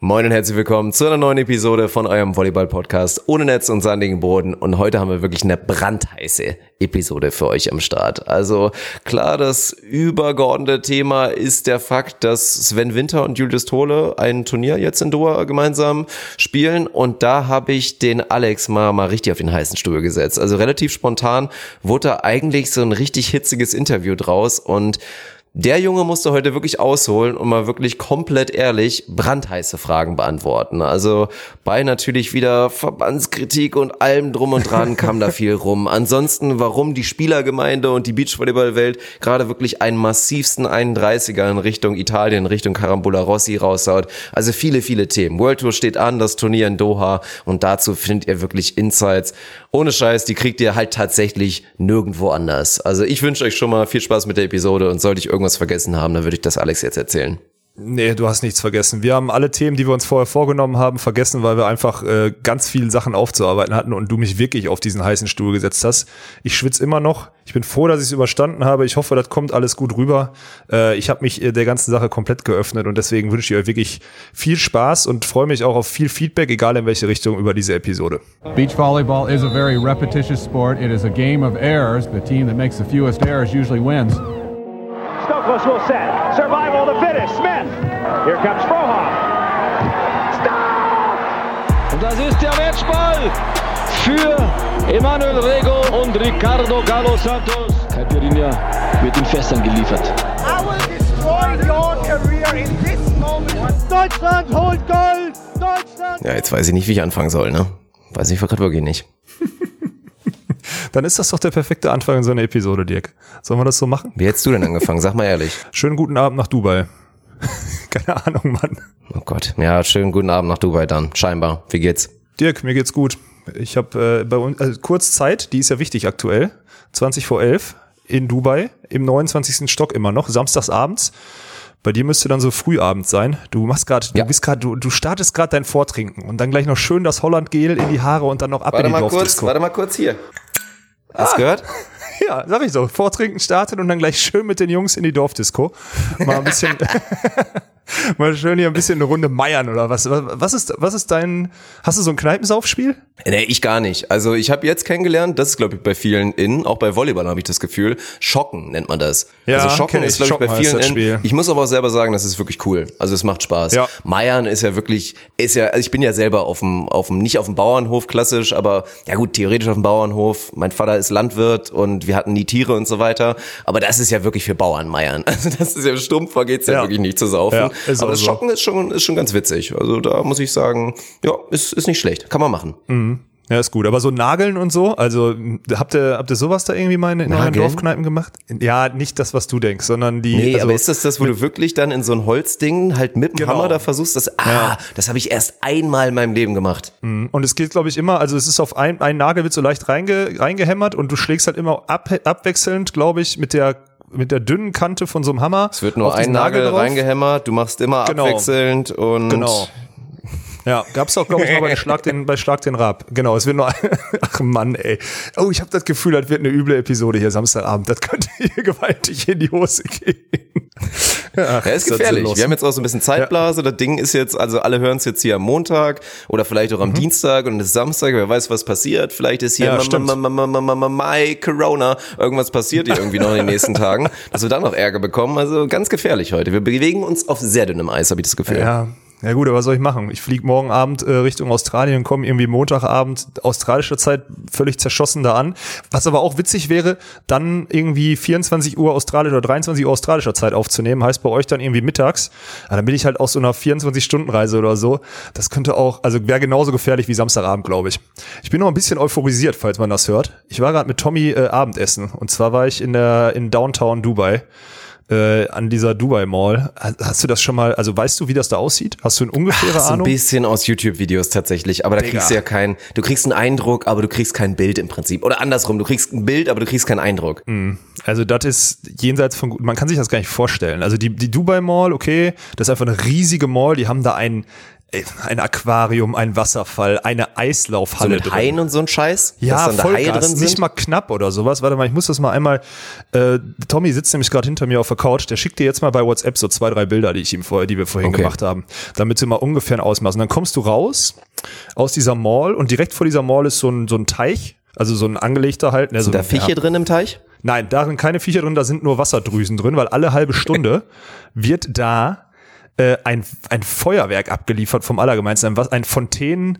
Moin und herzlich willkommen zu einer neuen Episode von eurem Volleyball-Podcast ohne Netz und sandigen Boden. Und heute haben wir wirklich eine brandheiße Episode für euch am Start. Also klar, das übergeordnete Thema ist der Fakt, dass Sven Winter und Julius Tole ein Turnier jetzt in Doha gemeinsam spielen. Und da habe ich den Alex mal, mal richtig auf den heißen Stuhl gesetzt. Also relativ spontan wurde da eigentlich so ein richtig hitziges Interview draus und der Junge musste heute wirklich ausholen und mal wirklich komplett ehrlich brandheiße Fragen beantworten. Also bei natürlich wieder Verbandskritik und allem drum und dran kam da viel rum. Ansonsten, warum die Spielergemeinde und die Beachvolleyballwelt gerade wirklich einen massivsten 31er in Richtung Italien, Richtung Carambola Rossi raushaut. Also viele, viele Themen. World Tour steht an, das Turnier in Doha und dazu findet ihr wirklich Insights. Ohne Scheiß, die kriegt ihr halt tatsächlich nirgendwo anders. Also ich wünsche euch schon mal viel Spaß mit der Episode und sollte ich irgendwas vergessen haben, dann würde ich das Alex jetzt erzählen. Nee, du hast nichts vergessen. Wir haben alle Themen, die wir uns vorher vorgenommen haben, vergessen, weil wir einfach äh, ganz viele Sachen aufzuarbeiten hatten und du mich wirklich auf diesen heißen Stuhl gesetzt hast. Ich schwitze immer noch. Ich bin froh, dass ich es überstanden habe. Ich hoffe, das kommt alles gut rüber. Äh, ich habe mich äh, der ganzen Sache komplett geöffnet und deswegen wünsche ich euch wirklich viel Spaß und freue mich auch auf viel Feedback, egal in welche Richtung, über diese Episode. Beach volleyball is a very repetitious sport. It is a game of errors. The team that makes the fewest errors usually wins. Stokos will set. Survival of the fittest. Smith. Here comes Frohoff. Stop! Und das ist der Matchball für Emanuel Rego und Ricardo Galo Santos. Caipirinha wird in Fässern geliefert. I will destroy your career in this moment. Deutschland holt Gold! Deutschland! Ja, jetzt weiß ich nicht, wie ich anfangen soll, ne? Weiß ich gerade wirklich nicht. Dann ist das doch der perfekte Anfang in so einer Episode, Dirk. Sollen wir das so machen? Wie hättest du denn angefangen? Sag mal ehrlich. Schönen guten Abend nach Dubai. Keine Ahnung, Mann. Oh Gott. Ja, schönen guten Abend nach Dubai dann. Scheinbar. Wie geht's? Dirk, mir geht's gut. Ich habe äh, bei uns also kurz Zeit, die ist ja wichtig aktuell. 20 vor 11 in Dubai, im 29. Stock immer noch, samstags abends. Bei dir müsste dann so Frühabend sein. Du machst gerade, Ja. du bist gerade, du, du startest gerade dein Vortrinken und dann gleich noch schön das Holland-Gel in die Haare und dann noch ab in die Dorfdisco. mal kurz hier. Hast du gehört? Ja, sag ich so. Vortrinken startet und dann gleich schön mit den Jungs in die Dorfdisco. Mal ein bisschen, mal schön hier ein bisschen eine Runde meiern oder was. Was ist, was ist dein, hast du so ein Kneipensaufspiel? Nee, ich gar nicht. Also ich habe jetzt kennengelernt, das ist glaube ich bei vielen in, auch bei Volleyball habe ich das Gefühl, Schocken nennt man das. Ja, also Schocken ist glaube ich bei Schocken heißt vielen das in. Spiel. Ich muss aber auch selber sagen, das ist wirklich cool. Also es macht Spaß. Ja. Meiern ist ja wirklich, ist ja, also ich bin ja selber auf dem, auf dem, nicht auf dem Bauernhof klassisch, aber ja gut, theoretisch auf dem Bauernhof. Mein Vater ist Landwirt und wir hatten nie Tiere und so weiter. Aber das ist ja wirklich für Bauern Meiern. Also das ist ja stumpfer geht's ja, Ja. wirklich nicht zu saufen. Ja, ist aber das so. Schocken ist schon, ist schon ganz witzig. Also da muss ich sagen, ja, ist, ist nicht schlecht. Kann man machen. Ja, ist gut. Aber so Nageln und so, also habt ihr, habt ihr sowas da irgendwie mal in, in euren? Dorfkneipen gemacht? Ja, nicht das, was du denkst, sondern die. Nee, also, aber ist das das, wo du wirklich dann in so ein Holzding halt mit dem Genau. Hammer da versuchst, das, ah, Ja. das habe ich erst einmal in meinem Leben gemacht. Und es geht, glaube ich, immer, also es ist auf ein, ein Nagel wird so leicht reinge, reingehämmert und du schlägst halt immer ab, abwechselnd, glaube ich, mit der mit der dünnen Kante von so einem Hammer. Es wird nur ein Nagel, drauf. reingehämmert, du machst immer Genau. abwechselnd und Genau. Ja, gab's auch, glaube ich, mal bei Schlag den, bei Schlag den Rab. Genau, es wird nur ach Mann, ey. Oh, ich habe das Gefühl, das wird eine üble Episode hier Samstagabend. Das könnte hier gewaltig in die Hose gehen. Ach, Ja, ist gefährlich. Wir haben jetzt auch so ein bisschen Zeitblase. Das Ding ist jetzt, also alle hören es jetzt hier am Montag oder vielleicht auch am Dienstag und es ist Samstag. Wer weiß, was passiert. Vielleicht ist hier Ja, Ma- stimmt. Ma- Ma- Ma- Ma- Ma- Ma- Mai Corona. Irgendwas passiert hier irgendwie noch in den nächsten Tagen, dass wir dann noch Ärger bekommen. Also ganz gefährlich heute. Wir bewegen uns auf sehr dünnem Eis, habe ich das Gefühl. Ja. Ja gut, aber was soll ich machen? Ich fliege morgen Abend äh, Richtung Australien, komme irgendwie Montagabend australischer Zeit völlig zerschossen da an. Was aber auch witzig wäre, dann irgendwie 24 Uhr australischer oder 23 Uhr australischer Zeit aufzunehmen. Heißt bei euch dann irgendwie mittags. Ja, dann bin ich halt auf so einer 24-Stunden-Reise oder so. Das könnte auch, also wäre genauso gefährlich wie Samstagabend, glaube ich. Ich bin noch ein bisschen euphorisiert, falls man das hört. Ich war gerade mit Tommy äh, Abendessen. Und zwar war ich in der in Downtown Dubai äh, an dieser Dubai Mall. Hast du das schon mal, also weißt du, wie das da aussieht? Hast du eine ungefähre ein Ahnung? bisschen aus YouTube-Videos tatsächlich, aber da Digga. kriegst du ja kein, du kriegst einen Eindruck, aber du kriegst kein Bild im Prinzip. Oder andersrum, du kriegst ein Bild, aber du kriegst keinen Eindruck. Also das ist jenseits von, gut- man kann sich das gar nicht vorstellen. Also die, die Dubai Mall, okay, das ist einfach eine riesige Mall, die haben da einen ein Aquarium, ein Wasserfall, eine So Eislaufhalle mit Haien und so ein Scheiß? Ja, da Vollgas, drin nicht sind? mal knapp oder sowas. Warte mal, ich muss das mal einmal. Äh, Tommy sitzt nämlich gerade hinter mir auf der Couch. Der schickt dir jetzt mal bei WhatsApp so zwei, drei Bilder, die ich ihm vorher, die wir vorhin Okay. gemacht haben, damit du mal ungefähr ein Ausmaß. Und dann kommst du raus aus dieser Mall und direkt vor dieser Mall ist so ein so ein Teich, also so ein angelegter halt. Ne, so Sind da ein- Fische ja. drin im Teich? Nein, da sind keine Viecher drin, da sind nur Wasserdrüsen drin, weil alle halbe Stunde wird da äh, ein, ein Feuerwerk abgeliefert vom Allergemeinsten, ein, was- ein Fontänen.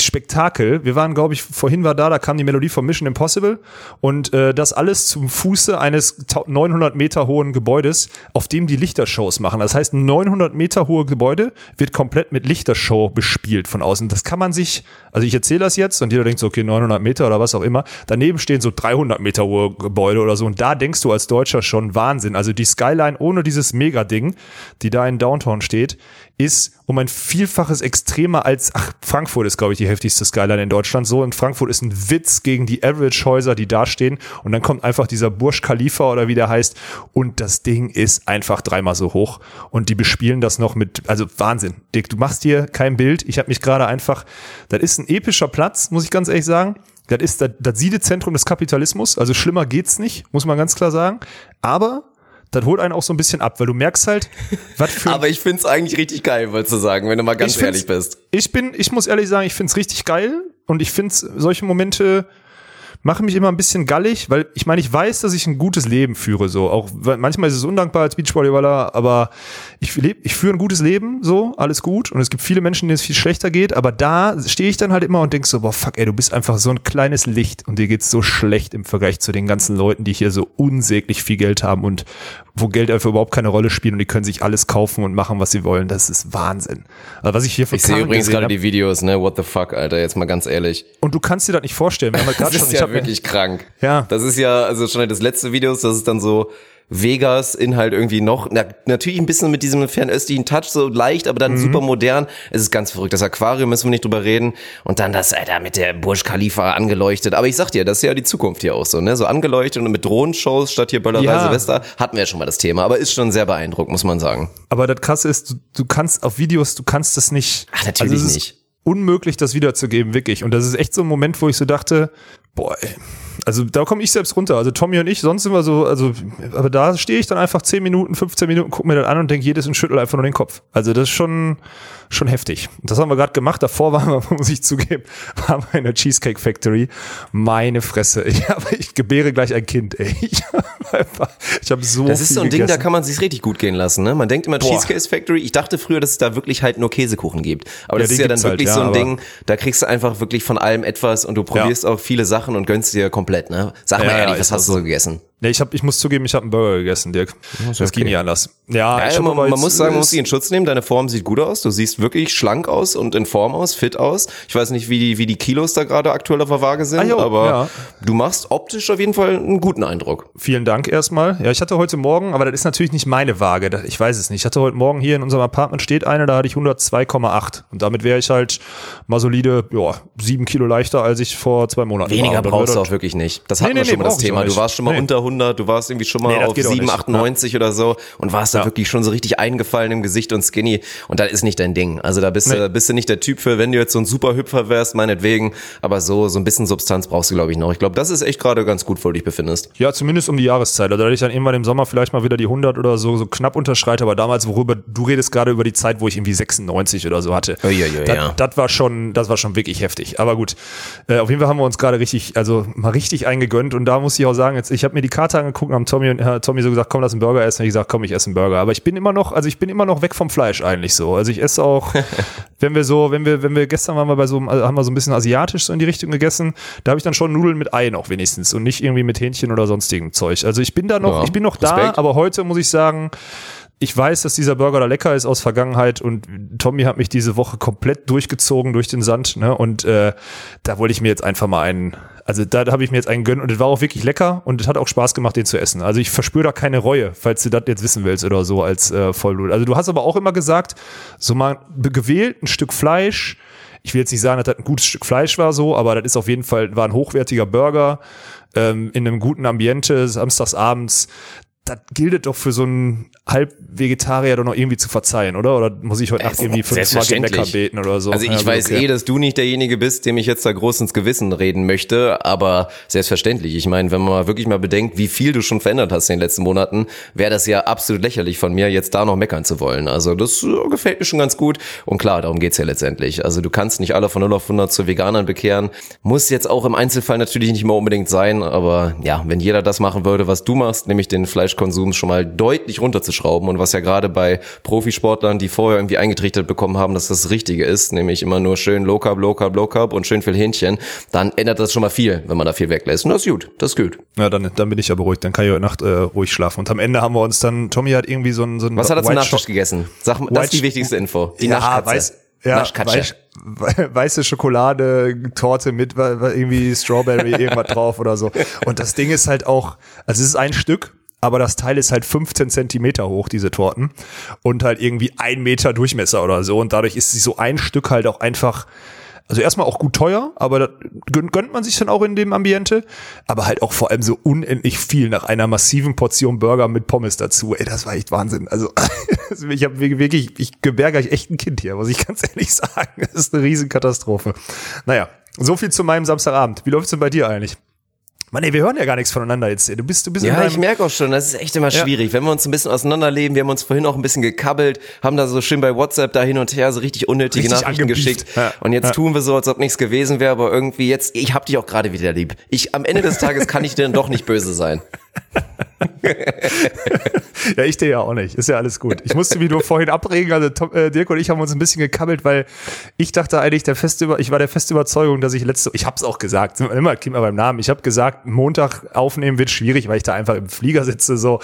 Spektakel. Wir waren, glaube ich, vorhin war da, da kam die Melodie von Mission Impossible und äh, das alles zum Fuße eines tau- 900 Meter hohen Gebäudes, auf dem die Lichtershows machen. Das heißt, ein 900 Meter hohe Gebäude wird komplett mit Lichtershow bespielt von außen. Das kann man sich, also ich erzähle das jetzt und jeder denkt so, okay, 900 Meter oder was auch immer. Daneben stehen so 300 Meter hohe Gebäude oder so und da denkst du als Deutscher schon Wahnsinn. Also die Skyline ohne dieses Mega-Ding, die da in Downtown steht, ist um ein Vielfaches extremer als, ach, Frankfurt ist, glaube ich, die heftigste Skyline in Deutschland so. Und Frankfurt ist ein Witz gegen die Average-Häuser, die da stehen. Und dann kommt einfach dieser Burj Khalifa oder wie der heißt. Und das Ding ist einfach dreimal so hoch. Und die bespielen das noch mit, also Wahnsinn. Dick, du machst dir kein Bild. Ich habe mich gerade einfach, das ist ein epischer Platz, muss ich ganz ehrlich sagen. Das ist das, das Siedezentrum des Kapitalismus. Also schlimmer geht's nicht, muss man ganz klar sagen. Aber das holt einen auch so ein bisschen ab, weil du merkst halt, was für Aber ich find's eigentlich richtig geil, wolltest du sagen, wenn du mal ganz ehrlich bist. Ich bin, ich muss ehrlich sagen, ich find's richtig geil und ich find's solche Momente machen mich immer ein bisschen gallig, weil ich meine, ich weiß, dass ich ein gutes Leben führe, so auch manchmal ist es undankbar als Beachvolleyballer, aber ich lebe, ich führe ein gutes Leben, so alles gut und es gibt viele Menschen, denen es viel schlechter geht, aber da stehe ich dann halt immer und denk so, boah fuck, ey, du bist einfach so ein kleines Licht und dir geht's so schlecht im Vergleich zu den ganzen Leuten, die hier so unsäglich viel Geld haben und wo Geld einfach überhaupt keine Rolle spielt und die können sich alles kaufen und machen, was sie wollen. Das ist Wahnsinn. Also was ich hier für Ich sehe übrigens gerade hab. die Videos, ne? What the fuck, Alter, jetzt mal ganz ehrlich. Und du kannst dir das nicht vorstellen. Wir haben halt Das ist schon, ja wirklich krank. Ja. Das ist ja, also schon das letzte Videos, das ist dann so Vegas in halt irgendwie noch, na, natürlich ein bisschen mit diesem fernöstlichen Touch, so leicht, aber dann Mhm. super modern. Es ist ganz verrückt. Das Aquarium müssen wir nicht drüber reden. Und dann das, Alter, mit der Burj Khalifa angeleuchtet. Aber ich sag dir, das ist ja die Zukunft hier auch so, ne? So angeleuchtet und mit Drohnenshows statt hier Böllerei Ja. Silvester hatten wir ja schon mal das Thema. Aber ist schon sehr beeindruckend, muss man sagen. Aber das krasse ist, du, du kannst auf Videos, du kannst das nicht. Ach, natürlich also nicht. Unmöglich, das wiederzugeben, wirklich. Und das ist echt so ein Moment, wo ich so dachte, boah, ey. Also da komme ich selbst runter. Also Tommy und ich, sonst sind wir so, also, aber da stehe ich dann einfach 10 Minuten, 15 Minuten, guck mir das an und denke jedes und schüttel einfach nur den Kopf. Also das ist schon, schon heftig. Das haben wir gerade gemacht. Davor waren wir, muss ich zugeben, waren wir in der Cheesecake Factory. Meine Fresse. Ich, hab, ich gebäre gleich ein Kind, ey. Ich habe habe so Das ist so ein Ding, da gegessen. kann man sich richtig gut gehen lassen. Ne? Man denkt immer Boah. Cheesecake Factory. Ich dachte früher, dass es da wirklich halt nur Käsekuchen gibt. Aber Ja, das ist ja dann halt, wirklich ja, so ein Ding, da kriegst du einfach wirklich von allem etwas und du probierst auch viele Sachen und gönnst dir komplett. Ne? Sag mal Ja, ehrlich, was hast du so gegessen? Nee, ich, hab, ich muss zugeben, ich habe einen Burger gegessen, Dirk. Das ging nicht anders. Ja, Ja, ich hab man, man muss sagen, man muss dich in Schutz nehmen. Deine Form sieht gut aus. Du siehst wirklich schlank aus und in Form aus, fit aus. Ich weiß nicht, wie die, wie die Kilos da gerade aktuell auf der Waage sind, Ah, jo, aber ja. du machst optisch auf jeden Fall einen guten Eindruck. Vielen Dank erstmal. Ja, ich hatte heute Morgen, aber das ist natürlich nicht meine Waage. das- Ich weiß es nicht. Ich hatte heute Morgen hier in unserem Apartment steht eine, da hatte ich 102,8. Und damit wäre ich halt mal solide, ja, sieben Kilo leichter, als ich vor zwei Monaten war. Weniger Und dann brauchst du auch wirklich nicht. Das hatten Nee, nee, wir schon nee, mal das Thema. Du warst schon mal Nee. unter 100, du warst irgendwie schon mal Nee, auf geht auch 7, nicht. 98 oder so und warst da Ja. wirklich schon so richtig eingefallen im Gesicht und skinny und das ist nicht dein Ding. Also da bist, Nee. du, bist du nicht der Typ für, wenn du jetzt so ein super Hüpfer wärst, meinetwegen, aber so, so ein bisschen Substanz brauchst du glaube ich noch. Ich glaube, das ist echt gerade ganz gut, wo du dich befindest. Ja, zumindest um die Jahreszeit. Also, da ich dann irgendwann im Sommer vielleicht mal wieder die 100 oder so, so knapp unterschreite, aber damals, worüber, du redest gerade über die Zeit, wo ich irgendwie 96 oder so hatte. Uiuiui, das, ja. das war schon, das war schon wirklich heftig. Aber gut, äh, auf jeden Fall haben wir uns gerade richtig, also mal richtig eingegönnt und da muss ich auch sagen, jetzt, ich habe mir die Karte angeguckt und haben Tommy und äh, Tommy so gesagt, komm, lass einen Burger essen. Und ich gesagt, komm, ich esse einen Burger. Aber ich bin immer noch, also ich bin immer noch weg vom Fleisch eigentlich so. Also ich esse auch, wenn wir so, wenn wir, wenn wir gestern waren wir bei so, also haben wir so ein bisschen asiatisch so in die Richtung gegessen, da habe ich dann schon Nudeln mit Ei noch wenigstens und nicht irgendwie mit Hähnchen oder sonstigem Zeug. Also ich bin da noch, Ja, ich bin noch da, Respekt. aber heute muss ich sagen, ich weiß, dass dieser Burger da lecker ist aus Vergangenheit und Tommy hat mich diese Woche komplett durchgezogen durch den Sand, ne? Und äh, da wollte ich mir jetzt einfach mal einen, also da habe ich mir jetzt einen gönnen und es war auch wirklich lecker und es hat auch Spaß gemacht, den zu essen. Also ich verspüre da keine Reue, falls du das jetzt wissen willst oder so als äh, Vollblut. Also du hast aber auch immer gesagt, so mal gewählt ein Stück Fleisch. Ich will jetzt nicht sagen, dass das ein gutes Stück Fleisch war so, aber das ist auf jeden Fall, war ein hochwertiger Burger ähm, in einem guten Ambiente, samstags abends das gilt doch für so einen Halbvegetarier doch noch irgendwie zu verzeihen, oder? Oder muss ich heute Nacht irgendwie fünfmal den Wecker beten oder so? Also ich Ja, weiß okay. eh, dass du nicht derjenige bist, dem ich jetzt da groß ins Gewissen reden möchte, aber selbstverständlich. Ich meine, wenn man mal wirklich mal bedenkt, wie viel du schon verändert hast in den letzten Monaten, wäre das ja absolut lächerlich von mir, jetzt da noch meckern zu wollen. Also das äh, gefällt mir schon ganz gut. Und klar, darum geht's ja letztendlich. Also du kannst nicht alle von 0 auf 100 zu Veganern bekehren. Muss jetzt auch im Einzelfall natürlich nicht immer unbedingt sein, aber ja, wenn jeder das machen würde, was du machst, nämlich den Fleischkonsum schon mal deutlich runterzuschrauben und was ja gerade bei Profisportlern, die vorher irgendwie eingetrichtert bekommen haben, dass das Richtige ist, nämlich immer nur schön Low Carb, Low Carb, Low Carb und schön viel Hähnchen, dann ändert das schon mal viel, wenn man da viel weglässt. Und das ist gut, das ist gut. Ja, dann, dann bin ich ja beruhigt. Dann kann ich heute Nacht äh, ruhig schlafen. Und am Ende haben wir uns dann, Tommy hat irgendwie so ein, so Was hat er zum White Nachtisch gegessen? Sag mal, das ist die White- wichtigste Info. Die ja, Naschkatze. weiß, ja, Naschkatze. weiß, we- weiße Schokolade, Torte mit irgendwie Strawberry, irgendwas drauf oder so. Und das Ding ist halt auch, also es ist ein Stück, aber das Teil ist halt 15 Zentimeter hoch, diese Torten. Und halt irgendwie ein Meter Durchmesser oder so. Und dadurch ist sie so ein Stück halt auch einfach, also erstmal auch gut teuer, aber das gönnt, man sich dann auch in dem Ambiente. Aber halt auch vor allem so unendlich viel nach einer massiven Portion Burger mit Pommes dazu. Ey, das war echt Wahnsinn. Also also ich habe wirklich, ich gebärge euch echt ein Kind hier, muss ich ganz ehrlich sagen. Das ist eine Riesenkatastrophe. Naja, so viel zu meinem Samstagabend. Wie läuft's denn bei dir eigentlich? Mann, ey, wir hören ja gar nichts voneinander jetzt. Du bist, du bist Ja, ich merke auch schon, das ist echt immer Ja. schwierig. Wenn wir uns ein bisschen auseinanderleben, wir haben uns vorhin auch ein bisschen gekabbelt, haben da so schön bei WhatsApp da hin und her so richtig unnötige Richtig Nachrichten angebieft. geschickt. Ja. Und jetzt Ja. tun wir so, als ob nichts gewesen wäre, aber irgendwie jetzt, ich hab dich auch gerade wieder lieb. Ich, am Ende des Tages kann ich dir dann doch nicht böse sein. Ja, ich dir ja auch nicht. Ist ja alles gut. Ich musste wie du vorhin abregen. Also Tom, äh, Dirk und ich haben uns ein bisschen gekabbelt, weil ich dachte eigentlich, der feste über, ich war der feste Überzeugung, dass ich letzte, ich hab's auch gesagt, immer klingt mal beim Namen. Ich habe gesagt, Montag aufnehmen wird schwierig, weil ich da einfach im Flieger sitze so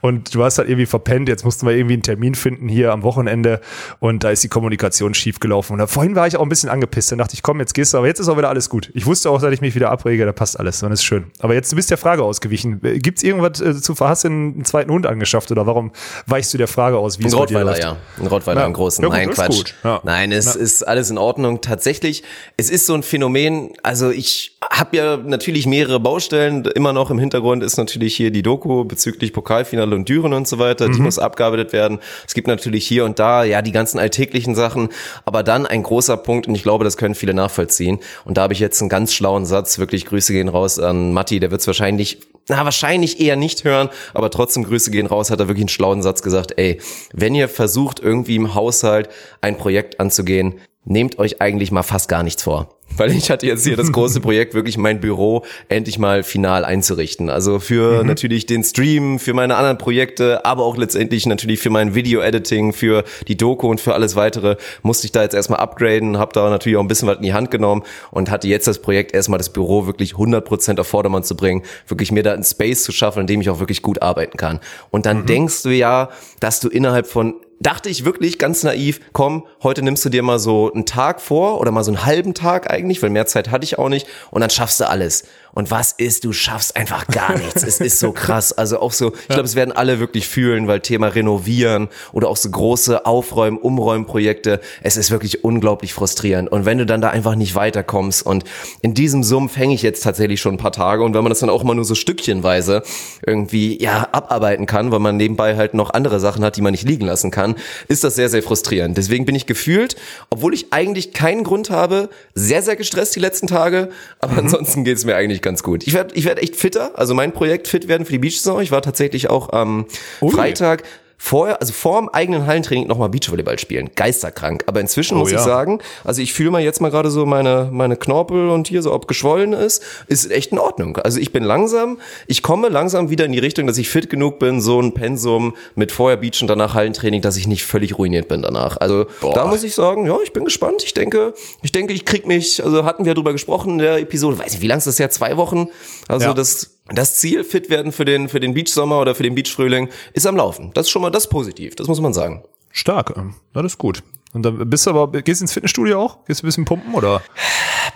und du hast halt irgendwie verpennt. Jetzt mussten wir irgendwie einen Termin finden hier am Wochenende und da ist die Kommunikation schief gelaufen. Und da, vorhin war ich auch ein bisschen angepisst. Dann dachte ich, komm, jetzt gehst du, aber jetzt ist auch wieder alles gut. Ich wusste auch, dass ich mich wieder abrege, da passt alles. Dann ist schön. Aber jetzt du bist der Frage ausgewichen. Gibt's irgendwas äh, zu verhassen, einen zweiten Hund angeschafft oder warum weichst du der Frage aus, wie Ein es Rottweiler, ja. Ein Rottweiler, Ja. einen großen. Ja, gut, Nein, Quatsch. Ja. Nein, es ist alles in Ordnung. Tatsächlich, es ist so ein Phänomen, also ich habe ja natürlich mehrere Baustellen. Immer noch im Hintergrund ist natürlich hier die Doku bezüglich Pokalfinale und Düren und so weiter. Mhm. Die muss abgearbeitet werden. Es gibt natürlich hier und da, ja, die ganzen alltäglichen Sachen. Aber dann ein großer Punkt, und ich glaube, das können viele nachvollziehen. Und da habe ich jetzt einen ganz schlauen Satz. Wirklich Grüße gehen raus an Matti. Der wird es wahrscheinlich na, wahrscheinlich eher nicht hören, aber trotzdem Grüße gehen raus, hat er wirklich einen schlauen Satz gesagt, ey, wenn ihr versucht, irgendwie im Haushalt ein Projekt anzugehen, nehmt euch eigentlich mal fast gar nichts vor. Weil ich hatte jetzt hier das große Projekt, wirklich mein Büro endlich mal final einzurichten. Also für natürlich den Stream, für meine anderen Projekte, aber auch letztendlich natürlich für mein Video-Editing, für die Doku und für alles weitere musste ich da jetzt erstmal upgraden, habe da natürlich auch ein bisschen was in die Hand genommen und hatte jetzt das Projekt erstmal das Büro wirklich 100% auf Vordermann zu bringen, wirklich mir da einen Space zu schaffen, in dem ich auch wirklich gut arbeiten kann. Und dann denkst du ja, dass du innerhalb von dachte ich wirklich ganz naiv, komm, heute nimmst du dir mal so einen Tag vor oder mal so einen halben Tag eigentlich, weil mehr Zeit hatte ich auch nicht und dann schaffst du alles. Und was ist, du schaffst einfach gar nichts. es ist so krass. Also auch so, ich glaube, es werden alle wirklich fühlen, weil Thema Renovieren oder auch so große Aufräumen, Umräumprojekte, es ist wirklich unglaublich frustrierend. Und wenn du dann da einfach nicht weiterkommst und in diesem Sumpf hänge ich jetzt tatsächlich schon ein paar Tage und wenn man das dann auch mal nur so stückchenweise irgendwie, ja, abarbeiten kann, weil man nebenbei halt noch andere Sachen hat, die man nicht liegen lassen kann, ist das sehr, sehr frustrierend. Deswegen bin ich gefühlt, obwohl ich eigentlich keinen Grund habe, sehr, sehr gestresst die letzten Tage, aber ansonsten geht's mir eigentlich ganz gut. Ich werde ich werd echt fitter, also mein Projekt fit werden für die Beach-Saison. Ich war tatsächlich auch am Freitag vorher, also vor dem eigenen Hallentraining nochmal Beachvolleyball spielen. Geisterkrank. Aber inzwischen muss ja. ich sagen, also ich fühle mal jetzt mal gerade so meine, meine Knorpel und hier so, ob geschwollen ist, ist echt in Ordnung. Also ich bin langsam, ich komme langsam wieder in die Richtung, dass ich fit genug bin, so ein Pensum mit vorher Beach und danach Hallentraining, dass ich nicht völlig ruiniert bin danach. Also da muss ich sagen, ja, ich bin gespannt. Ich denke, ich denke, ich krieg mich, also hatten wir drüber gesprochen in der Episode, weiß nicht, wie lang ist das ja? Zwei Wochen? Also Ja. das, das Ziel, fit werden für den, für den Beachsommer oder für den Beachfrühling, ist am Laufen. Das ist schon mal das positiv, das muss man sagen. Stark, das ist gut. Und dann bist du aber, gehst du ins Fitnessstudio auch? Gehst du ein bisschen pumpen oder?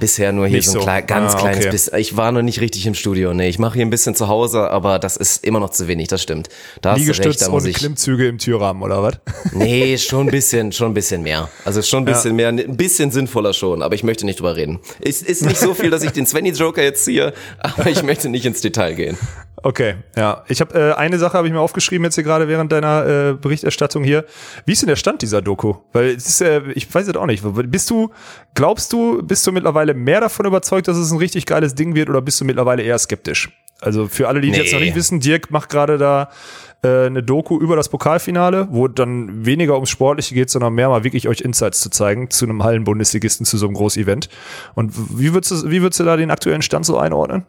Bisher nur hier Nicht so ein so. klein, ganz Ah, kleines okay. bisschen. Ich war noch nicht richtig im Studio. Nee, ich mache hier ein bisschen zu Hause, aber das ist immer noch zu wenig, das stimmt. Da du recht, Liegestütz da und ich. Klimmzüge im Türrahmen oder was? Nee, schon ein bisschen, schon ein bisschen mehr. Also schon ein bisschen mehr, ein bisschen sinnvoller schon, aber ich möchte nicht drüber reden. Es ist nicht so viel, dass ich den Svenny Joker jetzt ziehe, aber ich möchte nicht ins Detail gehen. Okay, ja. Ich habe äh, eine Sache habe ich mir aufgeschrieben jetzt hier gerade während deiner äh, Berichterstattung hier. Wie ist denn der Stand dieser Doku? Weil ist, äh, ich weiß es auch nicht. Bist du, glaubst du, bist du mittlerweile mehr davon überzeugt, dass es ein richtig geiles Ding wird, oder bist du mittlerweile eher skeptisch? Also für alle, die Nee. jetzt noch nicht wissen, Dirk macht gerade da äh, eine Doku über das Pokalfinale, wo dann weniger ums Sportliche geht, sondern mehr mal wirklich euch Insights zu zeigen zu einem Hallenbundesligisten, zu so einem Groß-Event. Und wie würdest du, wie würdest du da den aktuellen Stand so einordnen?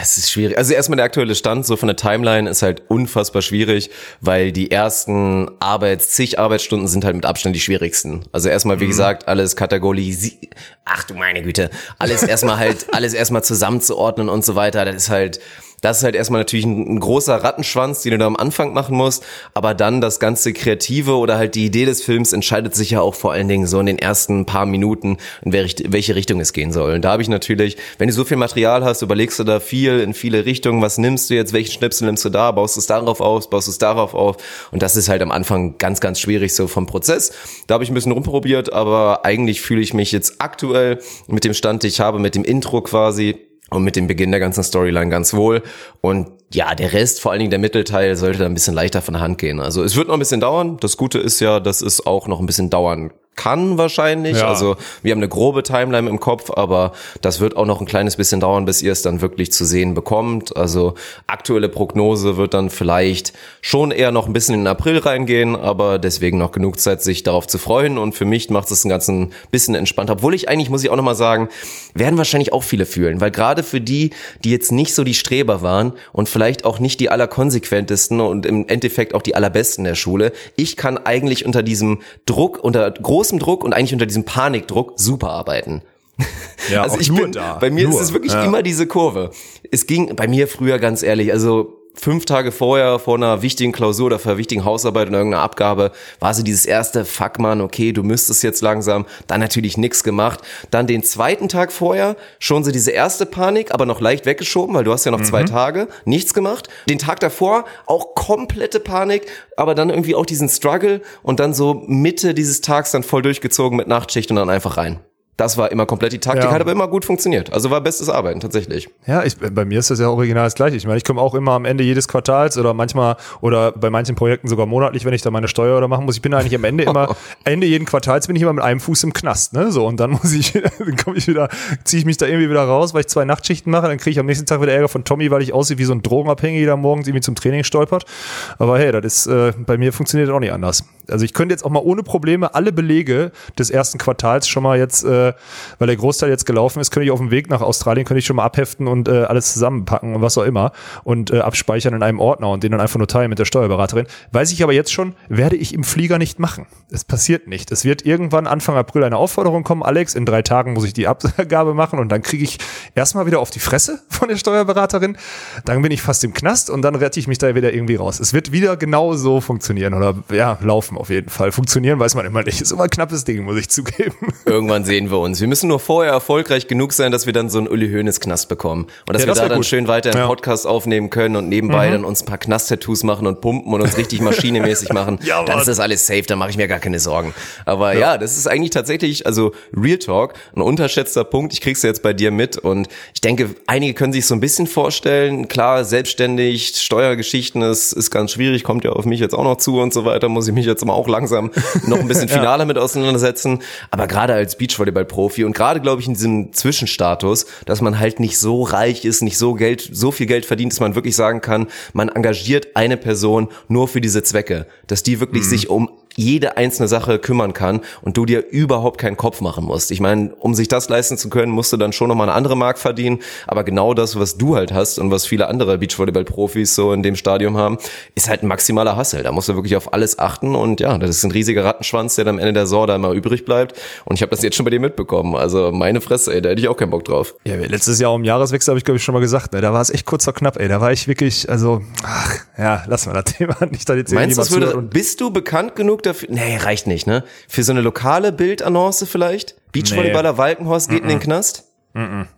Es ist schwierig. Also erstmal der aktuelle Stand so von der Timeline ist halt unfassbar schwierig, weil die ersten Arbeits, zig Arbeitsstunden sind halt mit Abstand die schwierigsten. Also erstmal, wie gesagt, alles kategorisi ach du meine Güte, alles erstmal halt, alles erstmal zusammenzuordnen und so weiter. Das ist halt, das ist halt erstmal natürlich ein, ein großer Rattenschwanz, den du da am Anfang machen musst, aber dann das ganze Kreative oder halt die Idee des Films entscheidet sich ja auch vor allen Dingen so in den ersten paar Minuten, in welche Richtung es gehen soll. Und da habe ich natürlich, wenn du so viel Material hast, überlegst du da viel in viele Richtungen, was nimmst du jetzt, welchen Schnipsel nimmst du da, baust du es darauf auf, baust du es darauf auf? Und das ist halt am Anfang ganz, ganz schwierig so vom Prozess. Da habe ich ein bisschen rumprobiert, aber eigentlich fühle ich mich jetzt aktuell mit dem Stand, den ich habe, mit dem Intro quasi, und mit dem Beginn der ganzen Storyline ganz wohl. Und ja, der Rest, vor allen Dingen der Mittelteil, sollte da ein bisschen leichter von der Hand gehen. Also es wird noch ein bisschen dauern. Das Gute ist ja, dass es auch noch ein bisschen dauern kann wahrscheinlich. Ja. Also wir haben eine grobe Timeline im Kopf, aber das wird auch noch ein kleines bisschen dauern, bis ihr es dann wirklich zu sehen bekommt. Also aktuelle Prognose wird dann vielleicht schon eher noch ein bisschen in den April reingehen, aber deswegen noch genug Zeit, sich darauf zu freuen. Und für mich macht es ein ganzen bisschen entspannter. Obwohl ich eigentlich, muss ich auch nochmal sagen, werden wahrscheinlich auch viele fühlen, weil gerade für die, die jetzt nicht so die Streber waren und vielleicht auch nicht die allerkonsequentesten und im Endeffekt auch die allerbesten der Schule, ich kann eigentlich unter diesem Druck, unter großem Druck und eigentlich unter diesem Panikdruck super arbeiten. Ja, also ich nur bin, da. bei mir Nur. ist es wirklich Ja. immer diese Kurve. Es ging bei mir früher ganz ehrlich, also fünf Tage vorher vor einer wichtigen Klausur oder vor einer wichtigen Hausarbeit oder irgendeiner Abgabe war so dieses erste Fuck man, okay, du müsstest jetzt langsam, dann natürlich nix gemacht. Dann den zweiten Tag vorher schon so diese erste Panik, aber noch leicht weggeschoben, weil du hast ja noch Mhm. zwei Tage, nichts gemacht. Den Tag davor auch komplette Panik, aber dann irgendwie auch diesen Struggle und dann so Mitte dieses Tags dann voll durchgezogen mit Nachtschicht und dann einfach rein. Das war immer komplett die Taktik, Ja. hat aber immer gut funktioniert. Also war bestes Arbeiten, tatsächlich. Ja, ich, bei mir ist das ja original das gleiche. Ich meine, ich komme auch immer am Ende jedes Quartals oder manchmal oder bei manchen Projekten sogar monatlich, wenn ich da meine Steuer oder machen muss. Ich bin eigentlich am Ende immer, Ende jeden Quartals bin ich immer mit einem Fuß im Knast, ne? So, und dann muss ich, dann komme ich wieder, ziehe ich mich da irgendwie wieder raus, weil ich zwei Nachtschichten mache, dann kriege ich am nächsten Tag wieder Ärger von Tommy, weil ich aussehe wie so ein Drogenabhängiger, der morgens irgendwie zum Training stolpert. Aber hey, das ist, äh, bei mir funktioniert das auch nicht anders. Also ich könnte jetzt auch mal ohne Probleme alle Belege des ersten Quartals schon mal jetzt, äh, weil der Großteil jetzt gelaufen ist, könnte ich auf dem Weg nach Australien, könnte ich schon mal abheften und äh, alles zusammenpacken und was auch immer und äh, abspeichern in einem Ordner und den dann einfach nur teilen mit der Steuerberaterin. Weiß ich aber jetzt schon, werde ich im Flieger nicht machen. Es passiert nicht. Es wird irgendwann Anfang April eine Aufforderung kommen, Alex, in drei Tagen muss ich die Abgabe machen und dann kriege ich erstmal wieder auf die Fresse von der Steuerberaterin. Dann bin ich fast im Knast und dann rette ich mich da wieder irgendwie raus. Es wird wieder genau so funktionieren oder ja, laufen auf jeden Fall. Funktionieren weiß man immer nicht. Ist immer ein knappes Ding, muss ich zugeben. Irgendwann sehen wir uns. Wir müssen nur vorher erfolgreich genug sein, dass wir dann so einen Uli Hoeneß Knast bekommen. Und dass Ja, wir das da wär dann gut. schön weiter einen Ja. Mhm. Podcast aufnehmen können und nebenbei dann uns ein paar Knast-Tattoos machen und pumpen und uns richtig maschinemäßig machen. Ja, dann ist das alles safe, da mache ich mir gar keine Sorgen. Aber ja. das ist eigentlich tatsächlich, also Real Talk, ein unterschätzter Punkt. Ich krieg's ja jetzt bei dir mit und ich denke, einige können sich so ein bisschen vorstellen. Klar, selbstständig, Steuergeschichten ist, ist ganz schwierig, kommt ja auf mich jetzt auch noch zu und so weiter, muss ich mich jetzt mal auch langsam noch ein bisschen finaler mit auseinandersetzen. Aber gerade als Beachvolleyball-Profi und gerade, glaube ich, in diesem Zwischenstatus, dass man halt nicht so reich ist, nicht so Geld, so viel Geld verdient, dass man wirklich sagen kann, man engagiert eine Person nur für diese Zwecke, dass die wirklich sich um jede einzelne Sache kümmern kann und du dir überhaupt keinen Kopf machen musst. Ich meine, um sich das leisten zu können, musst du dann schon nochmal eine andere Mark verdienen, aber genau das, was du halt hast und was viele andere Beachvolleyball-Profis so in dem Stadium haben, ist halt ein maximaler Hassel. Da musst du wirklich auf alles achten und ja, das ist ein riesiger Rattenschwanz, der dann am Ende der Saison da immer übrig bleibt und ich habe das jetzt schon bei dir mitbekommen. Also meine Fresse, ey, da hätte ich auch keinen Bock drauf. Ja, letztes Jahr um Jahreswechsel habe ich, glaube ich, schon mal gesagt, ne, da war es echt kurz vor knapp, ey. Da war ich wirklich, also, ach, ja, lass mal das Thema nicht da jetzt Meinst du, würde, bist du bekannt genug dafür? Nee, reicht nicht, ne? Für so eine lokale Bildannonce vielleicht? Beachvolleyballer Walkenhorst geht in den Knast?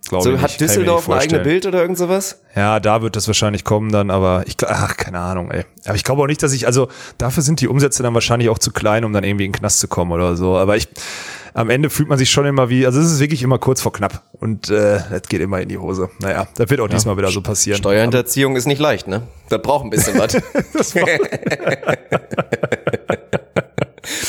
glaub So hat Düsseldorf ein eigene vorstellen. Bild oder irgend sowas? Ja, da wird das wahrscheinlich kommen dann, aber ich, ach, keine Ahnung, ey. Aber ich glaube auch nicht, dass ich, also dafür sind die Umsätze dann wahrscheinlich auch zu klein, um dann irgendwie in den Knast zu kommen oder so. Aber ich, am Ende fühlt man sich schon immer wie, also es ist wirklich immer kurz vor knapp und äh, das geht immer in die Hose. Naja, das wird auch diesmal wieder so passieren. Steuerhinterziehung ist nicht leicht, ne? Das braucht ein bisschen was.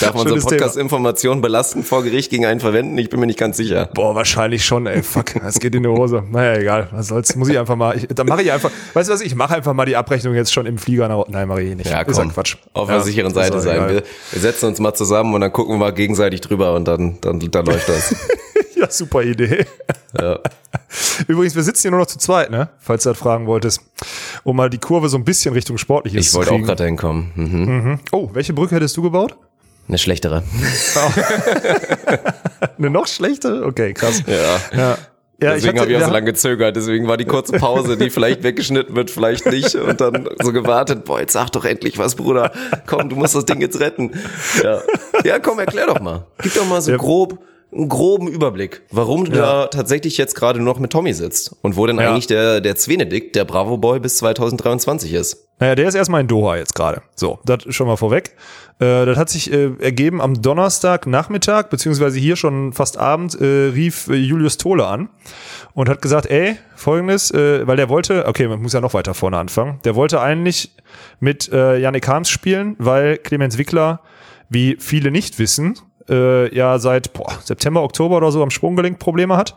Darf man so Podcast-Informationen belasten vor Gericht gegen einen verwenden? Ich bin mir nicht ganz sicher. Boah, wahrscheinlich schon, ey, fuck, das geht in die Hose. Naja, egal, was soll's, muss ich einfach mal, ich, dann mache ich einfach, weißt du was, ich mache einfach mal die Abrechnung jetzt schon im Flieger. nach- Nein, mache ich nicht. Ja, Ist komm. Quatsch. Auf Ja, der sicheren Seite sein. egal. Wir, wir setzen uns mal zusammen und dann gucken wir mal gegenseitig drüber und dann, dann, dann läuft das. Ja, super Idee. Ja. Übrigens, wir sitzen hier nur noch zu zweit, ne? Falls du das fragen wolltest. Um mal die Kurve so ein bisschen Richtung Sportliches Ich zu wollte auch kriegen. gerade hinkommen. Mhm. Oh, welche Brücke hättest du gebaut? Eine schlechtere. Eine noch schlechte? Okay, krass. Ja. Ja. Ja, Deswegen habe ich auch so lange gezögert. Deswegen war die kurze Pause, die vielleicht weggeschnitten wird, vielleicht nicht. Und dann so gewartet, boah, jetzt sag doch endlich was, Bruder. Komm, du musst das Ding jetzt retten. Ja, ja komm, erklär doch mal. Gib doch mal so grob einen groben Überblick, warum du da tatsächlich jetzt gerade nur noch mit Tommy sitzt und wo denn Ja. eigentlich der, der Zvenedikt, der Bravo Boy bis 2023 ist. Naja, der ist erstmal in Doha jetzt gerade. So, das schon mal vorweg. Äh, das hat sich äh, ergeben am Donnerstag Nachmittag, beziehungsweise hier schon fast Abend, äh, rief äh, Julius Tole an und hat gesagt, ey, folgendes, äh, weil der wollte, okay, man muss ja noch weiter vorne anfangen, der wollte eigentlich mit äh, Yannick Harms spielen, weil Clemens Wickler, wie viele nicht wissen, äh, ja seit boah, September, Oktober oder so am Sprunggelenk Probleme hat.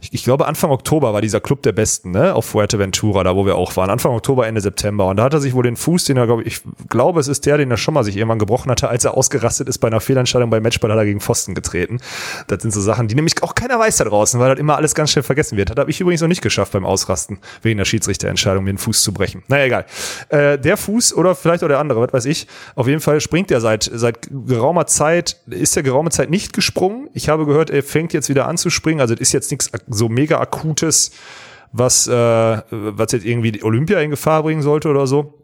Ich, ich glaube, Anfang Oktober war dieser Club der Besten, ne? Auf Fuerteventura, da wo wir auch waren. Anfang Oktober, Ende September. Und da hat er sich wohl den Fuß, den er, glaube ich, ich glaube, es ist der, den er schon mal sich irgendwann gebrochen hatte, als er ausgerastet ist bei einer Fehlentscheidung beim Matchball, hat er gegen Pfosten getreten. Das sind so Sachen, die nämlich auch keiner weiß da draußen, weil das immer alles ganz schnell vergessen wird. Das habe ich übrigens noch nicht geschafft beim Ausrasten, wegen der Schiedsrichterentscheidung, mir den Fuß zu brechen. Naja, egal. Äh, der Fuß oder vielleicht auch der andere, was weiß ich. Auf jeden Fall springt er seit, seit geraumer Zeit, ist er geraume Zeit nicht gesprungen. Ich habe gehört, er fängt jetzt wieder an zu springen. Also das ist jetzt nichts so mega akutes, was, äh, was jetzt irgendwie die Olympia in Gefahr bringen sollte oder so.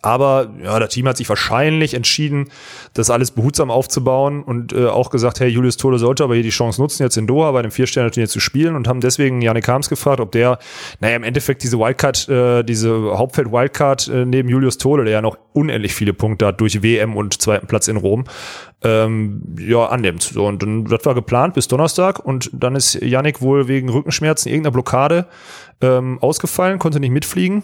Aber ja, das Team hat sich wahrscheinlich entschieden, das alles behutsam aufzubauen und äh, auch gesagt, hey, Julius Tole sollte aber hier die Chance nutzen, jetzt in Doha bei einem Vier-Sterne-Turnier zu spielen und haben deswegen Janik Harms gefragt, ob der, naja, im Endeffekt diese Wildcard, äh, diese Hauptfeld-Wildcard äh, neben Julius Tole, der ja noch unendlich viele Punkte hat durch WM und zweiten Platz in Rom, ähm, ja, annimmt. So, und dann, das war geplant bis Donnerstag und dann ist Yannick wohl wegen Rückenschmerzen, irgendeiner Blockade ähm, ausgefallen, konnte nicht mitfliegen.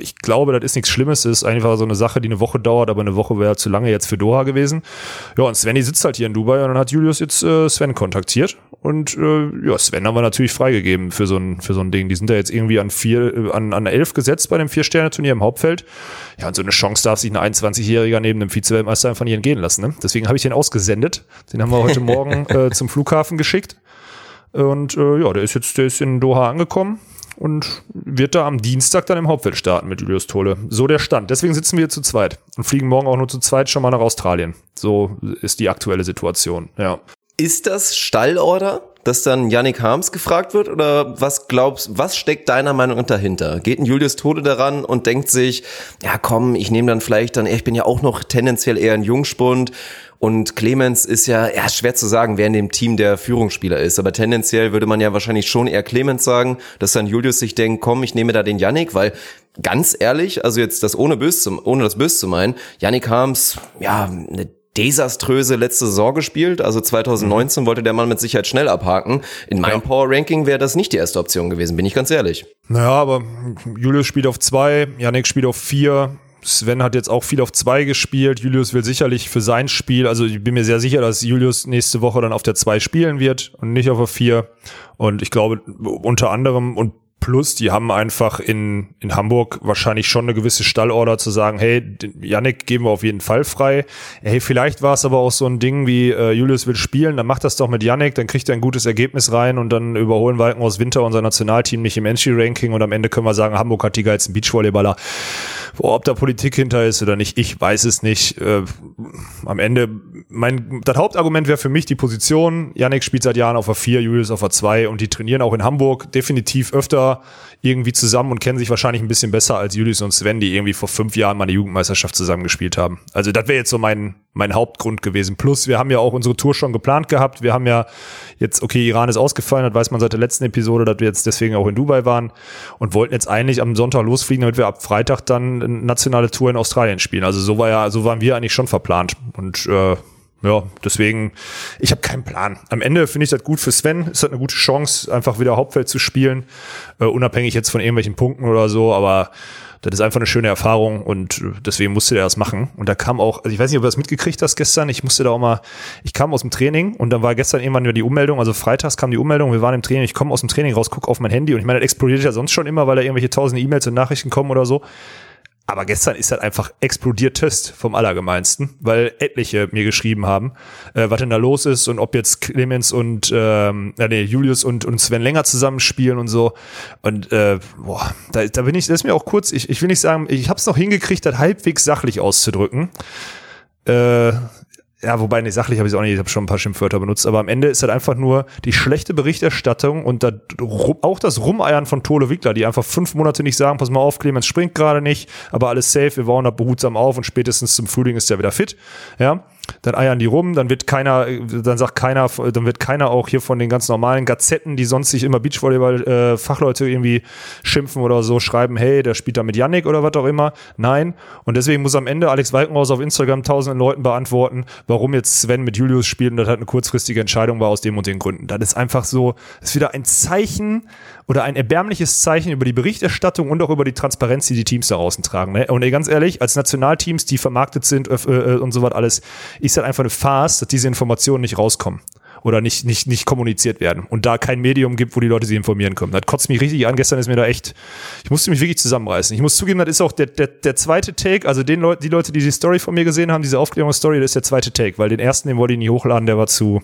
Ich glaube, das ist nichts Schlimmes, das ist einfach so eine Sache, die eine Woche dauert, aber eine Woche wäre zu lange jetzt für Doha gewesen. Ja, und Svenny sitzt halt hier in Dubai und dann hat Julius jetzt äh, Sven kontaktiert und äh, ja, Sven haben wir natürlich freigegeben für so ein, für so ein Ding. Die sind da jetzt irgendwie an vier, äh, an, an elf gesetzt bei dem Vier-Sterne-Turnier im Hauptfeld. Ja, und so eine Chance darf sich ein 21-Jähriger neben dem Vize-Weltmeister einfach nicht entgehen lassen. Ne? Deswegen habe ich den ausgesendet. Den haben wir heute Morgen äh, zum Flughafen geschickt. Und äh, ja, der ist jetzt, der ist in Doha angekommen und wird da am Dienstag dann im Hauptfeld starten mit Julius Tole. So der Stand. Deswegen sitzen wir zu zweit und fliegen morgen auch nur zu zweit schon mal nach Australien. So ist die aktuelle Situation. Ja. Ist das Stallorder, dass dann Yannick Harms gefragt wird? Oder was glaubst, was steckt deiner Meinung dahinter? Geht ein Julius Tode daran und denkt sich, ja komm, ich nehme dann vielleicht dann, ich bin ja auch noch tendenziell eher ein Jungspund und Clemens ist ja, ja, schwer zu sagen, wer in dem Team der Führungsspieler ist, aber tendenziell würde man ja wahrscheinlich schon eher Clemens sagen, dass dann Julius sich denkt, komm, ich nehme da den Yannick, weil ganz ehrlich, also jetzt das ohne böse zu, ohne das böse zu meinen, Yannick Harms, ja, eine desaströse letzte Saison gespielt. Also 2019 wollte der Mann mit Sicherheit schnell abhaken. In meinem Power Ranking wäre das nicht die erste Option gewesen, bin ich ganz ehrlich. Naja, aber Julius spielt auf zwei, Yannick spielt auf vier. Sven hat jetzt auch viel auf zwei gespielt. Julius will sicherlich für sein Spiel, also ich bin mir sehr sicher, dass Julius nächste Woche dann auf der zwei spielen wird und nicht auf der vier. Und ich glaube, unter anderem und plus, die haben einfach in, in Hamburg wahrscheinlich schon eine gewisse Stallorder zu sagen, hey, Yannick geben wir auf jeden Fall frei. Hey, vielleicht war es aber auch so ein Ding wie, äh, Julius will spielen, dann macht das doch mit Yannick, dann kriegt er ein gutes Ergebnis rein und dann überholen Walken aus Winter unser Nationalteam nicht im Entry-Ranking und am Ende können wir sagen, Hamburg hat die geilsten Beachvolleyballer. Boah, ob da Politik hinter ist oder nicht, ich weiß es nicht. Äh, am Ende, mein, das Hauptargument wäre für mich die Position. Yannick spielt seit Jahren auf der 4, Julius auf der 2 und die trainieren auch in Hamburg definitiv öfter irgendwie zusammen und kennen sich wahrscheinlich ein bisschen besser als Julius und Sven, die irgendwie vor fünf Jahren mal eine Jugendmeisterschaft zusammengespielt haben. Also das wäre jetzt so mein, mein Hauptgrund gewesen. Plus, wir haben ja auch unsere Tour schon geplant gehabt. Wir haben ja jetzt, okay, Iran ist ausgefallen, das weiß man seit der letzten Episode, dass wir jetzt deswegen auch in Dubai waren und wollten jetzt eigentlich am Sonntag losfliegen, damit wir ab Freitag dann eine nationale Tour in Australien spielen. Also so war ja, so waren wir eigentlich schon verplant. Und äh, ja, deswegen, ich habe keinen Plan. Am Ende finde ich das gut für Sven. Es hat eine gute Chance, einfach wieder Hauptfeld zu spielen, äh, unabhängig jetzt von irgendwelchen Punkten oder so, aber das ist einfach eine schöne Erfahrung und deswegen musste er das machen. Und da kam auch, also ich weiß nicht, ob du das mitgekriegt hast gestern, ich musste da auch mal, ich kam aus dem Training und dann war gestern irgendwann wieder die Ummeldung, also freitags kam die Ummeldung, wir waren im Training, ich komme aus dem Training raus, gucke auf mein Handy und ich meine, das explodiert ja sonst schon immer, weil da irgendwelche tausende E-Mails und Nachrichten kommen oder so. Aber gestern ist halt einfach explodiert Test vom Allergemeinsten, weil etliche mir geschrieben haben, äh, was denn da los ist und ob jetzt Clemens und ähm, äh, nee, Julius und, und Sven länger zusammenspielen und so. Und äh, boah, da, da bin ich, das ist mir auch kurz, ich, ich will nicht sagen, ich habe es noch hingekriegt, das halbwegs sachlich auszudrücken. Äh, ja, wobei, nee, sachlich habe ich es auch nicht, ich habe schon ein paar Schimpfwörter benutzt, aber am Ende ist halt einfach nur die schlechte Berichterstattung und da, auch das Rumeiern von Tole Wickler, die einfach fünf Monate nicht sagen, pass mal auf, Clemens springt gerade nicht, aber alles safe, wir bauen da behutsam auf und spätestens zum Frühling ist er wieder fit, ja dann eiern die rum, dann wird keiner, dann sagt keiner, dann wird keiner auch hier von den ganz normalen Gazetten, die sonst sich immer Beachvolleyball-Fachleute äh, irgendwie schimpfen oder so, schreiben, hey, der spielt da mit Yannick oder was auch immer. Nein. Und deswegen muss am Ende Alex Walkenhaus auf Instagram tausenden Leuten beantworten, warum jetzt Sven mit Julius spielt und das halt eine kurzfristige Entscheidung war aus dem und den Gründen. Das ist einfach so, ist wieder ein Zeichen oder ein erbärmliches Zeichen über die Berichterstattung und auch über die Transparenz, die die Teams da außen tragen. Ne? Und ey, ganz ehrlich, als Nationalteams, die vermarktet sind äh, äh, und so was alles, ist halt einfach eine Farce, dass diese Informationen nicht rauskommen oder nicht, nicht, nicht kommuniziert werden und da kein Medium gibt, wo die Leute sich informieren können. Das kotzt mich richtig an. Gestern ist mir da echt, ich musste mich wirklich zusammenreißen. Ich muss zugeben, das ist auch der, der, der zweite Take, also den Leute, die Leute, die die Story von mir gesehen haben, diese Aufklärungsstory, das ist der zweite Take, weil den ersten, den wollte ich nie hochladen, der war zu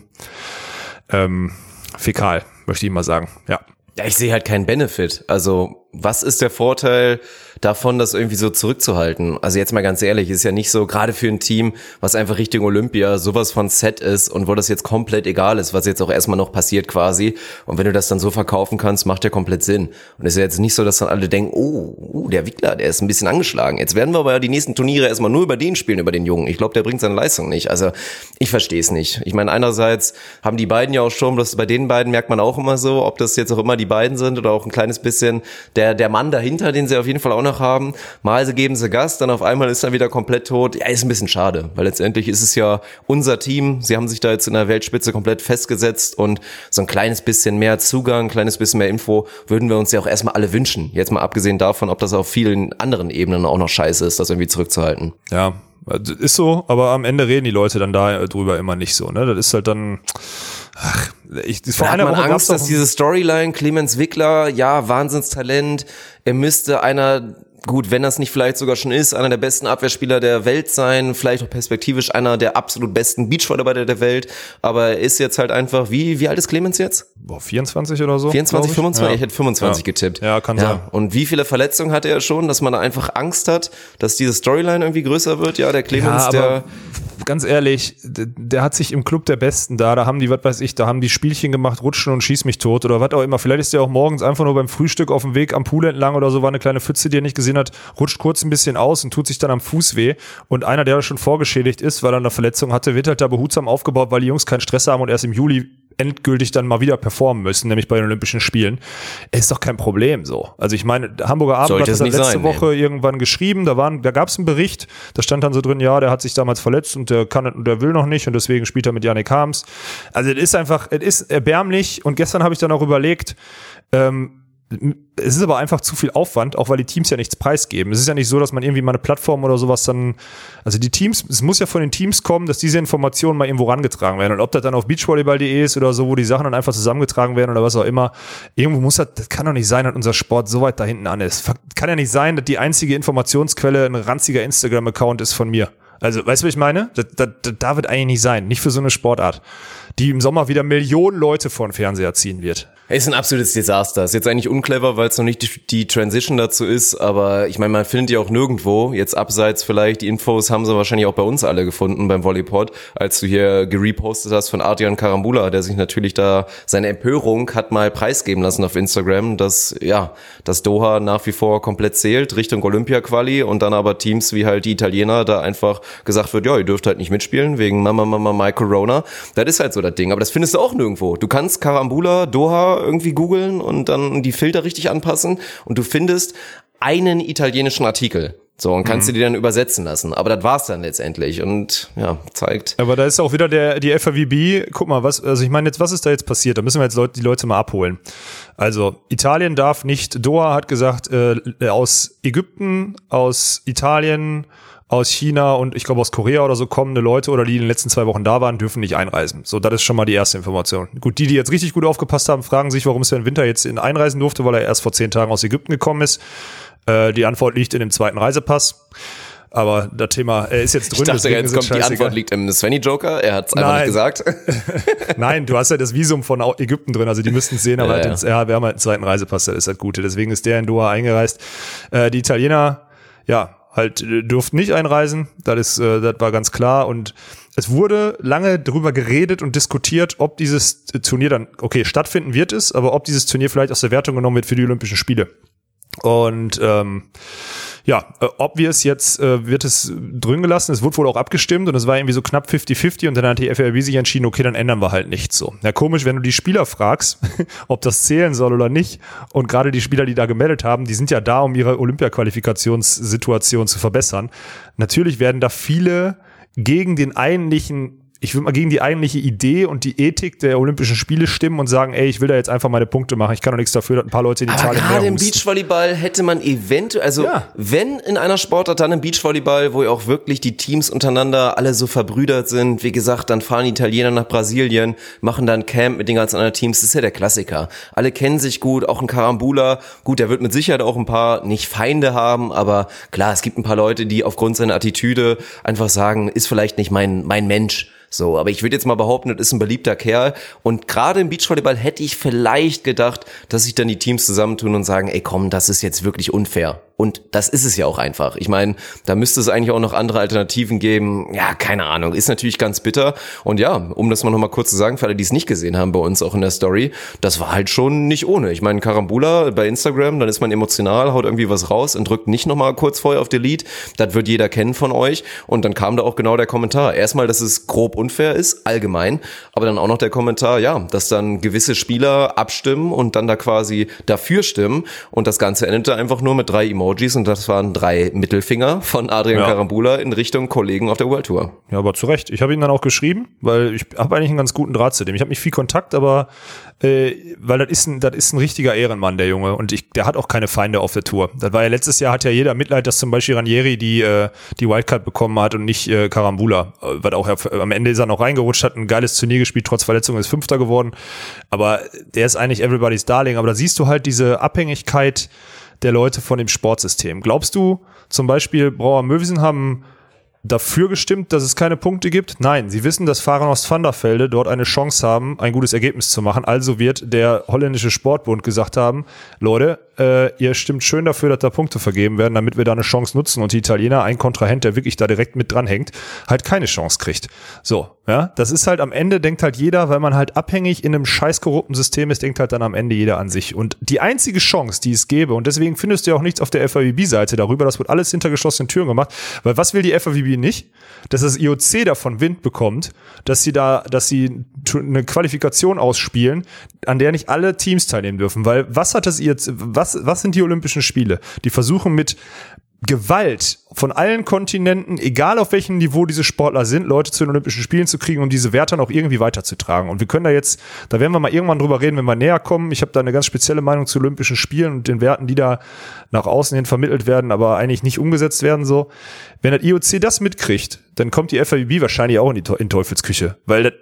ähm, fäkal, möchte ich mal sagen. Ja. Ja, ich sehe halt keinen Benefit. Also, was ist der Vorteil, davon, das irgendwie so zurückzuhalten. Also jetzt mal ganz ehrlich, ist ja nicht so, gerade für ein Team, was einfach Richtung Olympia sowas von Set ist und wo das jetzt komplett egal ist, was jetzt auch erstmal noch passiert quasi. Und wenn du das dann so verkaufen kannst, macht ja komplett Sinn. Und es ist ja jetzt nicht so, dass dann alle denken, oh, uh, der Wickler, der ist ein bisschen angeschlagen. Jetzt werden wir aber ja die nächsten Turniere erstmal nur über den spielen, über den Jungen. Ich glaube, der bringt seine Leistung nicht. Also ich verstehe es nicht. Ich meine, einerseits haben die beiden ja auch schon, bloß bei den beiden merkt man auch immer so, ob das jetzt auch immer die beiden sind oder auch ein kleines bisschen der, der Mann dahinter, den sie auf jeden Fall auch noch haben. Mal sie geben sie Gas, dann auf einmal ist er wieder komplett tot. Ja, ist ein bisschen schade, weil letztendlich ist es ja unser Team. Sie haben sich da jetzt in der Weltspitze komplett festgesetzt und so ein kleines bisschen mehr Zugang, ein kleines bisschen mehr Info würden wir uns ja auch erstmal alle wünschen. Jetzt mal abgesehen davon, ob das auf vielen anderen Ebenen auch noch scheiße ist, das irgendwie zurückzuhalten. Ja, ist so, aber am Ende reden die Leute dann da drüber immer nicht so. Ne? Das ist halt dann. Ach, ich, vor da einer hat man Woche Angst, dass diese Storyline Clemens Wickler, ja, Wahnsinnstalent, er müsste einer gut, wenn das nicht vielleicht sogar schon ist, einer der besten Abwehrspieler der Welt sein, vielleicht auch perspektivisch einer der absolut besten Beachvolleyballer der Welt, aber er ist jetzt halt einfach, wie, wie alt ist Clemens jetzt? Boah, 24 oder so? 24, 25? Ja. Ich hätte 25 ja. getippt. Ja, kann ja. sein. Und wie viele Verletzungen hatte er schon, dass man da einfach Angst hat, dass diese Storyline irgendwie größer wird? Ja, der Clemens, ja, der ganz ehrlich, der hat sich im Club der Besten da, da haben die, was weiß ich, da haben die Spielchen gemacht, rutschen und schieß mich tot oder was auch immer. Vielleicht ist der auch morgens einfach nur beim Frühstück auf dem Weg am Pool entlang oder so, war eine kleine Pfütze, die er nicht gesehen hat, rutscht kurz ein bisschen aus und tut sich dann am Fuß weh. Und einer, der schon vorgeschädigt ist, weil er eine Verletzung hatte, wird halt da behutsam aufgebaut, weil die Jungs keinen Stress haben und erst im Juli endgültig dann mal wieder performen müssen, nämlich bei den Olympischen Spielen, ist doch kein Problem so. Also ich meine, Hamburger Abend hat das letzte sein, Woche nee. irgendwann geschrieben, da waren, da gab es einen Bericht, da stand dann so drin, ja, der hat sich damals verletzt und der kann und der will noch nicht und deswegen spielt er mit Yannick Harms. Also es ist einfach, es ist erbärmlich und gestern habe ich dann auch überlegt, ähm, es ist aber einfach zu viel Aufwand, auch weil die Teams ja nichts preisgeben. Es ist ja nicht so, dass man irgendwie mal eine Plattform oder sowas dann, also die Teams, es muss ja von den Teams kommen, dass diese Informationen mal irgendwo rangetragen werden. Und ob das dann auf beachvolleyball.de ist oder so, wo die Sachen dann einfach zusammengetragen werden oder was auch immer, irgendwo muss das, das kann doch nicht sein, dass unser Sport so weit da hinten an ist. Kann ja nicht sein, dass die einzige Informationsquelle ein ranziger Instagram-Account ist von mir. Also, weißt du, was ich meine? Das, das, das darf es eigentlich nicht sein. Nicht für so eine Sportart, die im Sommer wieder Millionen Leute vor den Fernseher ziehen wird. Ist ein absolutes Desaster. Ist jetzt eigentlich unclever, weil es noch nicht die, die, Transition dazu ist, aber ich meine, man findet die auch nirgendwo. Jetzt abseits vielleicht, die Infos haben sie wahrscheinlich auch bei uns alle gefunden beim Volleypod, als du hier gerepostet hast von Adrian Karambula, der sich natürlich da seine Empörung hat mal preisgeben lassen auf Instagram, dass ja, dass Doha nach wie vor komplett zählt Richtung Olympia-Quali und dann aber Teams wie halt die Italiener da einfach gesagt wird, ja, ihr dürft halt nicht mitspielen wegen Mama Mama My Corona. Das ist halt so das Ding, aber das findest du auch nirgendwo. Du kannst Karambula, Doha irgendwie googeln und dann die Filter richtig anpassen und du findest einen italienischen Artikel. So, und kannst du die dann übersetzen lassen. Aber das war's dann letztendlich und ja, zeigt. Aber da ist auch wieder der, die FAWB, guck mal, was, also ich meine jetzt, was ist da jetzt passiert? Da müssen wir jetzt Leute, die Leute mal abholen. Also, Italien darf nicht, Doha hat gesagt, äh, aus Ägypten, aus Italien, aus China und ich glaube aus Korea oder so kommende Leute oder die in den letzten zwei Wochen da waren, dürfen nicht einreisen. So, das ist schon mal die erste Information. Gut, die, die jetzt richtig gut aufgepasst haben, fragen sich, warum Sven Winter jetzt in einreisen durfte, weil er erst vor zehn Tagen aus Ägypten gekommen ist. Äh, die Antwort liegt in dem zweiten Reisepass. Aber das Thema, er ist jetzt drin. Ich dachte, jetzt kommt die. Antwort liegt im Svenny Joker. Er hat es einfach nicht gesagt. Nein, du hast ja das Visum von Ägypten drin, also die müssten es sehen, aber Ja, halt ja, wir haben halt einen zweiten Reisepass, das ist das Gute. Deswegen ist der in Doha eingereist. Äh, die Italiener, ja, halt äh, durften nicht einreisen, das ist, äh, das war ganz klar und es wurde lange darüber geredet und diskutiert, ob dieses Turnier dann, okay, stattfinden wird es, aber ob dieses Turnier vielleicht aus der Wertung genommen wird für die Olympischen Spiele. Und ähm, ja, äh, ob wir es jetzt, äh, wird es drin gelassen, es wurde wohl auch abgestimmt und es war irgendwie so knapp 50-50 und dann hat die FRB sich entschieden, okay, dann ändern wir halt nichts so. Ja, komisch, wenn du die Spieler fragst, ob das zählen soll oder nicht und gerade die Spieler, die da gemeldet haben, die sind ja da, um ihre Olympia-Qualifikationssituation zu verbessern. Natürlich werden da viele gegen den eigentlichen ich würde mal gegen die eigentliche Idee und die Ethik der Olympischen Spiele stimmen und sagen, ey, ich will da jetzt einfach meine Punkte machen. Ich kann doch nichts dafür, dass ein paar Leute in Aber Italien gerade mehr im. Beachvolleyball hätte man eventuell, also Ja. wenn in einer Sportart dann im Beachvolleyball, wo ja auch wirklich die Teams untereinander alle so verbrüdert sind, wie gesagt, dann fahren die Italiener nach Brasilien, machen dann Camp mit den ganzen anderen Teams, das ist ja der Klassiker. Alle kennen sich gut, auch ein Karambula, gut, der wird mit Sicherheit auch ein paar, nicht Feinde haben, aber klar, es gibt ein paar Leute, die aufgrund seiner Attitüde einfach sagen, ist vielleicht nicht mein, mein Mensch. So, aber ich würde jetzt mal behaupten, das ist ein beliebter Kerl. Und gerade im Beachvolleyball hätte ich vielleicht gedacht, dass sich dann die Teams zusammentun und sagen, ey komm, das ist jetzt wirklich unfair. Und das ist es ja auch einfach. Ich meine, da müsste es eigentlich auch noch andere Alternativen geben. Ja, keine Ahnung. Ist natürlich ganz bitter. Und ja, um das mal nochmal kurz zu sagen, für alle, die es nicht gesehen haben bei uns auch in der Story, das war halt schon nicht ohne. Ich meine, Karambula bei Instagram, dann ist man emotional, haut irgendwie was raus und drückt nicht nochmal kurz vorher auf Delete. Das wird jeder kennen von euch. Und dann kam da auch genau der Kommentar. Erstmal, dass es grob unfair ist, allgemein. Aber dann auch noch der Kommentar, ja, dass dann gewisse Spieler abstimmen und dann da quasi dafür stimmen. Und das Ganze endete einfach nur mit drei Emojis und das waren drei Mittelfinger von Adrian Ja. Karambula in Richtung Kollegen auf der World Tour. Ja, aber zu Recht. Ich habe ihn dann auch geschrieben, weil ich habe eigentlich einen ganz guten Draht zu dem. Ich habe nicht viel Kontakt, aber äh, weil das ist ein, das ist ein richtiger Ehrenmann, der Junge. Und ich, der hat auch keine Feinde auf der Tour. Das war ja letztes Jahr hat ja jeder Mitleid, dass zum Beispiel Ranieri die äh, die Wildcard bekommen hat und nicht äh, Karambula. Äh, Weil auch er, am Ende ist er noch reingerutscht, hat ein geiles Turnier gespielt, trotz Verletzung ist Fünfter geworden. Aber der ist eigentlich everybody's Darling. Aber da siehst du halt diese Abhängigkeit der Leute von dem Sportsystem. Glaubst du, zum Beispiel Brauer Möwisen haben dafür gestimmt, dass es keine Punkte gibt? Nein, sie wissen, dass Fahrer aus Van der Velde dort eine Chance haben, ein gutes Ergebnis zu machen. Also wird der holländische Sportbund gesagt haben, Leute, äh, ihr stimmt schön dafür, dass da Punkte vergeben werden, damit wir da eine Chance nutzen und die Italiener, ein Kontrahent, der wirklich da direkt mit dranhängt, halt keine Chance kriegt. So, ja, das ist halt am Ende, denkt halt jeder, weil man halt abhängig in einem scheiß korrupten System ist, denkt halt dann am Ende jeder an sich. Und die einzige Chance, die es gäbe, und deswegen findest du ja auch nichts auf der FAWB-Seite darüber, das wird alles hinter geschlossenen Türen gemacht, weil was will die FAWB nicht? Dass das IOC davon Wind bekommt, dass sie da, dass sie eine Qualifikation ausspielen, an der nicht alle Teams teilnehmen dürfen, weil was hat das IOC, was, was sind die Olympischen Spiele? Die versuchen mit Gewalt von allen Kontinenten, egal auf welchem Niveau diese Sportler sind, Leute zu den Olympischen Spielen zu kriegen, um diese Werte dann auch irgendwie weiterzutragen. Und wir können da jetzt, da werden wir mal irgendwann drüber reden, wenn wir näher kommen. Ich habe da eine ganz spezielle Meinung zu Olympischen Spielen und den Werten, die da nach außen hin vermittelt werden, aber eigentlich nicht umgesetzt werden so. Wenn das IOC das mitkriegt, dann kommt die FAWB wahrscheinlich auch in die in Teufelsküche, weil das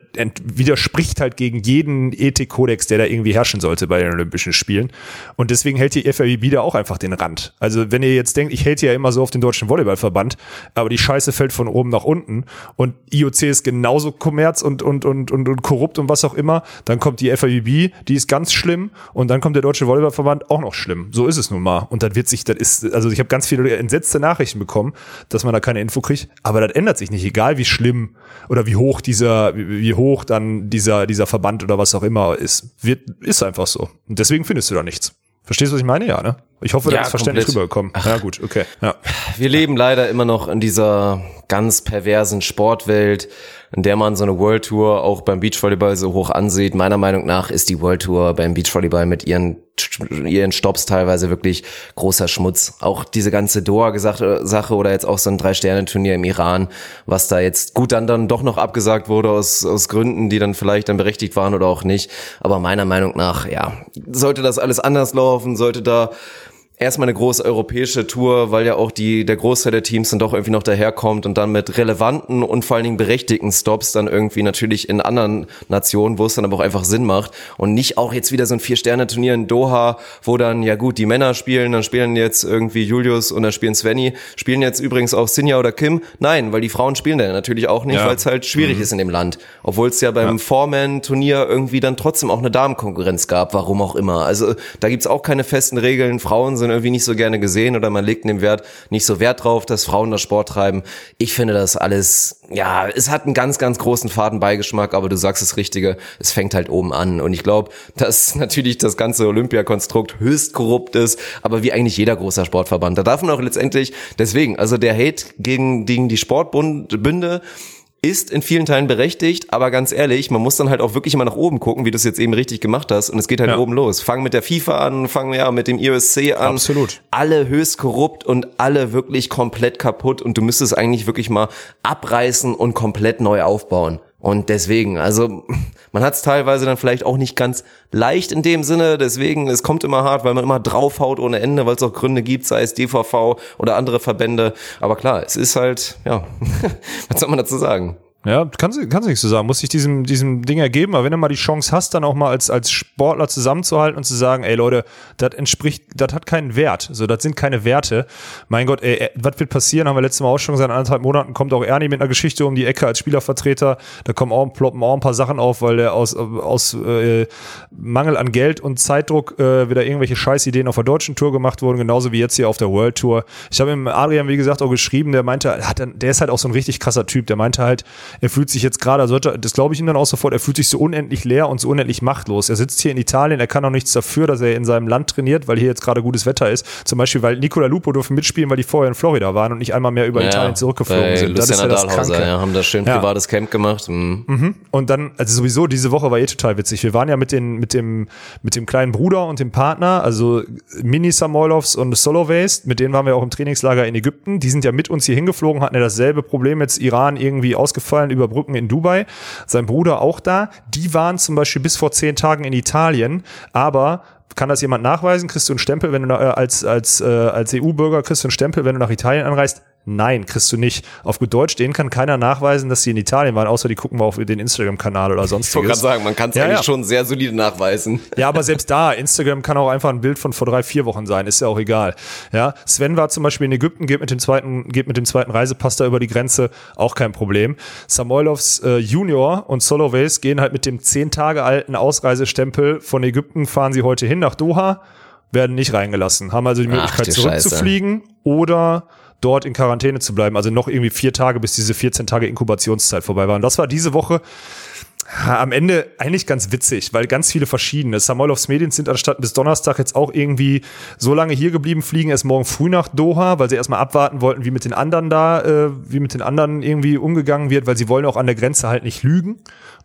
widerspricht halt gegen jeden Ethikkodex, der da irgendwie herrschen sollte bei den Olympischen Spielen. Und deswegen hält die FAWB da auch einfach den Rand. Also wenn ihr jetzt denkt, ich hält ja immer so auf den deutschen Volleyballverband, aber die Scheiße fällt von oben nach unten und IOC ist genauso kommerz und, und, und, und, und korrupt und was auch immer, dann kommt die FAWB, die ist ganz schlimm und dann kommt der deutsche Volleyballverband auch noch schlimm. So ist es nun mal. Und das wird sich, das ist, also ich habe ganz viele entsetzte Nachrichten bekommen, dass man da keine Info kriegt, aber das ändert sich nicht, egal wie schlimm oder wie hoch dieser, wie, hoch dann dieser, dieser Verband oder was auch immer ist, wird, ist einfach so. Und deswegen findest du da nichts. Verstehst du, was ich meine? Ja, ne? Ich hoffe, Ja, das ist verständlich rübergekommen. Ja, gut, okay. Ja. Wir leben leider immer noch in dieser ganz perversen Sportwelt, in der man so eine World Tour auch beim Beachvolleyball so hoch ansieht. Meiner Meinung nach ist die World Tour beim Beachvolleyball mit ihren ihren Stops teilweise wirklich großer Schmutz. Auch diese ganze Doha-Sache oder jetzt auch so ein Drei-Sterne-Turnier im Iran, was da jetzt gut dann dann doch noch abgesagt wurde aus, aus Gründen, die dann vielleicht dann berechtigt waren oder auch nicht. Aber meiner Meinung nach, ja, sollte das alles anders laufen, sollte da erstmal eine große europäische Tour, weil ja auch die, der Großteil der Teams dann doch irgendwie noch daherkommt und dann mit relevanten und vor allen Dingen berechtigten Stops dann irgendwie natürlich in anderen Nationen, wo es dann aber auch einfach Sinn macht und nicht auch jetzt wieder so ein Vier-Sterne-Turnier in Doha, wo dann, ja gut, die Männer spielen, dann spielen jetzt irgendwie Julius und dann spielen Svenny, spielen jetzt übrigens auch Sinja oder Kim. Nein, weil die Frauen spielen dann natürlich auch nicht, ja. weil es halt schwierig mhm. ist in dem Land. Obwohl es ja beim ja. Foreman-Turnier irgendwie dann trotzdem auch eine Damenkonkurrenz gab, warum auch immer. Also da gibt's auch keine festen Regeln. Frauen sind sind irgendwie nicht so gerne gesehen oder man legt dem Wert nicht so Wert drauf, dass Frauen das Sport treiben. Ich finde das alles, ja, es hat einen ganz, ganz großen Fadenbeigeschmack, aber du sagst das Richtige, es fängt halt oben an. Und ich glaube, dass natürlich das ganze Olympiakonstrukt höchst korrupt ist, aber wie eigentlich jeder großer Sportverband. Da darf man auch letztendlich, deswegen, also der Hate gegen, gegen die Sportbünde, ist in vielen Teilen berechtigt, aber ganz ehrlich, man muss dann halt auch wirklich mal nach oben gucken, wie du es jetzt eben richtig gemacht hast. Und es geht halt ja. oben los. Fang mit der FIFA an, fangen ja mit dem IOSC an. Absolut. Alle höchst korrupt und alle wirklich komplett kaputt. Und du müsstest eigentlich wirklich mal abreißen und komplett neu aufbauen. Und deswegen, also man hat es teilweise dann vielleicht auch nicht ganz leicht in dem Sinne, deswegen, es kommt immer hart, weil man immer draufhaut ohne Ende, weil es auch Gründe gibt, sei es DVV oder andere Verbände. Aber klar, es ist halt, ja, was soll man dazu sagen? Ja, kannst kannst nichts zu sagen, muss sich diesem, diesem Ding ergeben, aber wenn du mal die Chance hast, dann auch mal als, als Sportler zusammenzuhalten und zu sagen, ey Leute, das entspricht, das hat keinen Wert, so, das sind keine Werte. Mein Gott, ey, was wird passieren, haben wir letztes Mal auch schon gesagt, in anderthalb Monaten kommt auch Ernie mit einer Geschichte um die Ecke als Spielervertreter, da kommen auch, ploppen auch ein paar Sachen auf, weil der aus, aus äh, Mangel an Geld und Zeitdruck äh, wieder irgendwelche Scheißideen auf der deutschen Tour gemacht wurden, genauso wie jetzt hier auf der World Tour. Ich habe ihm Adrian, wie gesagt, auch geschrieben, der meinte, hat, der ist halt auch so ein richtig krasser Typ, der meinte halt, er fühlt sich jetzt gerade, also das glaube ich ihm dann auch sofort, er fühlt sich so unendlich leer und so unendlich machtlos. Er sitzt hier in Italien, er kann auch nichts dafür, dass er in seinem Land trainiert, weil hier jetzt gerade gutes Wetter ist. Zum Beispiel, weil Nicola Lupo durfte mitspielen, weil die vorher in Florida waren und nicht einmal mehr über ja, Italien zurückgeflogen sind. Das ist ja das Kranke. Ja, haben da schön ja. privates Camp gemacht. Mhm. Mhm. Und dann, also sowieso, diese Woche war eh total witzig. Wir waren ja mit, den, mit, dem, mit dem kleinen Bruder und dem Partner, also Mini Samoilovs und Solo Waste, mit denen waren wir auch im Trainingslager in Ägypten. Die sind ja mit uns hier hingeflogen, hatten ja dasselbe Problem jetzt Iran irgendwie ausgefallen über Brücken in Dubai sein Bruder auch da. Die waren zum Beispiel bis vor zehn Tagen in Italien, aber kann das jemand nachweisen? Kriegst du einen Stempel, wenn du äh, als, als, äh, als EU-Bürger kriegst du einen Stempel, wenn du nach Italien anreist? Nein, kriegst du nicht. Auf gut Deutsch, denen kann keiner nachweisen, dass sie in Italien waren, außer die gucken mal auf den Instagram-Kanal oder sonst was. Ich wollte gerade sagen, man kann es ja, eigentlich ja. schon sehr solide nachweisen. Ja, aber selbst da, Instagram kann auch einfach ein Bild von vor drei, vier Wochen sein, ist ja auch egal. Ja, Sven war zum Beispiel in Ägypten, geht mit dem zweiten, geht mit dem zweiten Reisepass da über die Grenze, auch kein Problem. Samoilovs äh, Junior und Soloways gehen halt mit dem zehn Tage alten Ausreisestempel von Ägypten, fahren sie heute hin nach Doha, werden nicht reingelassen, haben also die Möglichkeit Ach, zurückzufliegen Scheiße. oder dort in Quarantäne zu bleiben. Also noch irgendwie vier Tage, bis diese 14 Tage Inkubationszeit vorbei war. Und das war diese Woche am Ende eigentlich ganz witzig, weil ganz viele verschiedene. Samoilovs Medien sind anstatt bis Donnerstag jetzt auch irgendwie so lange hier geblieben, fliegen erst morgen früh nach Doha, weil sie erstmal abwarten wollten, wie mit den anderen da, äh, wie mit den anderen irgendwie umgegangen wird, weil sie wollen auch an der Grenze halt nicht lügen.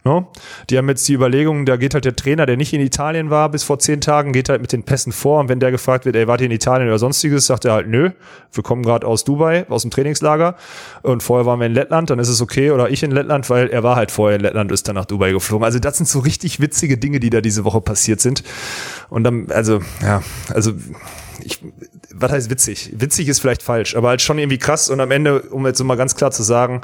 Ne? Die haben jetzt die Überlegung, da geht halt der Trainer, der nicht in Italien war bis vor zehn Tagen, geht halt mit den Pässen vor und wenn der gefragt wird, ey, wart ihr in Italien oder sonstiges, sagt er halt, nö, wir kommen gerade aus Dubai, aus dem Trainingslager und vorher waren wir in Lettland, dann ist es okay oder ich in Lettland, weil er war halt vorher in Lettland ist dann nach Dubai geflogen. Also das sind so richtig witzige Dinge, die da diese Woche passiert sind und dann, also, ja, also ich, was heißt witzig? Witzig ist vielleicht falsch, aber halt schon irgendwie krass und am Ende, um jetzt so mal ganz klar zu sagen,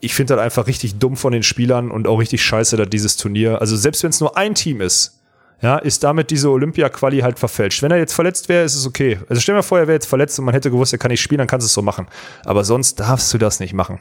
ich finde das einfach richtig dumm von den Spielern und auch richtig scheiße, dass dieses Turnier, also selbst wenn es nur ein Team ist, ja, ist damit diese Olympia-Quali halt verfälscht. Wenn er jetzt verletzt wäre, ist es okay. Also stell dir mal vor, er wäre jetzt verletzt und man hätte gewusst, er kann nicht spielen, dann kannst du es so machen. Aber sonst darfst du das nicht machen.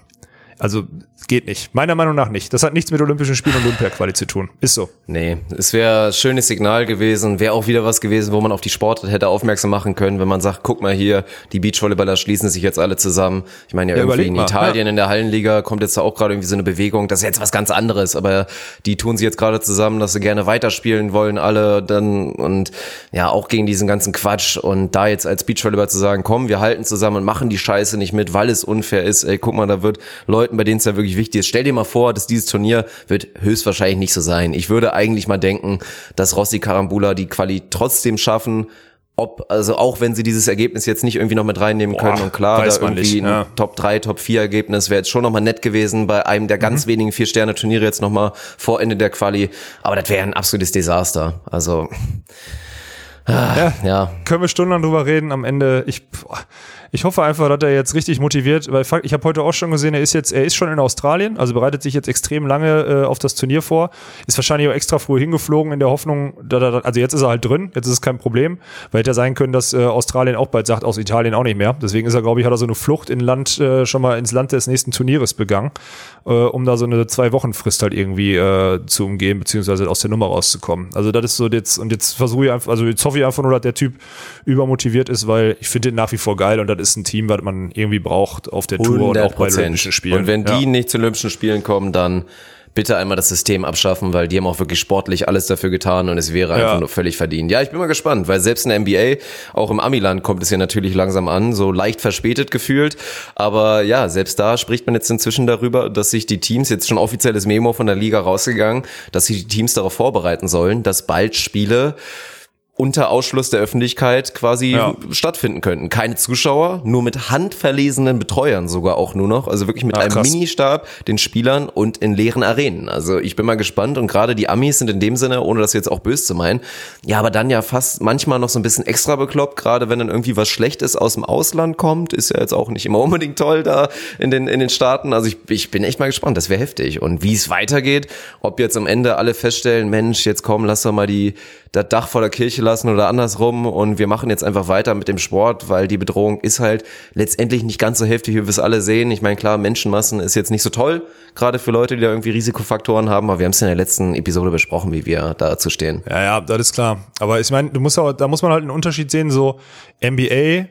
Also geht nicht. Meiner Meinung nach nicht. Das hat nichts mit Olympischen Spielen und Olympia-Quali zu tun. Ist so. Nee, es wäre ein schönes Signal gewesen, wäre auch wieder was gewesen, wo man auf die Sportart hätte aufmerksam machen können, wenn man sagt, guck mal hier, die Beachvolleyballer schließen sich jetzt alle zusammen. Ich meine ja, ja irgendwie in mal. Italien ja. in der Hallenliga kommt jetzt auch gerade irgendwie so eine Bewegung, das ist jetzt was ganz anderes, aber die tun sie jetzt gerade zusammen, dass sie gerne weiterspielen wollen alle dann und ja, auch gegen diesen ganzen Quatsch und da jetzt als Beachvolleyballer zu sagen, komm, wir halten zusammen und machen die Scheiße nicht mit, weil es unfair ist. Ey, guck mal, da wird Leute Leuten, bei denen es ja wirklich wichtig ist. Stell dir mal vor, dass dieses Turnier wird höchstwahrscheinlich nicht so sein. Ich würde eigentlich mal denken, dass Rossi Karambula die Quali trotzdem schaffen, ob, also auch wenn sie dieses Ergebnis jetzt nicht irgendwie noch mit reinnehmen Boah, können und klar, da irgendwie nicht, ja. ein Top 3, Top 4 Ergebnis wäre jetzt schon nochmal nett gewesen bei einem der Mhm. ganz wenigen Vier-Sterne-Turniere jetzt nochmal vor Ende der Quali. Aber das wäre ein absolutes Desaster. Also, Ja. ja. Können wir stundenlang drüber reden. Am Ende, ich, boah, ich hoffe einfach, dass er jetzt richtig motiviert, weil ich habe heute auch schon gesehen, er ist jetzt, er ist schon in Australien, also bereitet sich jetzt extrem lange äh, auf das Turnier vor, ist wahrscheinlich auch extra früh hingeflogen in der Hoffnung, da, da, also jetzt ist er halt drin, jetzt ist es kein Problem, weil hätte ja sein können, dass äh, Australien auch bald sagt, aus Italien auch nicht mehr. Deswegen ist er, glaube ich, hat er so eine Flucht in Land, äh, schon mal ins Land des nächsten Turnieres begangen, äh, um da so eine zwei Wochen Frist halt irgendwie äh, zu umgehen, beziehungsweise aus der Nummer rauszukommen. Also das ist so jetzt, und jetzt versuche ich einfach, also jetzt hoffe ich einfach nur, dass der Typ übermotiviert ist, weil ich finde den nach wie vor geil und das ist ein Team, was man irgendwie braucht auf der Tour und auch bei den 100%. Olympischen Spielen. Und wenn die ja. nicht zu Olympischen Spielen kommen, dann bitte einmal das System abschaffen, weil die haben auch wirklich sportlich alles dafür getan und es wäre einfach Ja. nur völlig verdient. Ja, ich bin mal gespannt, weil selbst in der NBA, auch im Amiland kommt es ja natürlich langsam an, so leicht verspätet gefühlt. Aber ja, selbst da spricht man jetzt inzwischen darüber, dass sich die Teams, jetzt schon offizielles Memo von der Liga rausgegangen, dass sich die Teams darauf vorbereiten sollen, dass bald Spiele unter Ausschluss der Öffentlichkeit quasi Ja. stattfinden könnten. Keine Zuschauer, nur mit handverlesenen Betreuern sogar auch nur noch. Also wirklich mit Ah, einem krass. Ministab, den Spielern und in leeren Arenen. Also ich bin mal gespannt und gerade die Amis sind in dem Sinne, ohne das jetzt auch böse zu meinen, ja, aber dann ja fast manchmal noch so ein bisschen extra bekloppt, gerade wenn dann irgendwie was Schlechtes aus dem Ausland kommt, ist ja jetzt auch nicht immer unbedingt toll da in den, in den Staaten. Also ich, ich bin echt mal gespannt, das wäre heftig. Und wie es weitergeht, ob jetzt am Ende alle feststellen, Mensch, jetzt komm, lass doch mal die, das Dach vor der Kirche lassen oder andersrum und wir machen jetzt einfach weiter mit dem Sport, weil die Bedrohung ist halt letztendlich nicht ganz so heftig, wie wir es alle sehen. Ich meine, klar, Menschenmassen ist jetzt nicht so toll, gerade für Leute, die da irgendwie Risikofaktoren haben, aber wir haben es in der letzten Episode besprochen, wie wir dazu stehen. Ja, ja, das ist klar. Aber ich meine, du musst auch, da muss man halt einen Unterschied sehen, so NBA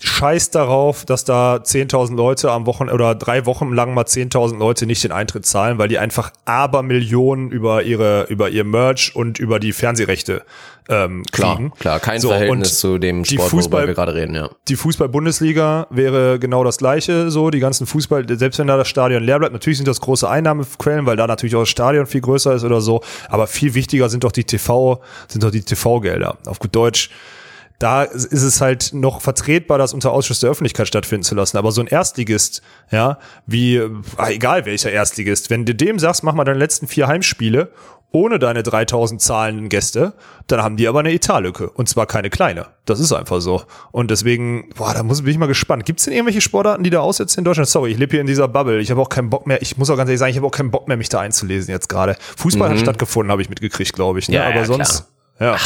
scheißt darauf, dass da 10.000 Leute am Wochen oder drei Wochen lang mal 10.000 Leute nicht den Eintritt zahlen, weil die einfach Abermillionen über ihre, über ihr Merch und über die Fernsehrechte ähm, Klar, kriegen. klar, kein So, Verhältnis zu dem Sport, Fußball- worüber wir gerade reden, ja. die Fußball-Bundesliga wäre genau das gleiche, so die ganzen Fußball, selbst wenn da das Stadion leer bleibt, natürlich sind das große Einnahmequellen, weil da natürlich auch das Stadion viel größer ist oder so, aber viel wichtiger sind doch die TV, sind doch die TV-Gelder. Auf gut Deutsch, da ist es halt noch vertretbar, das unter Ausschuss der Öffentlichkeit stattfinden zu lassen. Aber so ein Erstligist, ja, wie, ah, egal welcher Erstligist, wenn du dem sagst, mach mal deine letzten vier Heimspiele ohne deine 3000 zahlenden Gäste, dann haben die aber eine Etatlücke. Und zwar keine kleine. Das ist einfach so. Und deswegen, boah, da muss, bin ich mal gespannt. Gibt es denn irgendwelche Sportarten, die da aussetzen in Deutschland? Sorry, ich lebe hier in dieser Bubble. Ich habe auch keinen Bock mehr, ich muss auch ganz ehrlich sagen, ich habe auch keinen Bock mehr, mich da einzulesen jetzt gerade. Fußball hat stattgefunden, habe ich mitgekriegt, glaube ich. Ne? Mhm. Ja, aber ja, sonst, ja.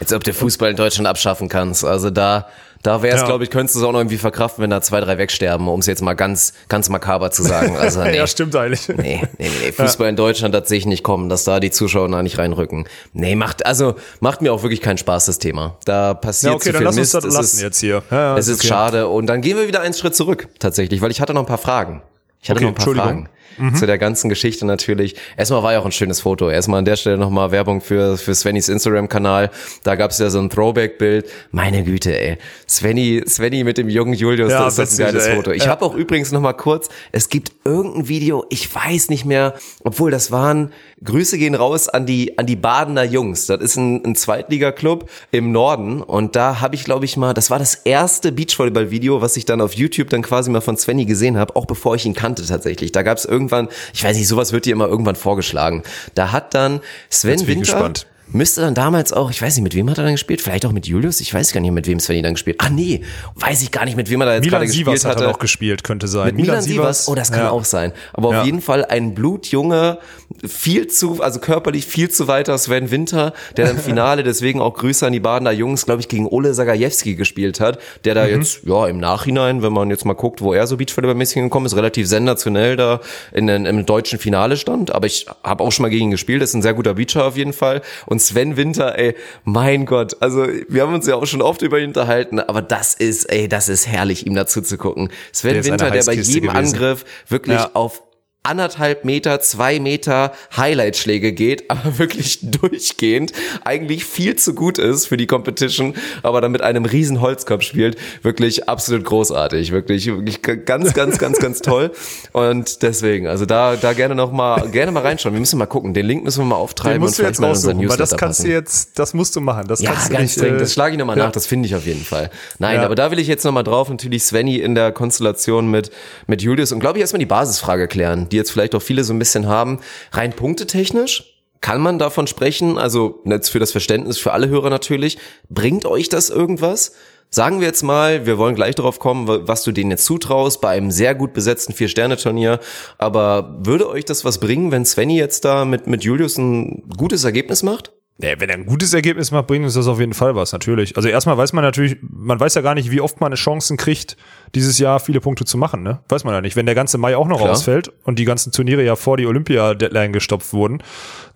Als ob du Fußball in Deutschland abschaffen kannst. Also da, da wäre es, Ja. glaube ich, könntest du es auch noch irgendwie verkraften, wenn da zwei, drei wegsterben, um es jetzt mal ganz, ganz makaber zu sagen. Also nee. ja, stimmt eigentlich. Nee, nee, nee. Fußball in Deutschland, das sehe ich nicht kommen, dass da die Zuschauer da nicht reinrücken. Nee, macht, also, macht mir auch wirklich keinen Spaß, das Thema. Da passiert Ja, okay, zu dann viel lass uns Mist. das es lassen ist, jetzt hier. Ja, ja, es ist okay. schade. Und dann gehen wir wieder einen Schritt zurück, tatsächlich, weil ich hatte noch ein paar Fragen. Ich hatte Okay, noch ein paar Entschuldigung. Fragen. Zu der ganzen Geschichte natürlich. Erstmal war ja auch ein schönes Foto. Erstmal an der Stelle nochmal Werbung für, für Svennys Instagram-Kanal. Da gab es ja so ein Throwback-Bild. Meine Güte, ey. Svenny, Svenny mit dem jungen Julius, Ja, das ist ein geiles ey. Foto. Ich Ja. habe auch übrigens nochmal kurz, es gibt irgendein Video, ich weiß nicht mehr, obwohl das waren, Grüße gehen raus an die, an die Badener Jungs. Das ist ein, ein Zweitliga-Club im Norden und da habe ich, glaube ich mal, das war das erste Beachvolleyball-Video, was ich dann auf YouTube dann quasi mal von Svenny gesehen habe, auch bevor ich ihn kannte tatsächlich. Da gab es irgendwann, ich weiß nicht, sowas wird dir immer irgendwann vorgeschlagen. Da hat dann Sven Winter, gespannt. Müsste dann damals auch, ich weiß nicht, mit wem hat er dann gespielt? Vielleicht auch mit Julius? Ich weiß gar nicht, mit wem Svenny dann gespielt. Ah nee, weiß ich gar nicht, mit wem er da jetzt Milan gerade Sievers gespielt hat er hatte. noch gespielt, könnte sein. Mit Milan Sievers? Oh, das kann ja. auch sein. Aber Ja. auf jeden Fall ein blutjunger, viel zu, also körperlich viel zu weiter Sven Winter, der im Finale, deswegen auch Grüße an die Badener Jungs, glaube ich, gegen Ole Sagajewski gespielt hat, der Mhm. da jetzt, ja, im Nachhinein, wenn man jetzt mal guckt, wo er so Beachvolleyball-mäßig gekommen ist, relativ sensationell da in den, im deutschen Finale stand. Aber ich habe auch schon mal gegen ihn gespielt, ist ein sehr guter Beacher auf jeden Fall. Und Sven Winter, ey, mein Gott, also wir haben uns ja auch schon oft über ihn unterhalten, aber das ist, ey, das ist herrlich, ihm dazu zu gucken. Sven Der Winter, der bei jedem gewesen. Angriff wirklich Ja. auf anderthalb Meter, zwei Meter Highlight-Schläge geht, aber wirklich durchgehend eigentlich viel zu gut ist für die Competition, aber dann mit einem riesen Holzkopf spielt. Wirklich absolut großartig. Wirklich, wirklich ganz, ganz, ganz, ganz toll. Und deswegen, also da, da gerne noch mal, gerne mal reinschauen. Wir müssen mal gucken. Den Link müssen wir mal auftreiben Den musst du und jetzt vielleicht mal raussuchen, weil das kannst du passen. jetzt, das musst du machen. Das Ja, kannst du ganz nicht, dringend. äh, Das schlage ich nochmal ja. nach. Das finde ich auf jeden Fall. Nein, Ja. aber da will ich jetzt nochmal drauf. Natürlich Svenny in der Konstellation mit, mit Julius. Und glaube ich erstmal die Basisfrage klären, die jetzt vielleicht auch viele so ein bisschen haben. Rein punktetechnisch? Kann man davon sprechen? Also jetzt für das Verständnis für alle Hörer natürlich. Bringt euch das irgendwas? Sagen wir jetzt mal, wir wollen gleich darauf kommen, wa- was du denen jetzt zutraust bei einem sehr gut besetzten Vier-Sterne-Turnier. Aber würde euch das was bringen, wenn Svenny jetzt da mit, mit Julius ein gutes Ergebnis macht? Ja, wenn er ein gutes Ergebnis macht, bringt uns das auf jeden Fall was, natürlich. Also erstmal weiß man natürlich, man weiß ja gar nicht, wie oft man eine Chancen kriegt, dieses Jahr viele Punkte zu machen, ne? Weiß man ja nicht. Wenn der ganze Mai auch noch Klar. ausfällt und die ganzen Turniere ja vor die Olympia-Deadline gestopft wurden,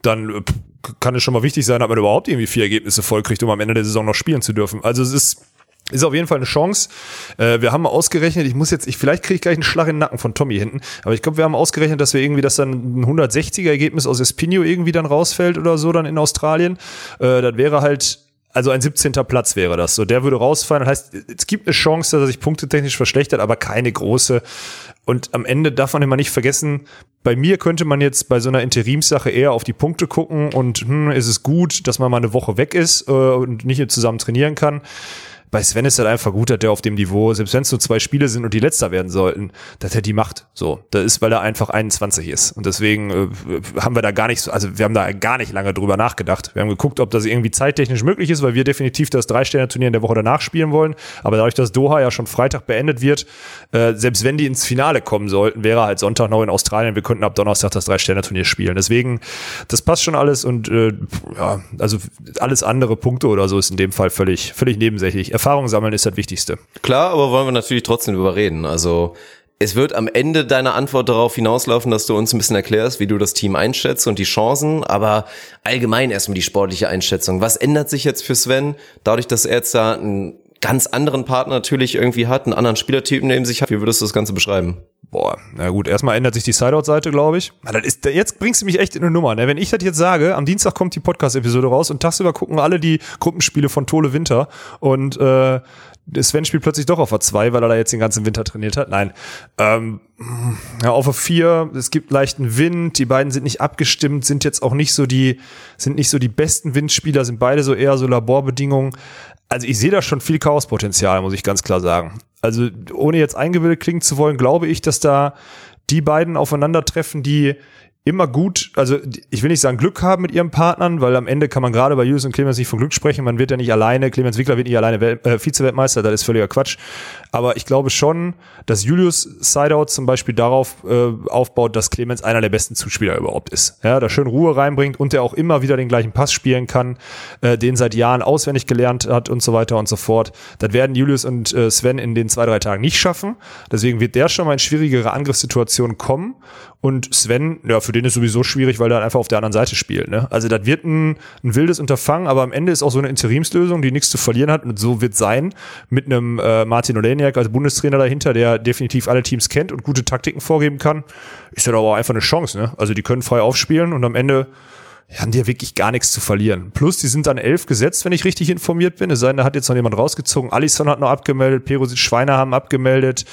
dann äh, kann es schon mal wichtig sein, ob man überhaupt irgendwie vier Ergebnisse voll kriegt, um am Ende der Saison noch spielen zu dürfen. Also es ist ist auf jeden Fall eine Chance. Äh, wir haben mal ausgerechnet, ich muss jetzt, ich, vielleicht kriege ich gleich einen Schlag in den Nacken von Tommy hinten, aber ich glaube, wir haben ausgerechnet, dass wir irgendwie, dass dann ein 160er Ergebnis aus Espino irgendwie dann rausfällt oder so dann in Australien. Äh, das wäre halt, also ein 17. Platz wäre das. So, der würde rausfallen. Das heißt, es gibt eine Chance, dass er sich punktetechnisch verschlechtert, aber keine große. Und am Ende darf man immer nicht vergessen, bei mir könnte man jetzt bei so einer Interimssache eher auf die Punkte gucken und hm, ist es gut, dass man mal eine Woche weg ist äh, und nicht zusammen trainieren kann bei Sven ist das einfach gut, dass der auf dem Niveau, selbst wenn es nur zwei Spiele sind und die letzter werden sollten, dass er die macht. So, das ist, weil er einfach 21 ist. Und deswegen äh, haben wir da gar nicht so, also wir haben da gar nicht lange drüber nachgedacht. Wir haben geguckt, ob das irgendwie zeittechnisch möglich ist, weil wir definitiv das Drei-Sterne-Turnier in der Woche danach spielen wollen. Aber dadurch, dass Doha ja schon Freitag beendet wird, äh, selbst wenn die ins Finale kommen sollten, wäre halt Sonntag noch in Australien. Wir könnten ab Donnerstag das Drei-Sterne-Turnier spielen. Deswegen, das passt schon alles und äh, ja, also alles andere Punkte oder so ist in dem Fall völlig, völlig nebensächlich. Erfahrung sammeln ist das Wichtigste. Klar, aber wollen wir natürlich trotzdem drüber reden. Also es wird am Ende deiner Antwort darauf hinauslaufen, dass du uns ein bisschen erklärst, wie du das Team einschätzt und die Chancen, aber allgemein erstmal die sportliche Einschätzung. Was ändert sich jetzt für Sven, dadurch, dass er jetzt da einen ganz anderen Partner natürlich irgendwie hat, einen anderen Spielertypen neben sich hat? Wie würdest du das Ganze beschreiben? Boah, na gut, erstmal ändert sich die Sideout-Seite, glaube ich. Das ist, jetzt bringst du mich echt in eine Nummer. Ne? Wenn ich das jetzt sage, am Dienstag kommt die Podcast-Episode raus und tagsüber gucken alle die Gruppenspiele von Tole Winter und äh, Sven spielt plötzlich doch auf A2, weil er da jetzt den ganzen Winter trainiert hat. Nein. Ähm, ja, auf A4, es gibt leichten Wind, die beiden sind nicht abgestimmt, sind jetzt auch nicht so die, sind nicht so die besten Windspieler, sind beide so eher so Laborbedingungen. Also ich sehe da schon viel Chaospotenzial, muss ich ganz klar sagen. Also ohne jetzt eingebildet klingen zu wollen, glaube ich, dass da die beiden aufeinandertreffen, die immer gut, also ich will nicht sagen Glück haben mit ihren Partnern, weil am Ende kann man gerade bei Julius und Clemens nicht von Glück sprechen. Man wird ja nicht alleine, Clemens Wickler wird nicht alleine Wel äh, Vize-Weltmeister, das ist völliger Quatsch. Aber ich glaube schon, dass Julius Sideout zum Beispiel darauf äh, aufbaut, dass Clemens einer der besten Zuspieler überhaupt ist. Ja, da schön Ruhe reinbringt und der auch immer wieder den gleichen Pass spielen kann, äh, den seit Jahren auswendig gelernt hat und so weiter und so fort. Das werden Julius und äh, Sven in den zwei, drei Tagen nicht schaffen. Deswegen wird der schon mal in schwierigere Angriffssituationen kommen. Und Sven, ja, für den ist sowieso schwierig, weil er dann einfach auf der anderen Seite spielt. Ne? Also das wird ein, ein wildes Unterfangen, aber am Ende ist auch so eine Interimslösung, die nichts zu verlieren hat. Und so wird sein mit einem äh, Martin Oleniak als Bundestrainer dahinter, der definitiv alle Teams kennt und gute Taktiken vorgeben kann. Ist ja aber auch einfach eine Chance. Ne? Also die können frei aufspielen und am Ende haben die ja wirklich gar nichts zu verlieren. Plus, die sind an elf gesetzt, wenn ich richtig informiert bin. Es sei denn, da hat jetzt noch jemand rausgezogen. Alisson hat noch abgemeldet, Perusic Schweiner haben abgemeldet.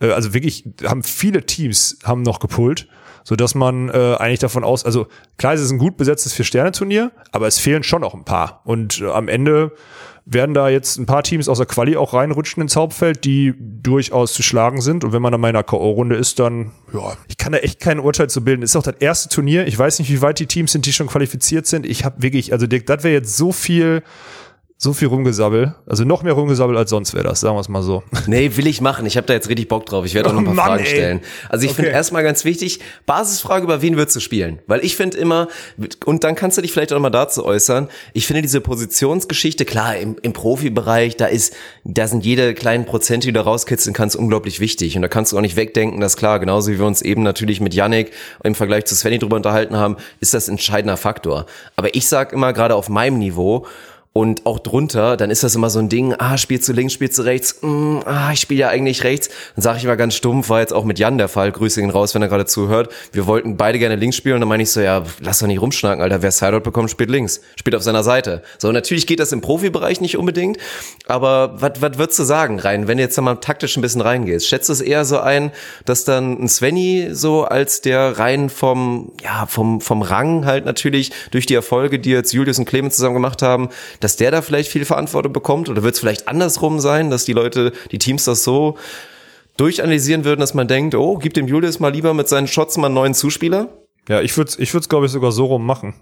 Äh, also wirklich, haben viele Teams haben noch gepult, so dass man äh, eigentlich davon aus, also klar, es ist ein gut besetztes Vier-Sterne-Turnier, aber es fehlen schon noch ein paar. Und äh, am Ende werden da jetzt ein paar Teams aus der Quali auch reinrutschen ins Hauptfeld, die durchaus zu schlagen sind. Und wenn man dann mal in einer K.O.-Runde ist, dann, ja, ich kann da echt kein Urteil zu bilden. Ist auch das erste Turnier. Ich weiß nicht, wie weit die Teams sind, die schon qualifiziert sind. Ich habe wirklich, also das wäre jetzt so viel, so viel rumgesabbel. Also noch mehr rumgesabbel als sonst wäre das, sagen wir es mal so. Nee, will ich machen. Ich habe da jetzt richtig Bock drauf. Ich werde auch noch ein paar Oh Mann, Fragen ey. stellen. Also ich finde Okay. erstmal ganz wichtig, Basisfrage, über wen würdest du spielen? Weil ich finde immer, und dann kannst du dich vielleicht auch mal dazu äußern, ich finde diese Positionsgeschichte, klar, im, im Profibereich, da ist, da sind jede kleinen Prozente, die du rauskitzeln kannst, unglaublich wichtig. Und da kannst du auch nicht wegdenken, dass klar, genauso wie wir uns eben natürlich mit Yannick im Vergleich zu Svenny drüber unterhalten haben, ist das ein entscheidender Faktor. Aber ich sag immer, gerade auf meinem Niveau, und auch drunter, dann ist das immer so ein Ding, ah, spielst du links, spielst du rechts, mm, ah, ich spiele ja eigentlich rechts. Dann sage ich mal ganz stumpf, war jetzt auch mit Jan der Fall, grüße ihn raus, wenn er gerade zuhört. Wir wollten beide gerne links spielen und dann meine ich so, ja, lass doch nicht rumschnacken, Alter, wer Sideout bekommt, spielt links, spielt auf seiner Seite. So, natürlich geht das im Profibereich nicht unbedingt, aber was was würdest du sagen, rein, wenn du jetzt da mal taktisch ein bisschen reingehst? Schätzt du es eher so ein, dass dann ein Svenny so als der rein vom, ja, vom, vom Rang halt natürlich durch die Erfolge, die jetzt Julius und Clemens zusammen gemacht haben, dass der da vielleicht viel Verantwortung bekommt? Oder wird es vielleicht andersrum sein, dass die Leute, die Teams das so durchanalysieren würden, dass man denkt, oh, gib dem Julius mal lieber mit seinen Shots mal einen neuen Zuspieler? Ja, ich würde ich würde glaube ich sogar so rum machen.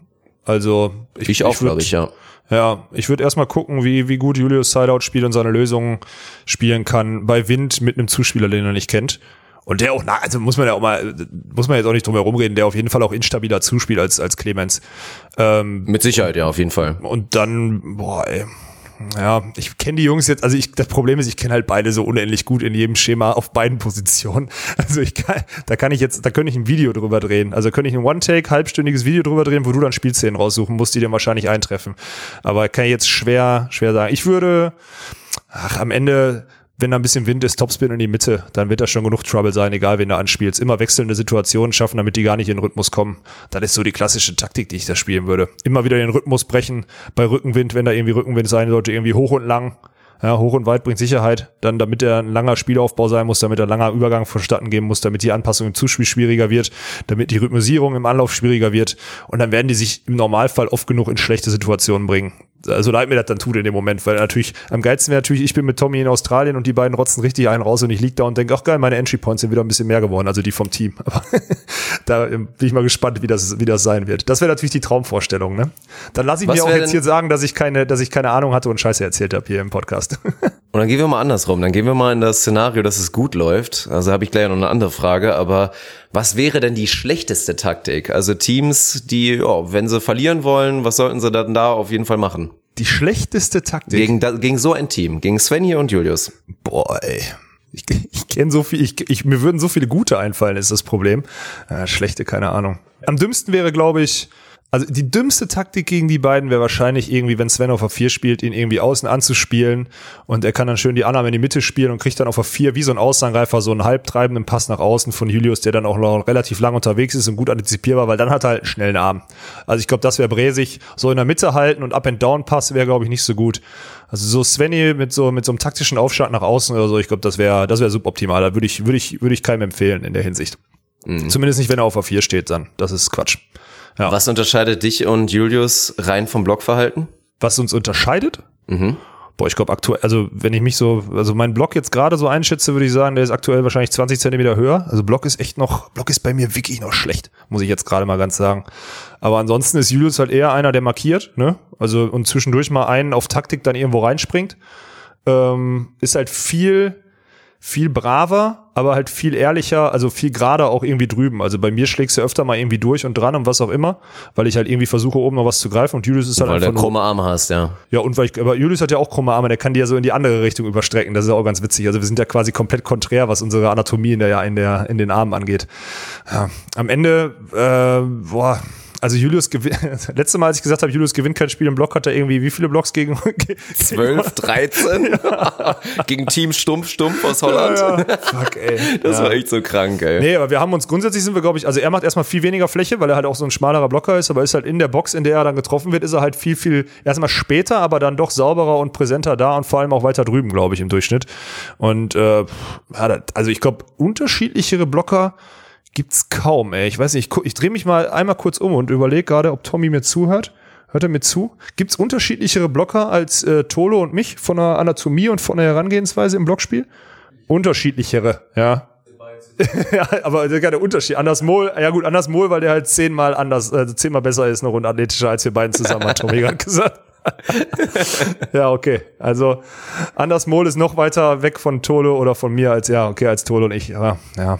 Also ich, ich auch, glaube ich, ja. Ja, ich würde erstmal gucken, wie, wie gut Julius Sideout spielt und seine Lösungen spielen kann bei Wind mit einem Zuspieler, den er nicht kennt. Und der auch, na, also muss man ja auch mal, muss man jetzt auch nicht drum herum reden, der auf jeden Fall auch instabiler zuspielt als, als Clemens. Ähm, Mit Sicherheit, ja, auf jeden Fall. Und dann, boah, ey. Ja, ich kenne die Jungs jetzt, also ich, das Problem ist, ich kenne halt beide so unendlich gut in jedem Schema auf beiden Positionen. Also ich kann, da kann ich jetzt, da könnte ich ein Video drüber drehen. Also könnte ich ein One-Take, halbstündiges Video drüber drehen, wo du dann Spielszenen raussuchen musst, die dir wahrscheinlich eintreffen. Aber kann ich jetzt schwer, schwer sagen. Ich würde, ach, am Ende wenn da ein bisschen Wind ist, Topspin in die Mitte, dann wird da schon genug Trouble sein, egal wen du anspielst. Immer wechselnde Situationen schaffen, damit die gar nicht in den Rhythmus kommen. Das ist so die klassische Taktik, die ich da spielen würde. Immer wieder den Rhythmus brechen bei Rückenwind, wenn da irgendwie Rückenwind sein sollte, irgendwie hoch und lang. Ja, hoch und weit bringt Sicherheit. Dann, damit der ein langer Spielaufbau sein muss, damit der langer Übergang vonstatten gehen muss, damit die Anpassung im Zuspiel schwieriger wird, damit die Rhythmisierung im Anlauf schwieriger wird. Und dann werden die sich im Normalfall oft genug in schlechte Situationen bringen also leid mir das dann tut in dem Moment, weil natürlich am geilsten wäre natürlich, ich bin mit Tommy in Australien und die beiden rotzen richtig einen raus und ich lieg da und denke, ach geil, meine Entry Points sind wieder ein bisschen mehr geworden, also die vom Team. Aber da bin ich mal gespannt, wie das, wie das sein wird. Das wäre natürlich die Traumvorstellung, ne? Dann lasse ich Was mir auch jetzt hier sagen, dass ich keine, dass ich keine Ahnung hatte und Scheiße erzählt habe hier im Podcast. und dann gehen wir mal andersrum. Dann gehen wir mal in das Szenario, dass es gut läuft. Also habe ich gleich noch eine andere Frage, aber was wäre denn die schlechteste Taktik? Also Teams, die, oh, wenn sie verlieren wollen, was sollten sie dann da auf jeden Fall machen? Die schlechteste Taktik? Gegen, gegen so ein Team, gegen Sven hier und Julius. Boah, ey. Ich, ich kenne so viel, ich, ich, mir würden so viele gute einfallen, ist das Problem. Äh, schlechte, keine Ahnung. Am dümmsten wäre, glaube ich, also die dümmste Taktik gegen die beiden wäre wahrscheinlich irgendwie, wenn Sven auf der 4 spielt, ihn irgendwie außen anzuspielen und er kann dann schön die Annahme in die Mitte spielen und kriegt dann auf der 4 wie so ein Außenangreifer so einen halbtreibenden Pass nach außen von Julius, der dann auch noch relativ lang unterwegs ist und gut antizipierbar, weil dann hat er halt einen schnellen Arm. Also ich glaube, das wäre bräsig. So in der Mitte halten und Up-and-Down-Pass wäre, glaube ich, nicht so gut. Also so Svenny mit so, mit so einem taktischen Aufschlag nach außen oder so, ich glaube, das wäre, das wäre suboptimal. Da würde ich, würde ich, würde ich keinem empfehlen in der Hinsicht. Mhm. Zumindest nicht, wenn er auf der 4 steht dann. Das ist Quatsch. Ja. Was unterscheidet dich und Julius rein vom Blockverhalten? Was uns unterscheidet? Mhm. Boah, ich glaube aktuell, also wenn ich mich so, also mein Block jetzt gerade so einschätze, würde ich sagen, der ist aktuell wahrscheinlich 20 Zentimeter höher. Also Block ist echt noch, Block ist bei mir wirklich noch schlecht, muss ich jetzt gerade mal ganz sagen. Aber ansonsten ist Julius halt eher einer, der markiert, ne? Also und zwischendurch mal einen auf Taktik dann irgendwo reinspringt. Ähm, ist halt viel, viel braver, aber halt viel ehrlicher, also viel gerade auch irgendwie drüben. Also bei mir schlägst du öfter mal irgendwie durch und dran und was auch immer, weil ich halt irgendwie versuche, oben noch was zu greifen und Julius ist halt Weil du krumme Arme hast, ja. Ja, und weil ich, aber Julius hat ja auch krumme Arme, der kann die ja so in die andere Richtung überstrecken. Das ist auch ganz witzig. Also wir sind ja quasi komplett konträr, was unsere Anatomie in der, in der, in den Armen angeht. Ja. Am Ende, äh, boah, also Julius gewinnt, letzte Mal, als ich gesagt habe, Julius gewinnt kein Spiel im Block, hat er irgendwie wie viele Blocks gegen? 12, 13? Ja. gegen Team Stumpf Stumpf aus Holland? Ja, ja. Fuck, ey. Das war echt so krank, ey. Nee, aber wir haben uns, grundsätzlich sind wir, glaube ich, also er macht erstmal viel weniger Fläche, weil er halt auch so ein schmalerer Blocker ist, aber ist halt in der Box, in der er dann getroffen wird, ist er halt viel, viel, erstmal später, aber dann doch sauberer und präsenter da und vor allem auch weiter drüben, glaube ich, im Durchschnitt. Und äh, also ich glaube, unterschiedlichere Blocker, gibt's kaum, ey. Ich weiß nicht, ich, ich drehe mich mal einmal kurz um und überlege gerade, ob Tommy mir zuhört. Hört er mir zu? Gibt's unterschiedlichere Blocker als äh, Tolo und mich von der Anatomie und von der Herangehensweise im Blockspiel? Unterschiedlichere, ja. ja, aber der der Unterschied. Anders Mol, ja gut, Anders Mol, weil der halt zehnmal anders, äh, zehnmal besser ist noch und athletischer als wir beiden zusammen, hat Tommy gerade gesagt. ja, okay. Also Anders Mol ist noch weiter weg von Tolo oder von mir als ja, okay, als Tolo und ich. Aber ja,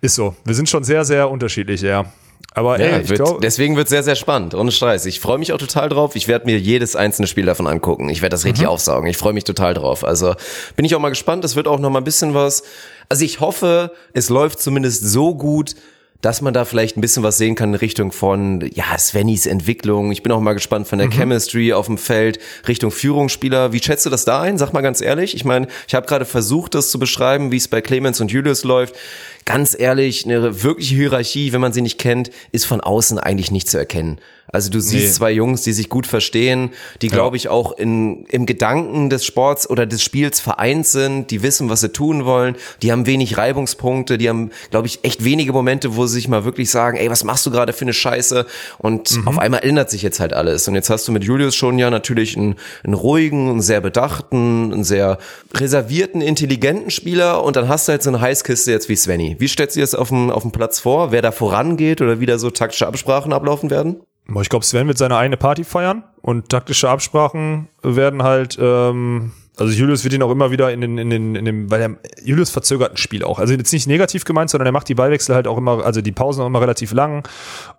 ist so. Wir sind schon sehr, sehr unterschiedlich, ja. Aber ja, ey, ich wird, glaub, deswegen wird sehr, sehr spannend. Ohne Stress. Ich freue mich auch total drauf. Ich werde mir jedes einzelne Spiel davon angucken. Ich werde das richtig mhm. aufsaugen. Ich freue mich total drauf. Also bin ich auch mal gespannt. Es wird auch noch mal ein bisschen was. Also ich hoffe, es läuft zumindest so gut, dass man da vielleicht ein bisschen was sehen kann in Richtung von, ja, Svennys Entwicklung. Ich bin auch mal gespannt von der mhm. Chemistry auf dem Feld, Richtung Führungsspieler. Wie schätzt du das da ein? Sag mal ganz ehrlich. Ich meine, ich habe gerade versucht, das zu beschreiben, wie es bei Clemens und Julius läuft. Ganz ehrlich, eine wirkliche Hierarchie, wenn man sie nicht kennt, ist von außen eigentlich nicht zu erkennen. Also du siehst nee. zwei Jungs, die sich gut verstehen, die, glaube ich, auch in, im Gedanken des Sports oder des Spiels vereint sind, die wissen, was sie tun wollen, die haben wenig Reibungspunkte, die haben, glaube ich, echt wenige Momente, wo sie sich mal wirklich sagen, ey, was machst du gerade für eine Scheiße? Und mhm. auf einmal ändert sich jetzt halt alles. Und jetzt hast du mit Julius schon ja natürlich einen, einen ruhigen, einen sehr bedachten, einen sehr reservierten, intelligenten Spieler und dann hast du halt so eine Heißkiste jetzt wie Svenny. Wie stellst du dir das auf dem, auf dem Platz vor? Wer da vorangeht oder wie da so taktische Absprachen ablaufen werden? Ich glaube, Sven wird seine eigene Party feiern und taktische Absprachen werden halt ähm, also Julius wird ihn auch immer wieder in den, in den, in dem, weil er, Julius verzögert ein Spiel auch. Also jetzt nicht negativ gemeint, sondern er macht die Ballwechsel halt auch immer, also die Pausen auch immer relativ lang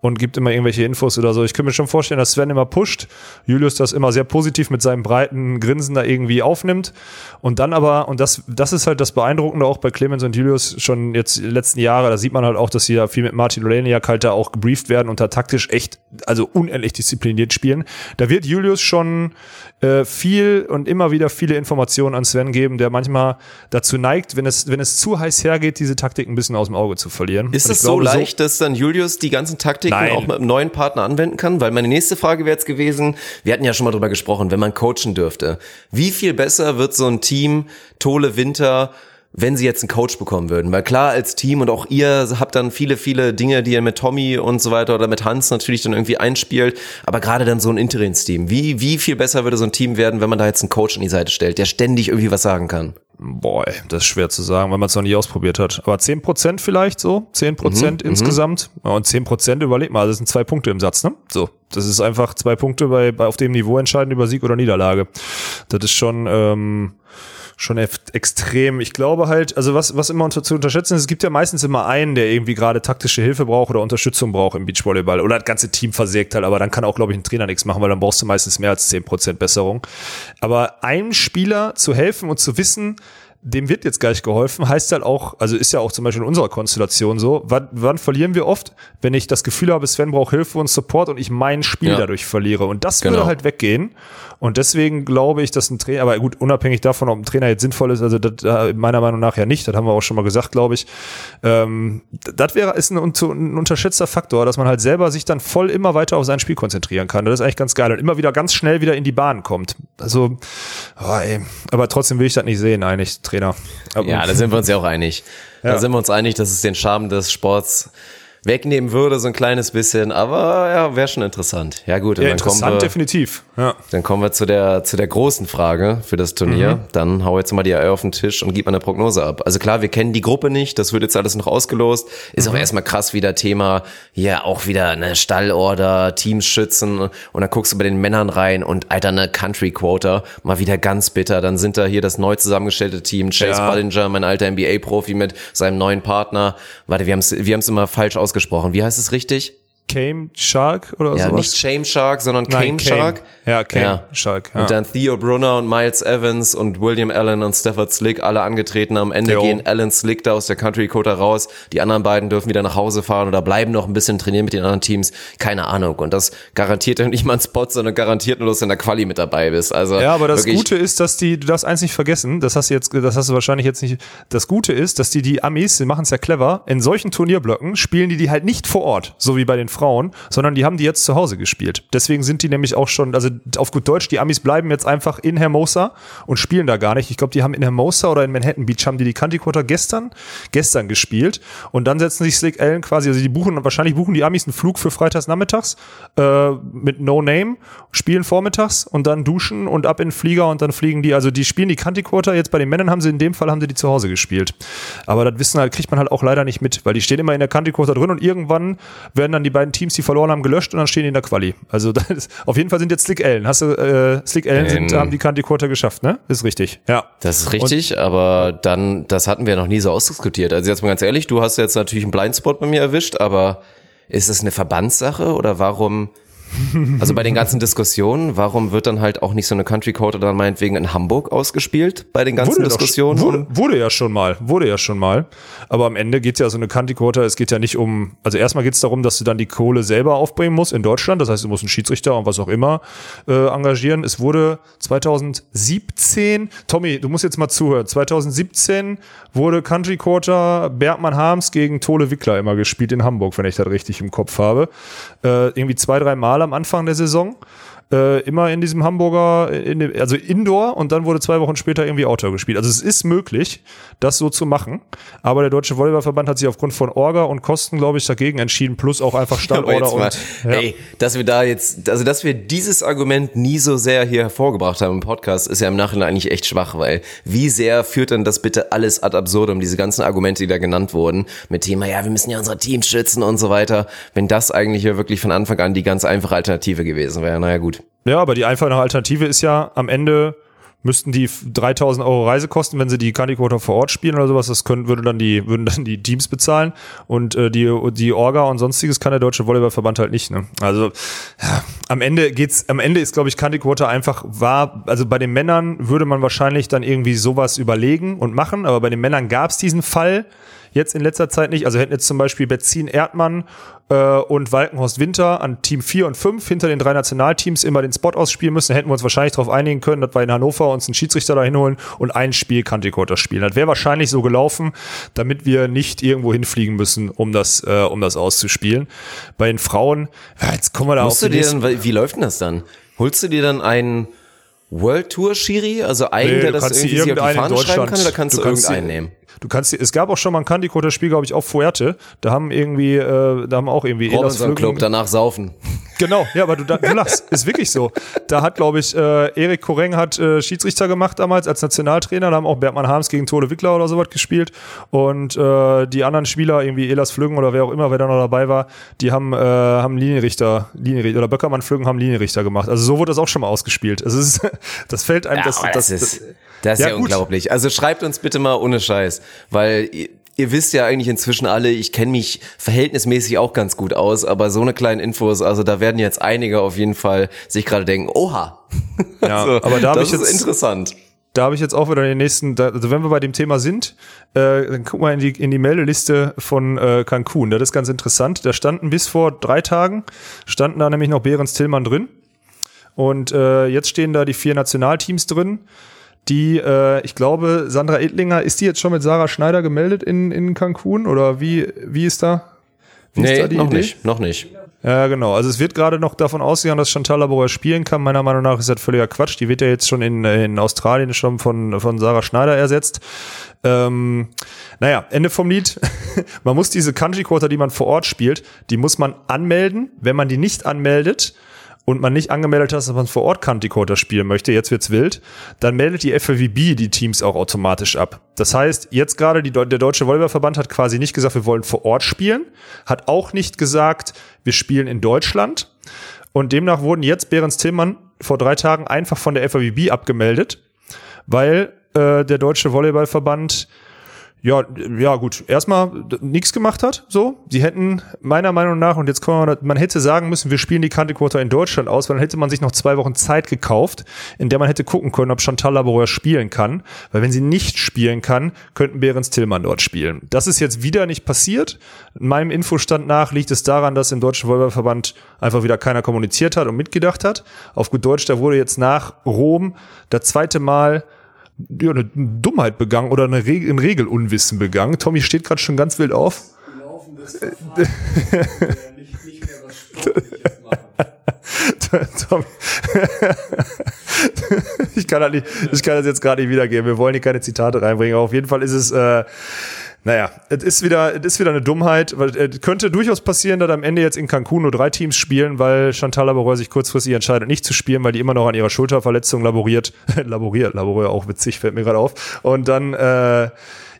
und gibt immer irgendwelche Infos oder so. Ich könnte mir schon vorstellen, dass Sven immer pusht, Julius das immer sehr positiv mit seinem breiten Grinsen da irgendwie aufnimmt und dann aber, und das, das ist halt das Beeindruckende auch bei Clemens und Julius schon jetzt die letzten Jahre, da sieht man halt auch, dass sie da viel mit Martin Oleniak halt da auch gebrieft werden und da taktisch echt, also unendlich diszipliniert spielen. Da wird Julius schon äh, viel und immer wieder viele Informationen an Sven geben, der manchmal dazu neigt, wenn es, wenn es zu heiß hergeht, diese Taktik ein bisschen aus dem Auge zu verlieren. Ist es so leicht, so dass dann Julius die ganzen Taktiken Nein. auch mit einem neuen Partner anwenden kann? Weil meine nächste Frage wäre jetzt gewesen, wir hatten ja schon mal drüber gesprochen, wenn man coachen dürfte, wie viel besser wird so ein Team Tole Winter wenn sie jetzt einen Coach bekommen würden. Weil klar, als Team und auch ihr habt dann viele, viele Dinge, die ihr mit Tommy und so weiter oder mit Hans natürlich dann irgendwie einspielt. Aber gerade dann so ein Interimsteam. Wie, wie viel besser würde so ein Team werden, wenn man da jetzt einen Coach an die Seite stellt, der ständig irgendwie was sagen kann? Boah, das ist schwer zu sagen, weil man es noch nie ausprobiert hat. Aber zehn Prozent vielleicht so, zehn Prozent mhm, insgesamt. Ja, und zehn Prozent überlegt mal, das sind zwei Punkte im Satz, ne? So, das ist einfach zwei Punkte bei, bei auf dem Niveau entscheiden über Sieg oder Niederlage. Das ist schon, ähm, schon extrem. Ich glaube halt, also was, was immer unter, zu unterschätzen ist, es gibt ja meistens immer einen, der irgendwie gerade taktische Hilfe braucht oder Unterstützung braucht im Beachvolleyball oder das ganze Team versägt halt, aber dann kann auch, glaube ich, ein Trainer nichts machen, weil dann brauchst du meistens mehr als zehn Prozent Besserung. Aber einem Spieler zu helfen und zu wissen, dem wird jetzt gleich geholfen, heißt halt auch, also ist ja auch zum Beispiel in unserer Konstellation so, wann, wann verlieren wir oft, wenn ich das Gefühl habe, Sven braucht Hilfe und Support und ich mein Spiel ja. dadurch verliere. Und das genau. würde halt weggehen. Und deswegen glaube ich, dass ein Trainer, aber gut, unabhängig davon, ob ein Trainer jetzt sinnvoll ist, also das, meiner Meinung nach ja nicht, das haben wir auch schon mal gesagt, glaube ich. Ähm, das wäre ist ein, ein unterschätzter Faktor, dass man halt selber sich dann voll immer weiter auf sein Spiel konzentrieren kann. Das ist eigentlich ganz geil und immer wieder ganz schnell wieder in die Bahn kommt. Also, oh, ey. aber trotzdem will ich das nicht sehen, eigentlich, Trainer. Ja, da sind wir uns ja auch einig. Ja. Da sind wir uns einig, dass es den Charme des Sports wegnehmen würde, so ein kleines bisschen, aber ja, wäre schon interessant. Ja gut, ja, dann interessant kommen wir, definitiv. Ja. Dann kommen wir zu der zu der großen Frage für das Turnier. Mhm. Dann hau jetzt mal die Eier auf den Tisch und gib mal eine Prognose ab. Also klar, wir kennen die Gruppe nicht, das wird jetzt alles noch ausgelost. Ist mhm. auch erstmal krass wieder Thema, ja, auch wieder eine Stallorder, Teams schützen und dann guckst du bei den Männern rein und alter eine Country Quota, mal wieder ganz bitter. Dann sind da hier das neu zusammengestellte Team, Chase ja. Ballinger, mein alter NBA Profi mit seinem neuen Partner. Warte, wir haben es wir haben es immer falsch aus ausgesprochen. Wie heißt es richtig? Came Shark oder ja, sowas? nicht Shame Shark, sondern Came, Came Shark. Ja, Came ja. Shark. Ja. Und dann Theo Brunner und Miles Evans und William Allen und Stafford Slick alle angetreten. Am Ende jo. gehen Allen Slick da aus der Country Quota raus. Die anderen beiden dürfen wieder nach Hause fahren oder bleiben noch ein bisschen trainieren mit den anderen Teams. Keine Ahnung. Und das garantiert ja nicht mal einen Spot, sondern garantiert nur, dass du in der Quali mit dabei bist. Also ja, aber das Gute ist, dass die, du darfst eins nicht vergessen, das hast du jetzt, das hast du wahrscheinlich jetzt nicht. Das Gute ist, dass die, die Amis, die machen es ja clever, in solchen Turnierblöcken spielen die die halt nicht vor Ort, so wie bei den Frauen, sondern die haben die jetzt zu Hause gespielt. Deswegen sind die nämlich auch schon, also auf gut Deutsch, die Amis bleiben jetzt einfach in Hermosa und spielen da gar nicht. Ich glaube, die haben in Hermosa oder in Manhattan Beach haben die die Country Quarter gestern, gestern gespielt und dann setzen sich Slick Allen quasi, also die buchen, wahrscheinlich buchen die Amis einen Flug für freitags nachmittags äh, mit No Name, spielen vormittags und dann duschen und ab in den Flieger und dann fliegen die, also die spielen die Country Quarter, jetzt bei den Männern haben sie in dem Fall haben sie die zu Hause gespielt. Aber das Wissen halt, kriegt man halt auch leider nicht mit, weil die stehen immer in der Country Quarter drin und irgendwann werden dann die beiden Teams, die verloren haben, gelöscht und dann stehen die in der Quali. Also ist, auf jeden Fall sind jetzt Slick Ellen. Hast du äh, Slick Ellen ähm, sind, haben die Kanti Quarter geschafft, ne? Ist richtig. Ja. Das ist richtig, und, aber dann, das hatten wir noch nie so ausdiskutiert. Also jetzt mal ganz ehrlich, du hast jetzt natürlich einen Blindspot bei mir erwischt, aber ist das eine Verbandssache oder warum Also bei den ganzen Diskussionen, warum wird dann halt auch nicht so eine Country Quarter dann meinetwegen in Hamburg ausgespielt bei den ganzen doch- Diskussionen? wurde, wurde ja schon mal, wurde ja schon mal. Aber am Ende geht ja so eine Country Quarter, es geht ja nicht um, also erstmal geht es darum, dass du dann die Kohle selber aufbringen musst in Deutschland. Das heißt, du musst einen Schiedsrichter und was auch immer äh, engagieren. Es wurde 2017, Tommy, du musst jetzt mal zuhören. 2017 wurde Country Quarter Bergmann Harms gegen Tole Wickler immer gespielt in Hamburg, wenn ich das richtig im Kopf habe. Äh, irgendwie zwei, drei Mal am Anfang der Saison. Äh, immer in diesem Hamburger, in dem, also Indoor und dann wurde zwei Wochen später irgendwie Outdoor gespielt. Also es ist möglich, das so zu machen, aber der Deutsche Volleyballverband hat sich aufgrund von Orga und Kosten, glaube ich, dagegen entschieden, plus auch einfach mal, und ja. ey, dass wir da jetzt, also dass wir dieses Argument nie so sehr hier hervorgebracht haben im Podcast, ist ja im Nachhinein eigentlich echt schwach, weil wie sehr führt denn das bitte alles ad absurdum, diese ganzen Argumente, die da genannt wurden, mit Thema, ja, wir müssen ja unser Team schützen und so weiter, wenn das eigentlich ja wirklich von Anfang an die ganz einfache Alternative gewesen wäre, naja gut. Ja, aber die einfache Alternative ist ja am Ende müssten die 3000 Euro Reise kosten, wenn sie die Candy Quarter vor Ort spielen oder sowas. Das können, würde dann die, würden dann die Teams bezahlen und äh, die, die Orga und sonstiges kann der Deutsche Volleyballverband halt nicht. Ne? Also ja, am Ende geht's, am Ende ist, glaube ich, Candy Quarter einfach war, also bei den Männern würde man wahrscheinlich dann irgendwie sowas überlegen und machen, aber bei den Männern gab's diesen Fall jetzt in letzter Zeit nicht. Also hätten jetzt zum Beispiel Betzin Erdmann äh, und Walkenhorst Winter an Team 4 und 5 hinter den drei Nationalteams immer den Spot ausspielen müssen, hätten wir uns wahrscheinlich darauf einigen können, dass wir in Hannover uns einen Schiedsrichter da hinholen und ein Spiel Quarter spielen. Das wäre wahrscheinlich so gelaufen, damit wir nicht irgendwo hinfliegen müssen, um das, äh, um das auszuspielen. Bei den Frauen, ja, jetzt kommen wir da Musst du auf die dir dann, wie läuft denn das dann? Holst du dir dann einen World Tour Schiri, also einen, Nee, der du das irgendwie auf die irgendeinen in Fahne schreiben kann, oder kannst du, du kannst irgendeinen nehmen? Du kannst, es gab auch schon mal ein Candy Quarter Spiel, glaube ich, auf Fuerte. Da haben irgendwie, äh, da haben auch irgendwie Robinson Club, danach saufen. Genau, ja, aber du, da, du lachst, ist wirklich so. Da hat, glaube ich, äh, Erik Koreng hat äh, Schiedsrichter gemacht damals als Nationaltrainer. Da haben auch Bergmann Harms gegen Tole Wickler oder sowas gespielt. Und äh, die anderen Spieler, irgendwie Elas Flüggen oder wer auch immer, wer da noch dabei war, die haben, äh, haben Linienrichter, Linienrichter oder Böckermann Flüggen haben Linienrichter gemacht. Also so wurde das auch schon mal ausgespielt. Es ist, das fällt einem, das, aber das, das, ist, das ist Ja, ja, unglaublich. Also schreibt uns bitte mal ohne Scheiß, weil ihr, wisst ja eigentlich inzwischen alle, ich kenne mich verhältnismäßig auch ganz gut aus, aber so eine kleinen Infos, also da werden jetzt einige auf jeden Fall sich gerade denken, oha. Ja, also, aber da das ich ist jetzt- interessant. da habe ich jetzt auch wieder den nächsten, also wenn wir bei dem Thema sind, äh, dann gucken wir in die, in die Meldeliste von äh, Cancun. Das ist ganz interessant. Da standen bis vor drei Tagen, standen da nämlich noch Behrens Tillmann drin. Und äh, jetzt stehen da die vier Nationalteams drin. Die, äh, ich glaube, Sandra Edlinger, ist die jetzt schon mit Sarah Schneider gemeldet in, in Cancun? Oder wie, wie ist da? Wie ist Nee, da die noch Idee? nicht, noch nicht. Ja, genau. Also es wird gerade noch davon ausgegangen, dass Chantal Labour spielen kann. Meiner Meinung nach ist das völliger Quatsch. Die wird ja jetzt schon in, in Australien schon von, von Sarah Schneider ersetzt. Ähm, naja, Ende vom Lied. man muss diese Country Quarter, die man vor Ort spielt, die muss man anmelden. Wenn man die nicht anmeldet, und man nicht angemeldet hat, dass man vor Ort Quarter spielen möchte, jetzt wird's wild, dann meldet die FWB die Teams auch automatisch ab. Das heißt, jetzt gerade der Deutsche Volleyballverband hat quasi nicht gesagt, wir wollen vor Ort spielen, hat auch nicht gesagt, wir spielen in Deutschland. Und demnach wurden jetzt Behrens Tillmann vor drei Tagen einfach von der FWB abgemeldet, weil äh, der Deutsche Volleyballverband ja, ja gut, erstmal nichts gemacht hat, so. Sie hätten meiner Meinung nach, und jetzt kommen wir, man hätte sagen müssen, wir spielen die Kante Quarter in Deutschland aus, weil dann hätte man sich noch zwei Wochen Zeit gekauft, in der man hätte gucken können, ob Chantal Laboureur spielen kann. Weil wenn sie nicht spielen kann, könnten Behrens Tillmann dort spielen. Das ist jetzt wieder nicht passiert. In meinem Infostand nach liegt es daran, dass im Deutschen Volleyballverband einfach wieder keiner kommuniziert hat und mitgedacht hat. Auf gut Deutsch, da wurde jetzt nach Rom das zweite Mal ja, eine Dummheit begangen oder eine Re ein Regelunwissen begangen. Tommy steht gerade schon ganz wild auf. Tommy. ich kann das nicht, ich kann das jetzt gerade nicht wiedergeben. Wir wollen hier keine Zitate reinbringen. Aber auf jeden Fall ist es, äh, naja, es ist wieder, es ist wieder eine Dummheit. Weil, es könnte durchaus passieren, dass am Ende jetzt in Cancun nur drei Teams spielen, weil Chantal Laboureur sich kurzfristig entscheidet, nicht zu spielen, weil die immer noch an ihrer Schulterverletzung laboriert. laboriert, Laboureur auch witzig, fällt mir gerade auf. Und dann, äh,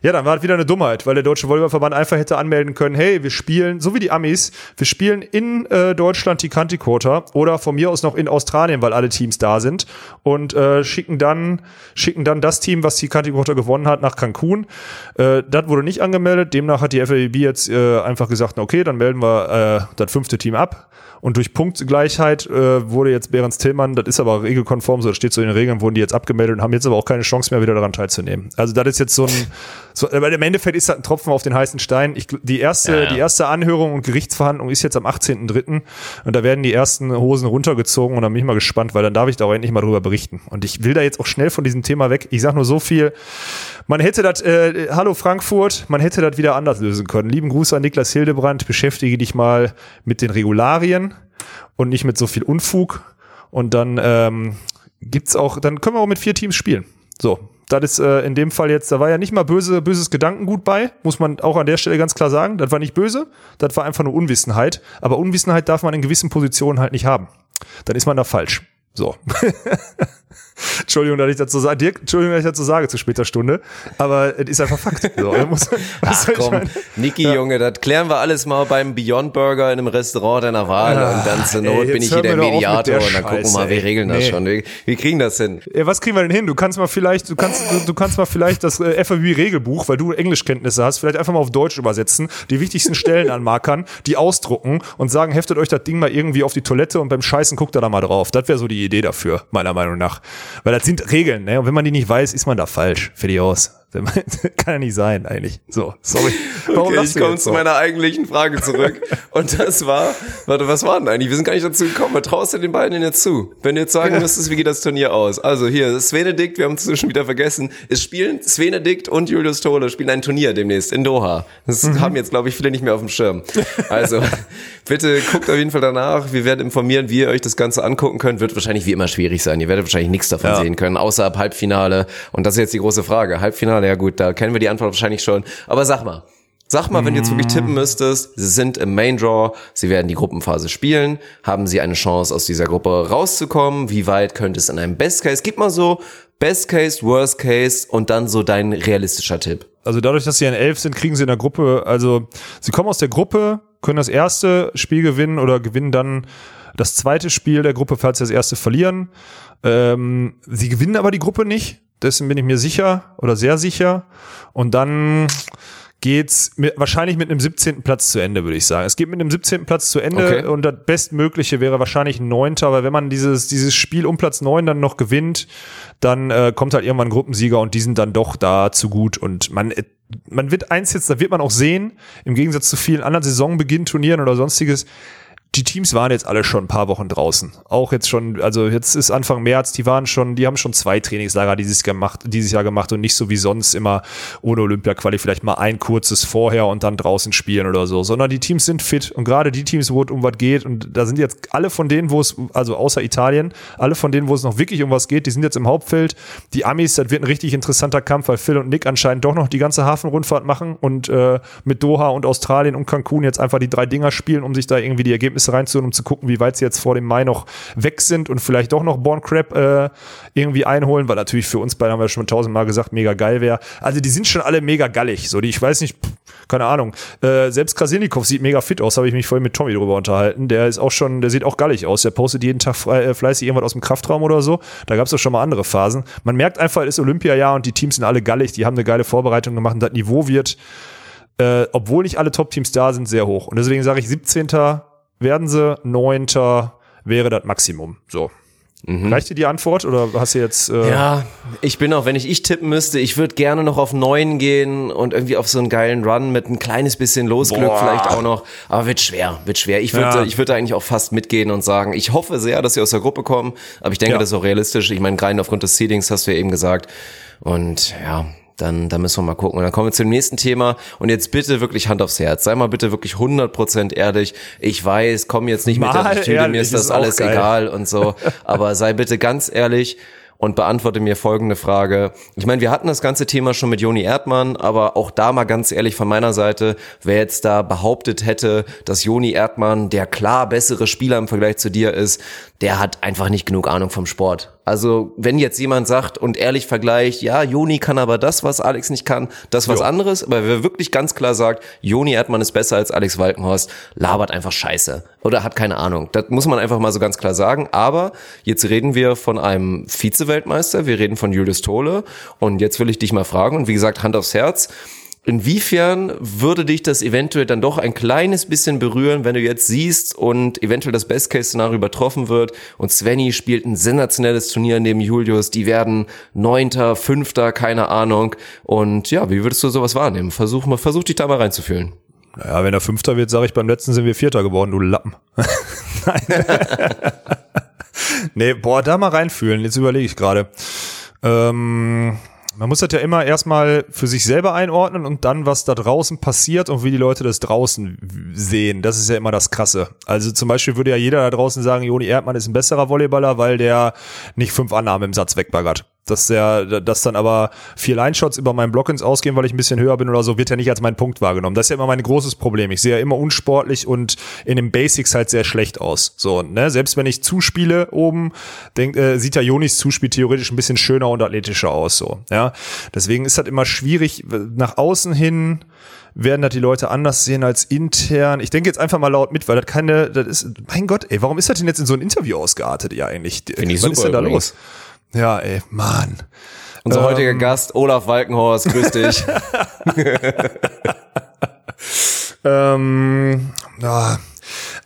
Ja, dann war es wieder eine Dummheit, weil der Deutsche Volleyballverband einfach hätte anmelden können, hey, wir spielen, so wie die Amis, wir spielen in äh, Deutschland die Quota oder von mir aus noch in Australien, weil alle Teams da sind und äh, schicken dann schicken dann das Team, was die Quota gewonnen hat, nach Cancun. Äh, das wurde nicht angemeldet, demnach hat die FAB jetzt äh, einfach gesagt, okay, dann melden wir äh, das fünfte Team ab und durch Punktgleichheit äh, wurde jetzt Behrens Tillmann, das ist aber regelkonform, so das steht so in den Regeln, wurden die jetzt abgemeldet und haben jetzt aber auch keine Chance mehr, wieder daran teilzunehmen. Also das ist jetzt so ein, so, aber im Endeffekt ist das ein Tropfen auf den heißen Stein. Ich, die erste, Ja, ja. die erste Anhörung und Gerichtsverhandlung ist jetzt am 18.03. und da werden die ersten Hosen runtergezogen und da bin ich mal gespannt, weil dann darf ich da auch endlich mal drüber berichten. Und ich will da jetzt auch schnell von diesem Thema weg. Ich sag nur so viel. Man hätte das, äh, hallo Frankfurt, man hätte das wieder anders lösen können. Lieben Gruß an Niklas Hildebrand, beschäftige dich mal mit den Regularien und nicht mit so viel Unfug. Und dann ähm, gibt's auch, dann können wir auch mit vier Teams spielen. So, das ist äh, in dem Fall jetzt, da war ja nicht mal böse, böses Gedankengut bei, muss man auch an der Stelle ganz klar sagen. Das war nicht böse, das war einfach nur Unwissenheit. Aber Unwissenheit darf man in gewissen Positionen halt nicht haben. Dann ist man da falsch. So. Entschuldigung, dass ich dazu sage, Dirk, Entschuldigung, dass ich dazu sage zu später Stunde, aber es ist einfach Fakt. So, muss, Ach komm, meinen? Niki, Junge, das klären wir alles mal beim Beyond Burger in einem Restaurant deiner Wahl Ah, und dann zur ey, Not bin jetzt ich hier der Mediator und dann gucken wir mal, wir ey. regeln das Nee. schon. Wir, wir kriegen das hin. Ja, was kriegen wir denn hin? Du kannst mal vielleicht, du kannst, du, du kannst mal vielleicht das äh, FAB-Regelbuch, weil du Englischkenntnisse hast, vielleicht einfach mal auf Deutsch übersetzen, die wichtigsten Stellen anmarkern, die ausdrucken und sagen, heftet euch das Ding mal irgendwie auf die Toilette und beim Scheißen guckt ihr da mal drauf. Das wäre so die Idee dafür, meiner Meinung nach. Weil das sind Regeln, ne? Und wenn man die nicht weiß, ist man da falsch. Fertig aus. Kann ja nicht sein, eigentlich. So, sorry. Warum Okay, ich komme zu so? meiner eigentlichen Frage zurück. Und das war, warte, was war denn eigentlich? Wir sind gar nicht dazu gekommen. Was traust du den beiden denn jetzt zu? Wenn du jetzt sagen müsstest, wie geht das Turnier aus? Also hier, Svenedikt, wir haben es schon wieder vergessen. Es spielen Svenedikt und Julius Tole spielen ein Turnier demnächst in Doha. Das Mhm. haben jetzt, glaube ich, viele nicht mehr auf dem Schirm. Also, bitte guckt auf jeden Fall danach. Wir werden informieren, wie ihr euch das Ganze angucken könnt. Wird wahrscheinlich wie immer schwierig sein. Ihr werdet wahrscheinlich nichts davon Ja. sehen können, außer ab Halbfinale. Und das ist jetzt die große Frage. Halbfinale, ja gut, da kennen wir die Antwort wahrscheinlich schon. Aber sag mal, Sag mal, wenn du jetzt wirklich tippen müsstest, sie sind im Main Draw, sie werden die Gruppenphase spielen, haben sie eine Chance aus dieser Gruppe rauszukommen? Wie weit könnte es in einem Best Case? Gib mal so Best Case, Worst Case und dann so dein realistischer Tipp. Also dadurch, dass sie in elf sind, kriegen sie in der Gruppe, also sie kommen aus der Gruppe, können das erste Spiel gewinnen oder gewinnen dann das zweite Spiel der Gruppe, falls sie das erste verlieren. Ähm, sie gewinnen aber die Gruppe nicht, dessen bin ich mir sicher oder sehr sicher. Und dann geht's mit, wahrscheinlich mit einem 17. Platz zu Ende, würde ich sagen. Es geht mit einem 17. Platz zu Ende Okay. und das Bestmögliche wäre wahrscheinlich ein Neunter, weil wenn man dieses, dieses Spiel um Platz neun dann noch gewinnt, dann äh, kommt halt irgendwann ein Gruppensieger und die sind dann doch da zu gut und man äh, man wird eins jetzt, da wird man auch sehen, im Gegensatz zu vielen anderen Saisonbeginn-Turnieren oder sonstiges, die Teams waren jetzt alle schon ein paar Wochen draußen. Auch jetzt schon, also jetzt ist Anfang März, die waren schon, die haben schon zwei Trainingslager dieses, gemacht, dieses Jahr gemacht und nicht so wie sonst immer ohne Olympia-Quali vielleicht mal ein kurzes vorher und dann draußen spielen oder so, sondern die Teams sind fit und gerade die Teams, wo es um was geht und da sind jetzt alle von denen, wo es, also außer Italien, alle von denen, wo es noch wirklich um was geht, die sind jetzt im Hauptfeld. Die Amis, das wird ein richtig interessanter Kampf, weil Phil und Nick anscheinend doch noch die ganze Hafenrundfahrt machen und äh, mit Doha und Australien und Cancun jetzt einfach die drei Dinger spielen, um sich da irgendwie die Ergebnisse reinzuholen, um zu gucken, wie weit sie jetzt vor dem Mai noch weg sind und vielleicht doch noch Born Crab äh, irgendwie einholen, weil natürlich für uns beide haben wir schon tausendmal gesagt, mega geil wäre. Also die sind schon alle mega gallig. So, die, ich weiß nicht, keine Ahnung. Äh, selbst Krasilnikov sieht mega fit aus, habe ich mich vorhin mit Tommy drüber unterhalten. Der ist auch schon, der sieht auch gallig aus. Der postet jeden Tag frei, äh, fleißig irgendwas aus dem Kraftraum oder so. Da gab es doch schon mal andere Phasen. Man merkt einfach, es ist Olympiajahr und die Teams sind alle gallig, die haben eine geile Vorbereitung gemacht und das Niveau wird, äh, obwohl nicht alle Top-Teams da sind, sehr hoch. Und deswegen sage ich, 17. werden sie, 9. wäre das Maximum. So. Reicht dir die Antwort oder hast du jetzt. Äh, Ja, ich bin auch, wenn ich ich tippen müsste, ich würde gerne noch auf neun gehen und irgendwie auf so einen geilen Run mit ein kleines bisschen Losglück Boah. vielleicht auch noch. Aber wird schwer, wird schwer. Ich würde, Ja. ich würde eigentlich auch fast mitgehen und sagen, ich hoffe sehr, dass sie aus der Gruppe kommen. Aber ich denke, Ja. das ist auch realistisch. Ich meine, gerade aufgrund des Seedings hast du ja eben gesagt. Und ja, dann, dann müssen wir mal gucken. Und dann kommen wir zum nächsten Thema. Und jetzt bitte wirklich Hand aufs Herz. Sei mal bitte wirklich 100% ehrlich. Ich weiß, komm jetzt nicht mit der Mal Attitüde, mir ist das ist alles geil. egal und so. Aber sei bitte ganz ehrlich und beantworte mir folgende Frage. Ich meine, wir hatten das ganze Thema schon mit Joni Erdmann, aber auch da mal ganz ehrlich von meiner Seite, wer jetzt da behauptet hätte, dass Joni Erdmann der klar bessere Spieler im Vergleich zu dir ist, der hat einfach nicht genug Ahnung vom Sport. Also wenn jetzt jemand sagt und ehrlich vergleicht, ja, Joni kann aber das, was Alex nicht kann, das was Jo. anderes, aber wer wirklich ganz klar sagt, Joni Erdmann ist besser als Alex Walkenhorst, labert einfach Scheiße oder hat keine Ahnung. Das muss man einfach mal so ganz klar sagen. Aber jetzt reden wir von einem Vize-Weltmeister, wir reden von Julius Tole und jetzt will ich dich mal fragen und wie gesagt, Hand aufs Herz. Inwiefern würde dich das eventuell dann doch ein kleines bisschen berühren, wenn du jetzt siehst und eventuell das Best-Case-Szenario übertroffen wird und Svenny spielt ein sensationelles Turnier neben Julius, die werden Neunter, Fünfter, keine Ahnung. Und ja, wie würdest du sowas wahrnehmen? Versuch mal, versuch dich da mal reinzufühlen. Naja, wenn er Fünfter wird, sage ich, beim letzten sind wir Vierter geworden, du Lappen. Nein. nee, boah, da mal reinfühlen, jetzt überlege ich gerade. Ähm, man muss das ja immer erstmal für sich selber einordnen und dann, was da draußen passiert und wie die Leute das draußen sehen. Das ist ja immer das Krasse. Also zum Beispiel würde ja jeder da draußen sagen, Joni Erdmann ist ein besserer Volleyballer, weil der nicht fünf Annahmen im Satz wegbaggert. Dass der, dass dann aber vier Line-Shots über meinen Block ins Ausgehen, weil ich ein bisschen höher bin oder so, wird ja nicht als mein Punkt wahrgenommen. Das ist ja immer mein großes Problem. Ich sehe ja immer unsportlich und in den Basics halt sehr schlecht aus. So, ne? Selbst wenn ich zuspiele oben, denk, äh, sieht ja Jonis Zuspiel theoretisch ein bisschen schöner und athletischer aus. So, ja. Deswegen ist das immer schwierig, nach außen hin werden das die Leute anders sehen als intern. Ich denke jetzt einfach mal laut mit, weil das keine, das ist, mein Gott, ey, warum ist das denn jetzt in so ein Interview ausgeartet, ja eigentlich? Finde ich Was ist super denn da übrigens. los? Ja, ey, Mann. Unser heutiger Gast, Olaf Walkenhorst, grüß dich. Ähm, ja.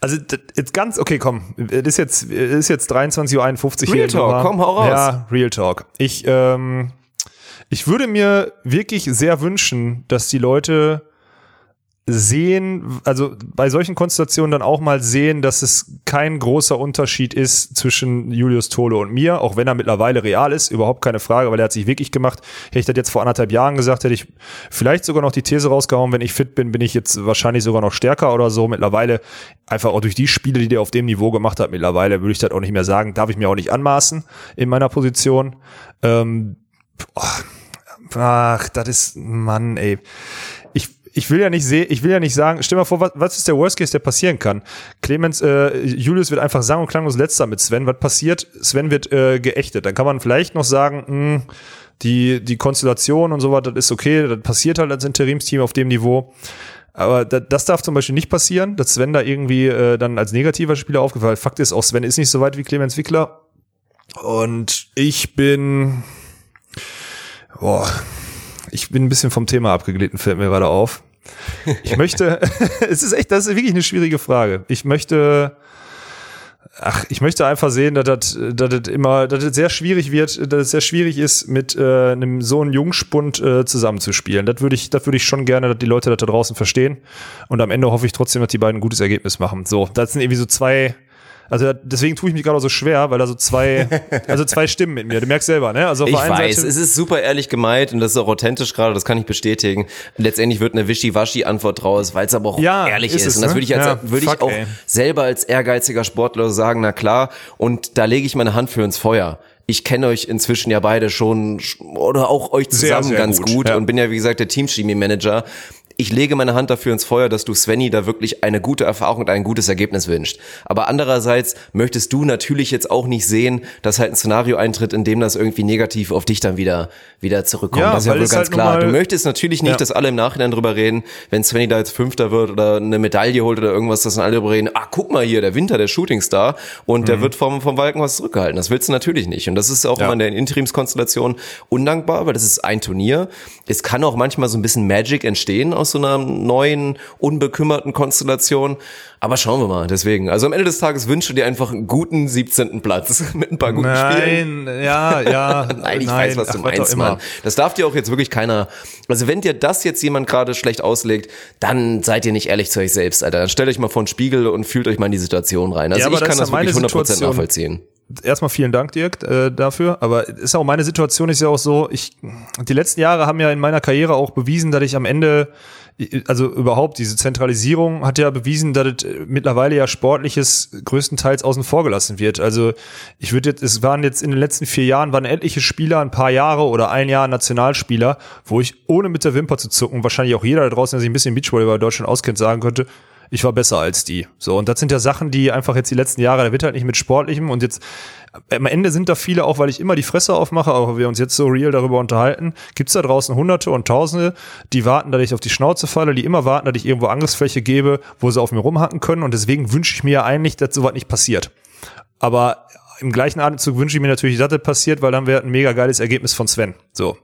Also jetzt ganz, okay, komm, es ist jetzt, ist jetzt 23.51 Uhr. Real Talk, komm, hau raus. Ja, Real Talk. Ich, ähm, ich würde mir wirklich sehr wünschen, dass die Leute sehen, also bei solchen Konstellationen dann auch mal sehen, dass es kein großer Unterschied ist zwischen Julius Tole und mir, auch wenn er mittlerweile real ist, überhaupt keine Frage, weil er hat sich wirklich gemacht. Hätte ich das jetzt vor anderthalb Jahren gesagt, hätte ich vielleicht sogar noch die These rausgehauen, wenn ich fit bin, bin ich jetzt wahrscheinlich sogar noch stärker oder so. Mittlerweile einfach auch durch die Spiele, die der auf dem Niveau gemacht hat, mittlerweile würde ich das auch nicht mehr sagen, darf ich mir auch nicht anmaßen in meiner Position. Ähm, Ach, das ist, Mann, ey. Ich, will ja nicht sehen, ich will ja nicht sagen, stell mal vor, was, was ist der Worst Case, der passieren kann? Clemens, äh, Julius wird einfach sang- und klanglos letzter mit Sven. Was passiert? Sven wird äh, geächtet. Dann kann man vielleicht noch sagen, mh, die, die Konstellation und so was, das ist okay, das passiert halt als Interimsteam auf dem Niveau. Aber da, das darf zum Beispiel nicht passieren, dass Sven da irgendwie äh, dann als negativer Spieler aufgefallen. Fakt ist, auch Sven ist nicht so weit wie Clemens Wickler. Und ich bin, boah, ich bin ein bisschen vom Thema abgeglitten, fällt mir gerade auf. Ich möchte, es ist echt, das ist wirklich eine schwierige Frage. Ich möchte, ach, ich möchte einfach sehen, dass das, dass das immer, dass es sehr schwierig wird, dass es sehr schwierig ist, mit äh, einem so einem Jungspund äh, zusammenzuspielen. Das würde ich, das würde ich schon gerne, dass die Leute das da draußen verstehen. Und am Ende hoffe ich trotzdem, dass die beiden ein gutes Ergebnis machen. So, das sind irgendwie so zwei, also deswegen tue ich mich gerade so schwer, weil da so zwei, also zwei Stimmen mit mir. Du merkst selber, ne? Also auf Ich einen weiß, Seite, es ist super ehrlich gemeint und das ist auch authentisch gerade, das kann ich bestätigen. Letztendlich wird eine Wischi-Waschi-Antwort draus, weil es aber auch Ja, ehrlich ist ist. es, und das ne? würde ich, als, Ja, würde ich fuck, auch ey. selber als ehrgeiziger Sportler sagen, na klar, und da lege ich meine Hand für ins Feuer. Ich kenne euch inzwischen ja beide schon oder auch euch Sehr, zusammen sehr ganz gut, gut, ja. und bin ja wie gesagt der Team-Chemie-Manager. Ich lege meine Hand dafür ins Feuer, dass du Svenny da wirklich eine gute Erfahrung und ein gutes Ergebnis wünscht. Aber andererseits möchtest du natürlich jetzt auch nicht sehen, dass halt ein Szenario eintritt, in dem das irgendwie negativ auf dich dann wieder, wieder zurückkommt. Ja, das ist ja wohl es ganz halt klar. Du möchtest natürlich nicht, Ja. dass alle im Nachhinein drüber reden, wenn Svenny da jetzt Fünfter wird oder eine Medaille holt oder irgendwas, dass dann alle drüber reden, ah, guck mal hier, der Winter, der Shootingstar und der wird vom, vom Walkenhorst zurückgehalten. Das willst du natürlich nicht. Und das ist auch Ja. immer in der Interimskonstellation undankbar, weil das ist ein Turnier. Es kann auch manchmal so ein bisschen Magic entstehen aus so einer neuen, unbekümmerten Konstellation. Aber schauen wir mal, deswegen. Also am Ende des Tages wünsche dir einfach einen guten 17. Platz mit ein paar guten Spielen. Nein, ja, ja. Nein, ich weiß, was du ach, meinst, auch immer. Mann. Das darf dir auch jetzt wirklich keiner. Also wenn dir das jetzt jemand gerade schlecht auslegt, dann seid ihr nicht ehrlich zu euch selbst, Alter. Dann stellt euch mal vor den Spiegel und fühlt euch mal in die Situation rein. Also Ja, ich das kann das meine wirklich 100% Situation. nachvollziehen. Erstmal vielen Dank, Dirk, äh, dafür. Aber ist auch meine Situation ist ja auch so, ich, die letzten Jahre haben ja in meiner Karriere auch bewiesen, dass ich am Ende, also überhaupt diese Zentralisierung hat ja bewiesen, dass es mittlerweile ja sportliches größtenteils außen vor gelassen wird. Also ich würde jetzt, es waren jetzt in den letzten vier Jahren, waren etliche Spieler, ein paar Jahre oder ein Jahr Nationalspieler, wo ich ohne mit der Wimper zu zucken, wahrscheinlich auch jeder da draußen, der sich ein bisschen Beachvolleyball in Deutschland auskennt, sagen könnte, ich war besser als die. So, und das sind ja Sachen, die einfach jetzt die letzten Jahre, da wird halt nicht mit Sportlichem und jetzt am Ende sind da viele, auch weil ich immer die Fresse aufmache, aber wir uns jetzt so real darüber unterhalten, gibt's da draußen Hunderte und Tausende, die warten, dass ich auf die Schnauze falle, die immer warten, dass ich irgendwo Angriffsfläche gebe, wo sie auf mir rumhacken können und deswegen wünsche ich mir ja eigentlich, dass sowas nicht passiert. Aber im gleichen Atemzug wünsche ich mir natürlich, dass das passiert, weil dann wäre ein mega geiles Ergebnis von Sven. So.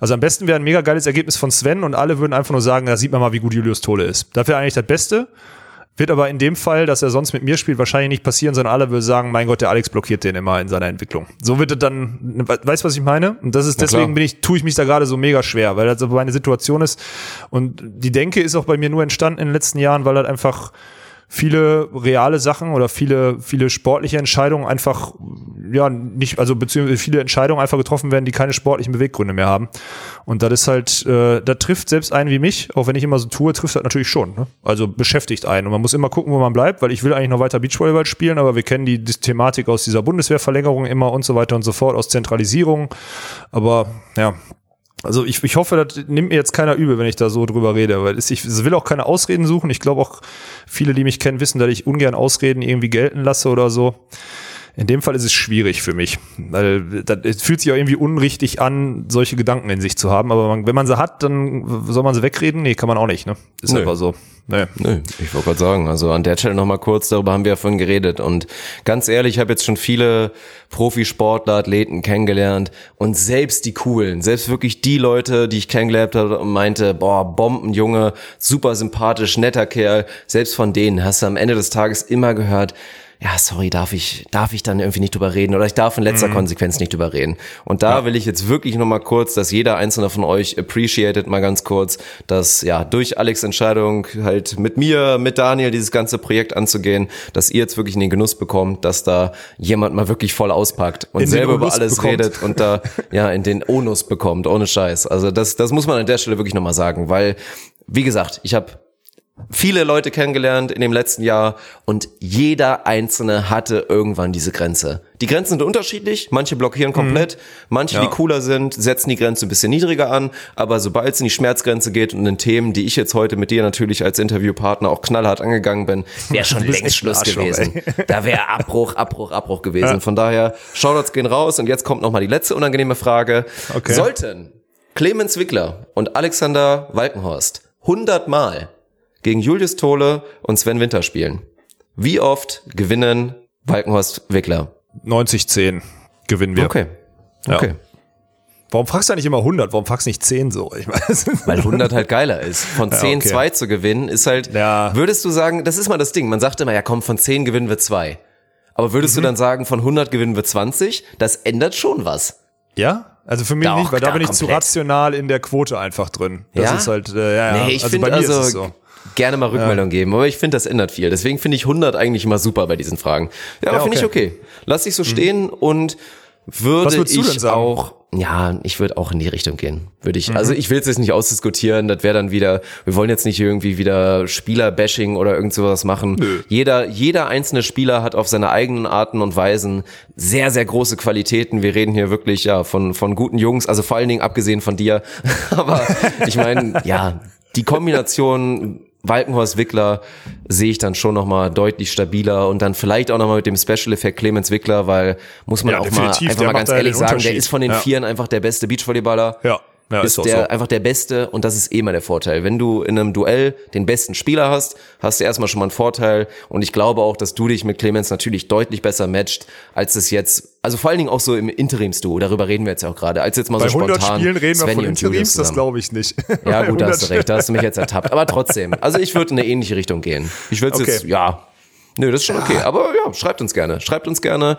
Also am besten wäre ein mega geiles Ergebnis von Sven und alle würden einfach nur sagen, da sieht man mal, wie gut Julius Tole ist. Das wäre eigentlich das Beste. Wird aber in dem Fall, dass er sonst mit mir spielt, wahrscheinlich nicht passieren, sondern alle würden sagen, mein Gott, der Alex blockiert den immer in seiner Entwicklung. So wird es dann, weißt du, was ich meine? Und das ist, deswegen bin ich, tue ich mich da gerade so mega schwer, weil das so meine Situation ist. Und die Denke ist auch bei mir nur entstanden in den letzten Jahren, weil halt einfach viele reale Sachen oder viele, viele sportliche Entscheidungen einfach, ja, nicht, also beziehungsweise viele Entscheidungen einfach getroffen werden, die keine sportlichen Beweggründe mehr haben. Und das ist halt, äh, da trifft selbst einen wie mich, auch wenn ich immer so tue, trifft das natürlich schon. Ne? Also beschäftigt einen. Und man muss immer gucken, wo man bleibt, weil ich will eigentlich noch weiter Beachvolleyball spielen, aber wir kennen die, die Thematik aus dieser Bundeswehrverlängerung immer und so weiter und so fort, aus Zentralisierung. Aber ja, also ich, ich hoffe, das nimmt mir jetzt keiner übel, wenn ich da so drüber rede, weil ich will auch keine Ausreden suchen. Ich glaube auch viele, die mich kennen, wissen, dass ich ungern Ausreden irgendwie gelten lasse oder so. In dem Fall ist es schwierig für mich, weil es fühlt sich auch irgendwie unrichtig an, solche Gedanken in sich zu haben. Aber man, wenn man sie hat, dann soll man sie wegreden? Nee, kann man auch nicht. Ne? Ist Nö. einfach so. Nee. Nö, ich wollte gerade sagen, also an der Stelle nochmal kurz, darüber haben wir ja vorhin geredet und ganz ehrlich, ich habe jetzt schon viele Profisportler, Athleten kennengelernt und selbst die coolen, selbst wirklich die Leute, die ich kennengelernt habe und meinte, boah, Bombenjunge, super sympathisch, netter Kerl, selbst von denen hast du am Ende des Tages immer gehört, ja, sorry, darf ich, darf ich dann irgendwie nicht drüber reden oder ich darf in letzter Konsequenz nicht drüber reden. Und da will ich jetzt wirklich nochmal kurz, dass jeder einzelne von euch appreciated mal ganz kurz, dass ja durch Alex Entscheidung halt mit mir, mit Daniel dieses ganze Projekt anzugehen, dass ihr jetzt wirklich in den Genuss bekommt, dass da jemand mal wirklich voll auspackt und In selber über alles bekommt. redet und da ja in den Onus bekommt, ohne Scheiß. Also das, das muss man an der Stelle wirklich nochmal sagen, weil, wie gesagt, ich habe viele Leute kennengelernt in dem letzten Jahr und jeder einzelne hatte irgendwann diese Grenze. Die Grenzen sind unterschiedlich, manche blockieren komplett, manche, die cooler sind, setzen die Grenze ein bisschen niedriger an, aber sobald es in die Schmerzgrenze geht und in Themen, die ich jetzt heute mit dir natürlich als Interviewpartner auch knallhart angegangen bin, wäre schon längst Schluss gewesen. Da wäre Abbruch, Abbruch, Abbruch gewesen. Von daher, Shoutouts gehen raus und jetzt kommt nochmal die letzte unangenehme Frage. Okay. Sollten Clemens Wickler und Alexander Walkenhorst 100 Mal gegen Julius Tole und Sven Winter spielen. Wie oft gewinnen Walkenhorst Wickler? 90-10 gewinnen wir. Okay. Ja. Okay. Warum fragst du nicht immer 100? Warum fragst du nicht 10 so? Ich meine, Weil 100 halt geiler ist. Von 10 okay. 2 zu gewinnen ist halt, Ja. würdest du sagen, das ist mal das Ding, man sagt immer, ja komm, von 10 gewinnen wir 2. Aber würdest Mhm. du dann sagen, von 100 gewinnen wir 20? Das ändert schon was. Ja? Also für mich Doch, nicht, weil da da bin ich zu komplett. rational in der Quote einfach drin. Das Ja? ist halt, äh, ja, ja. Nee, ich also finde bei mir also ist es so. Gerne mal Rückmeldung geben, aber ich finde, das ändert viel. Deswegen finde ich 100 eigentlich immer super bei diesen Fragen. Ja, aber Ja, finde ich okay. okay. Lass dich so stehen und würde ich auch, ja, ich würde auch in die Richtung gehen. Würde Mhm. ich. Also ich will es jetzt nicht ausdiskutieren, das wäre dann wieder, wir wollen jetzt nicht irgendwie wieder Spieler-Bashing oder irgend sowas machen. Jeder, jeder einzelne Spieler hat auf seine eigenen Arten und Weisen sehr, sehr große Qualitäten. Wir reden hier wirklich, ja, von, von guten Jungs, also vor allen Dingen abgesehen von dir. Aber ich meine, ja, die Kombination Walkenhorst Wickler sehe ich dann schon nochmal deutlich stabiler und dann vielleicht auch nochmal mit dem Special Effekt Clemens Wickler, weil muss man Ja, auch mal einfach mal ganz ehrlich sagen, der ist von den Ja. Vieren einfach der beste Beachvolleyballer. Ja, ja, ist, ist der so. einfach der Beste und das ist eh mal der Vorteil. Wenn du in einem Duell den besten Spieler hast, hast du erstmal schon mal einen Vorteil und ich glaube auch, dass du dich mit Clemens natürlich deutlich besser matcht, als es jetzt, also vor allen Dingen auch so im Interimsduo, darüber reden wir jetzt auch gerade, als jetzt mal Bei so 100 spontan Spielen reden wir Svenny von und Julius Interims, das glaube ich nicht. Ja, gut, da hast 100 du recht, da hast du mich jetzt ertappt. Aber trotzdem, also ich würde in eine ähnliche Richtung gehen. Ich würde Okay. jetzt, ja, nö, das ist schon okay. Aber ja, schreibt uns gerne. Schreibt uns gerne,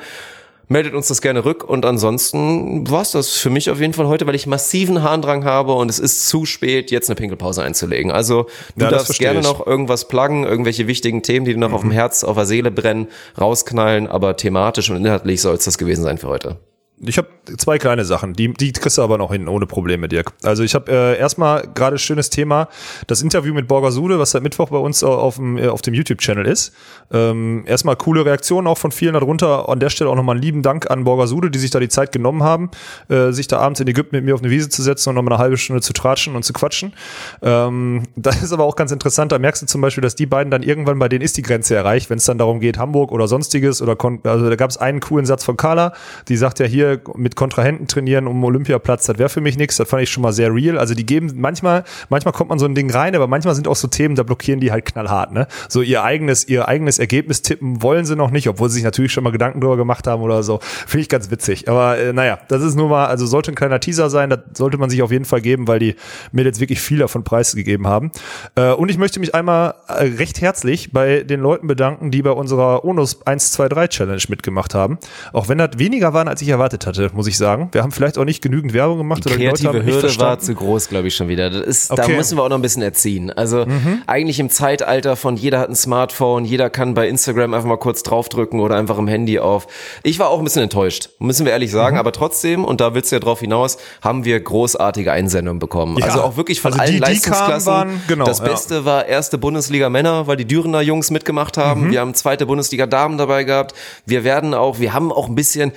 meldet uns das gerne rück. Und ansonsten war's das für mich auf jeden Fall heute, weil ich massiven Harndrang habe und es ist zu spät, jetzt eine Pinkelpause einzulegen. Also du Ja, darfst gerne ich. noch irgendwas pluggen, irgendwelche wichtigen Themen, die dir noch auf dem Herz, auf der Seele brennen, rausknallen, aber thematisch und inhaltlich soll es das gewesen sein für heute. Ich habe zwei kleine Sachen, die, die kriegst du aber noch hin, ohne Probleme, Dirk. Also ich habe äh, erstmal gerade schönes Thema, das Interview mit Borgasude, was seit Mittwoch bei uns auf dem, äh, auf dem YouTube-Channel ist. Ähm, erstmal coole Reaktionen auch von vielen darunter. An der Stelle auch nochmal einen lieben Dank an Borgasude, die sich da die Zeit genommen haben, äh, sich da abends in Ägypten mit mir auf eine Wiese zu setzen und nochmal eine halbe Stunde zu tratschen und zu quatschen. Ähm, das ist aber auch ganz interessant, da merkst du zum Beispiel, dass die beiden dann irgendwann, bei denen ist die Grenze erreicht, wenn es dann darum geht, Hamburg oder sonstiges oder, also da gab es einen coolen Satz von Carla, die sagt ja hier, mit Kontrahenten trainieren um Olympiaplatz, das wäre für mich nichts. Das fand ich schon mal sehr real. Also die geben manchmal, manchmal kommt man so ein Ding rein, aber manchmal sind auch so Themen, da blockieren die halt knallhart. Ne? So ihr eigenes, ihr eigenes Ergebnis tippen wollen sie noch nicht, obwohl sie sich natürlich schon mal Gedanken darüber gemacht haben oder so. Finde ich ganz witzig. Aber äh, naja, das ist nur mal, also sollte ein kleiner Teaser sein, das sollte man sich auf jeden Fall geben, weil die mir jetzt wirklich viel davon preisgegeben haben. Äh, und ich möchte mich einmal äh, recht herzlich bei den Leuten bedanken, die bei unserer ONUS 123 Challenge mitgemacht haben. Auch wenn das weniger waren, als ich erwartet hatte, muss ich sagen. Wir haben vielleicht auch nicht genügend Werbung gemacht. Die oder die Leute haben nicht Hürde war verstanden. zu groß, glaube ich, schon wieder. Das ist, Da Okay. Mhm. müssen wir auch noch ein bisschen erziehen. Also eigentlich im Zeitalter von jeder hat ein Smartphone, jeder kann bei Instagram einfach mal kurz draufdrücken oder einfach im Handy auf. Ich war auch ein bisschen enttäuscht, müssen wir ehrlich Mhm. sagen. Aber trotzdem, und da willst du ja drauf hinaus, haben wir großartige Einsendungen bekommen. Ja. Also auch wirklich von Also allen die, die Leistungsklassen. waren- genau, das ja. Beste war erste Bundesliga Männer, weil die Dürener Jungs mitgemacht Mhm. haben. Wir haben zweite Bundesliga Damen dabei gehabt. Wir werden auch, wir haben auch ein bisschen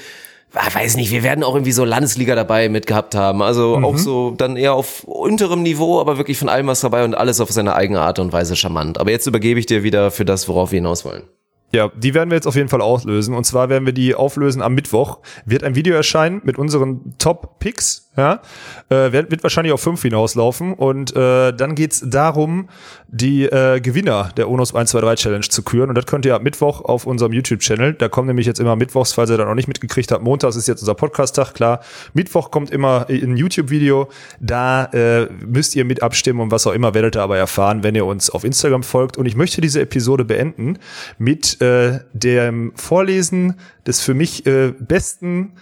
weiß nicht, wir werden auch irgendwie so Landesliga dabei mitgehabt haben. Also Mhm. auch so dann eher auf unterem Niveau, aber wirklich von allem was dabei und alles auf seine eigene Art und Weise charmant. Aber jetzt übergebe ich dir wieder für das, worauf wir hinaus wollen. Ja, die werden wir jetzt auf jeden Fall auslösen. Und zwar werden wir die auflösen am Mittwoch. Wird ein Video erscheinen mit unseren Top-Picks. Ja, äh, wird, wahrscheinlich auf fünf hinauslaufen. Und äh, dann geht's darum, die äh, Gewinner der UNOS 123 Challenge zu küren. Und das könnt ihr ab Mittwoch auf unserem YouTube-Channel. Da kommen nämlich jetzt immer Mittwochs, falls ihr das noch nicht mitgekriegt habt. Montags ist jetzt unser Podcast-Tag, klar. Mittwoch kommt immer ein YouTube-Video. Da äh, müsst ihr mit abstimmen und was auch immer werdet ihr aber erfahren, wenn ihr uns auf Instagram folgt. Und ich möchte diese Episode beenden mit äh, dem Vorlesen des für mich äh, besten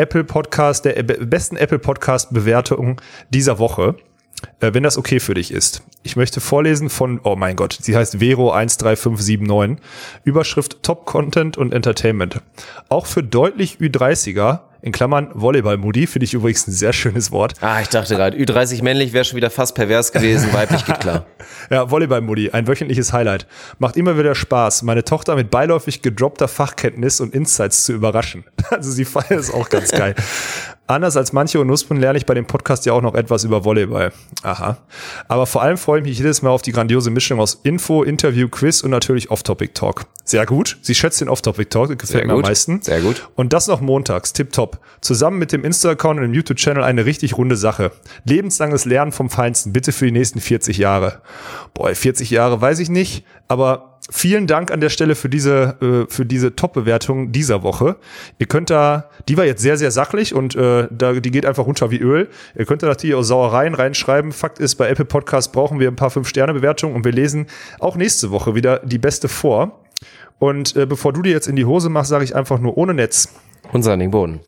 Apple Podcast, der be- besten Apple Podcast Bewertung dieser Woche. Äh, wenn das okay für dich ist. Ich möchte vorlesen von, oh mein Gott, sie heißt Vero13579. Überschrift Top Content und Entertainment. Auch für deutlich Ü30er, in Klammern Volleyball-Moody, finde ich übrigens ein sehr schönes Wort. Ah, ich dachte gerade, Ü30 männlich wäre schon wieder fast pervers gewesen, weiblich geht klar. Ja, Volleyball-Mudi, ein wöchentliches Highlight. Macht immer wieder Spaß, meine Tochter mit beiläufig gedroppter Fachkenntnis und Insights zu überraschen. Also sie feiert es auch ganz geil. Anders als manche und Nussmann lerne ich bei dem Podcast ja auch noch etwas über Volleyball. Aha. Aber vor allem freue ich mich jedes Mal auf die grandiose Mischung aus Info, Interview, Quiz und natürlich Off-Topic-Talk. Sehr gut. Sie schätzt den Off-Topic-Talk, gefällt mir am meisten. Sehr gut. Und das noch montags, tipptopp. Zusammen mit dem Insta-Account und dem YouTube-Channel eine richtig runde Sache. Lebenslanges Lernen vom Feinsten, bitte für die nächsten 40 Jahre. Boah, 40 Jahre weiß ich nicht, aber vielen Dank an der Stelle für diese, äh, für diese Top-Bewertung dieser Woche. Ihr könnt da, die war jetzt sehr, sehr sachlich und äh, da, die geht einfach runter wie Öl. Ihr könnt da natürlich auch Sauereien reinschreiben. Fakt ist, bei Apple Podcast brauchen wir ein paar 5-Sterne-Bewertungen und wir lesen auch nächste Woche wieder die beste vor. Und äh, bevor du dir jetzt in die Hose machst, sage ich einfach nur ohne Netz. Und sandigen Boden.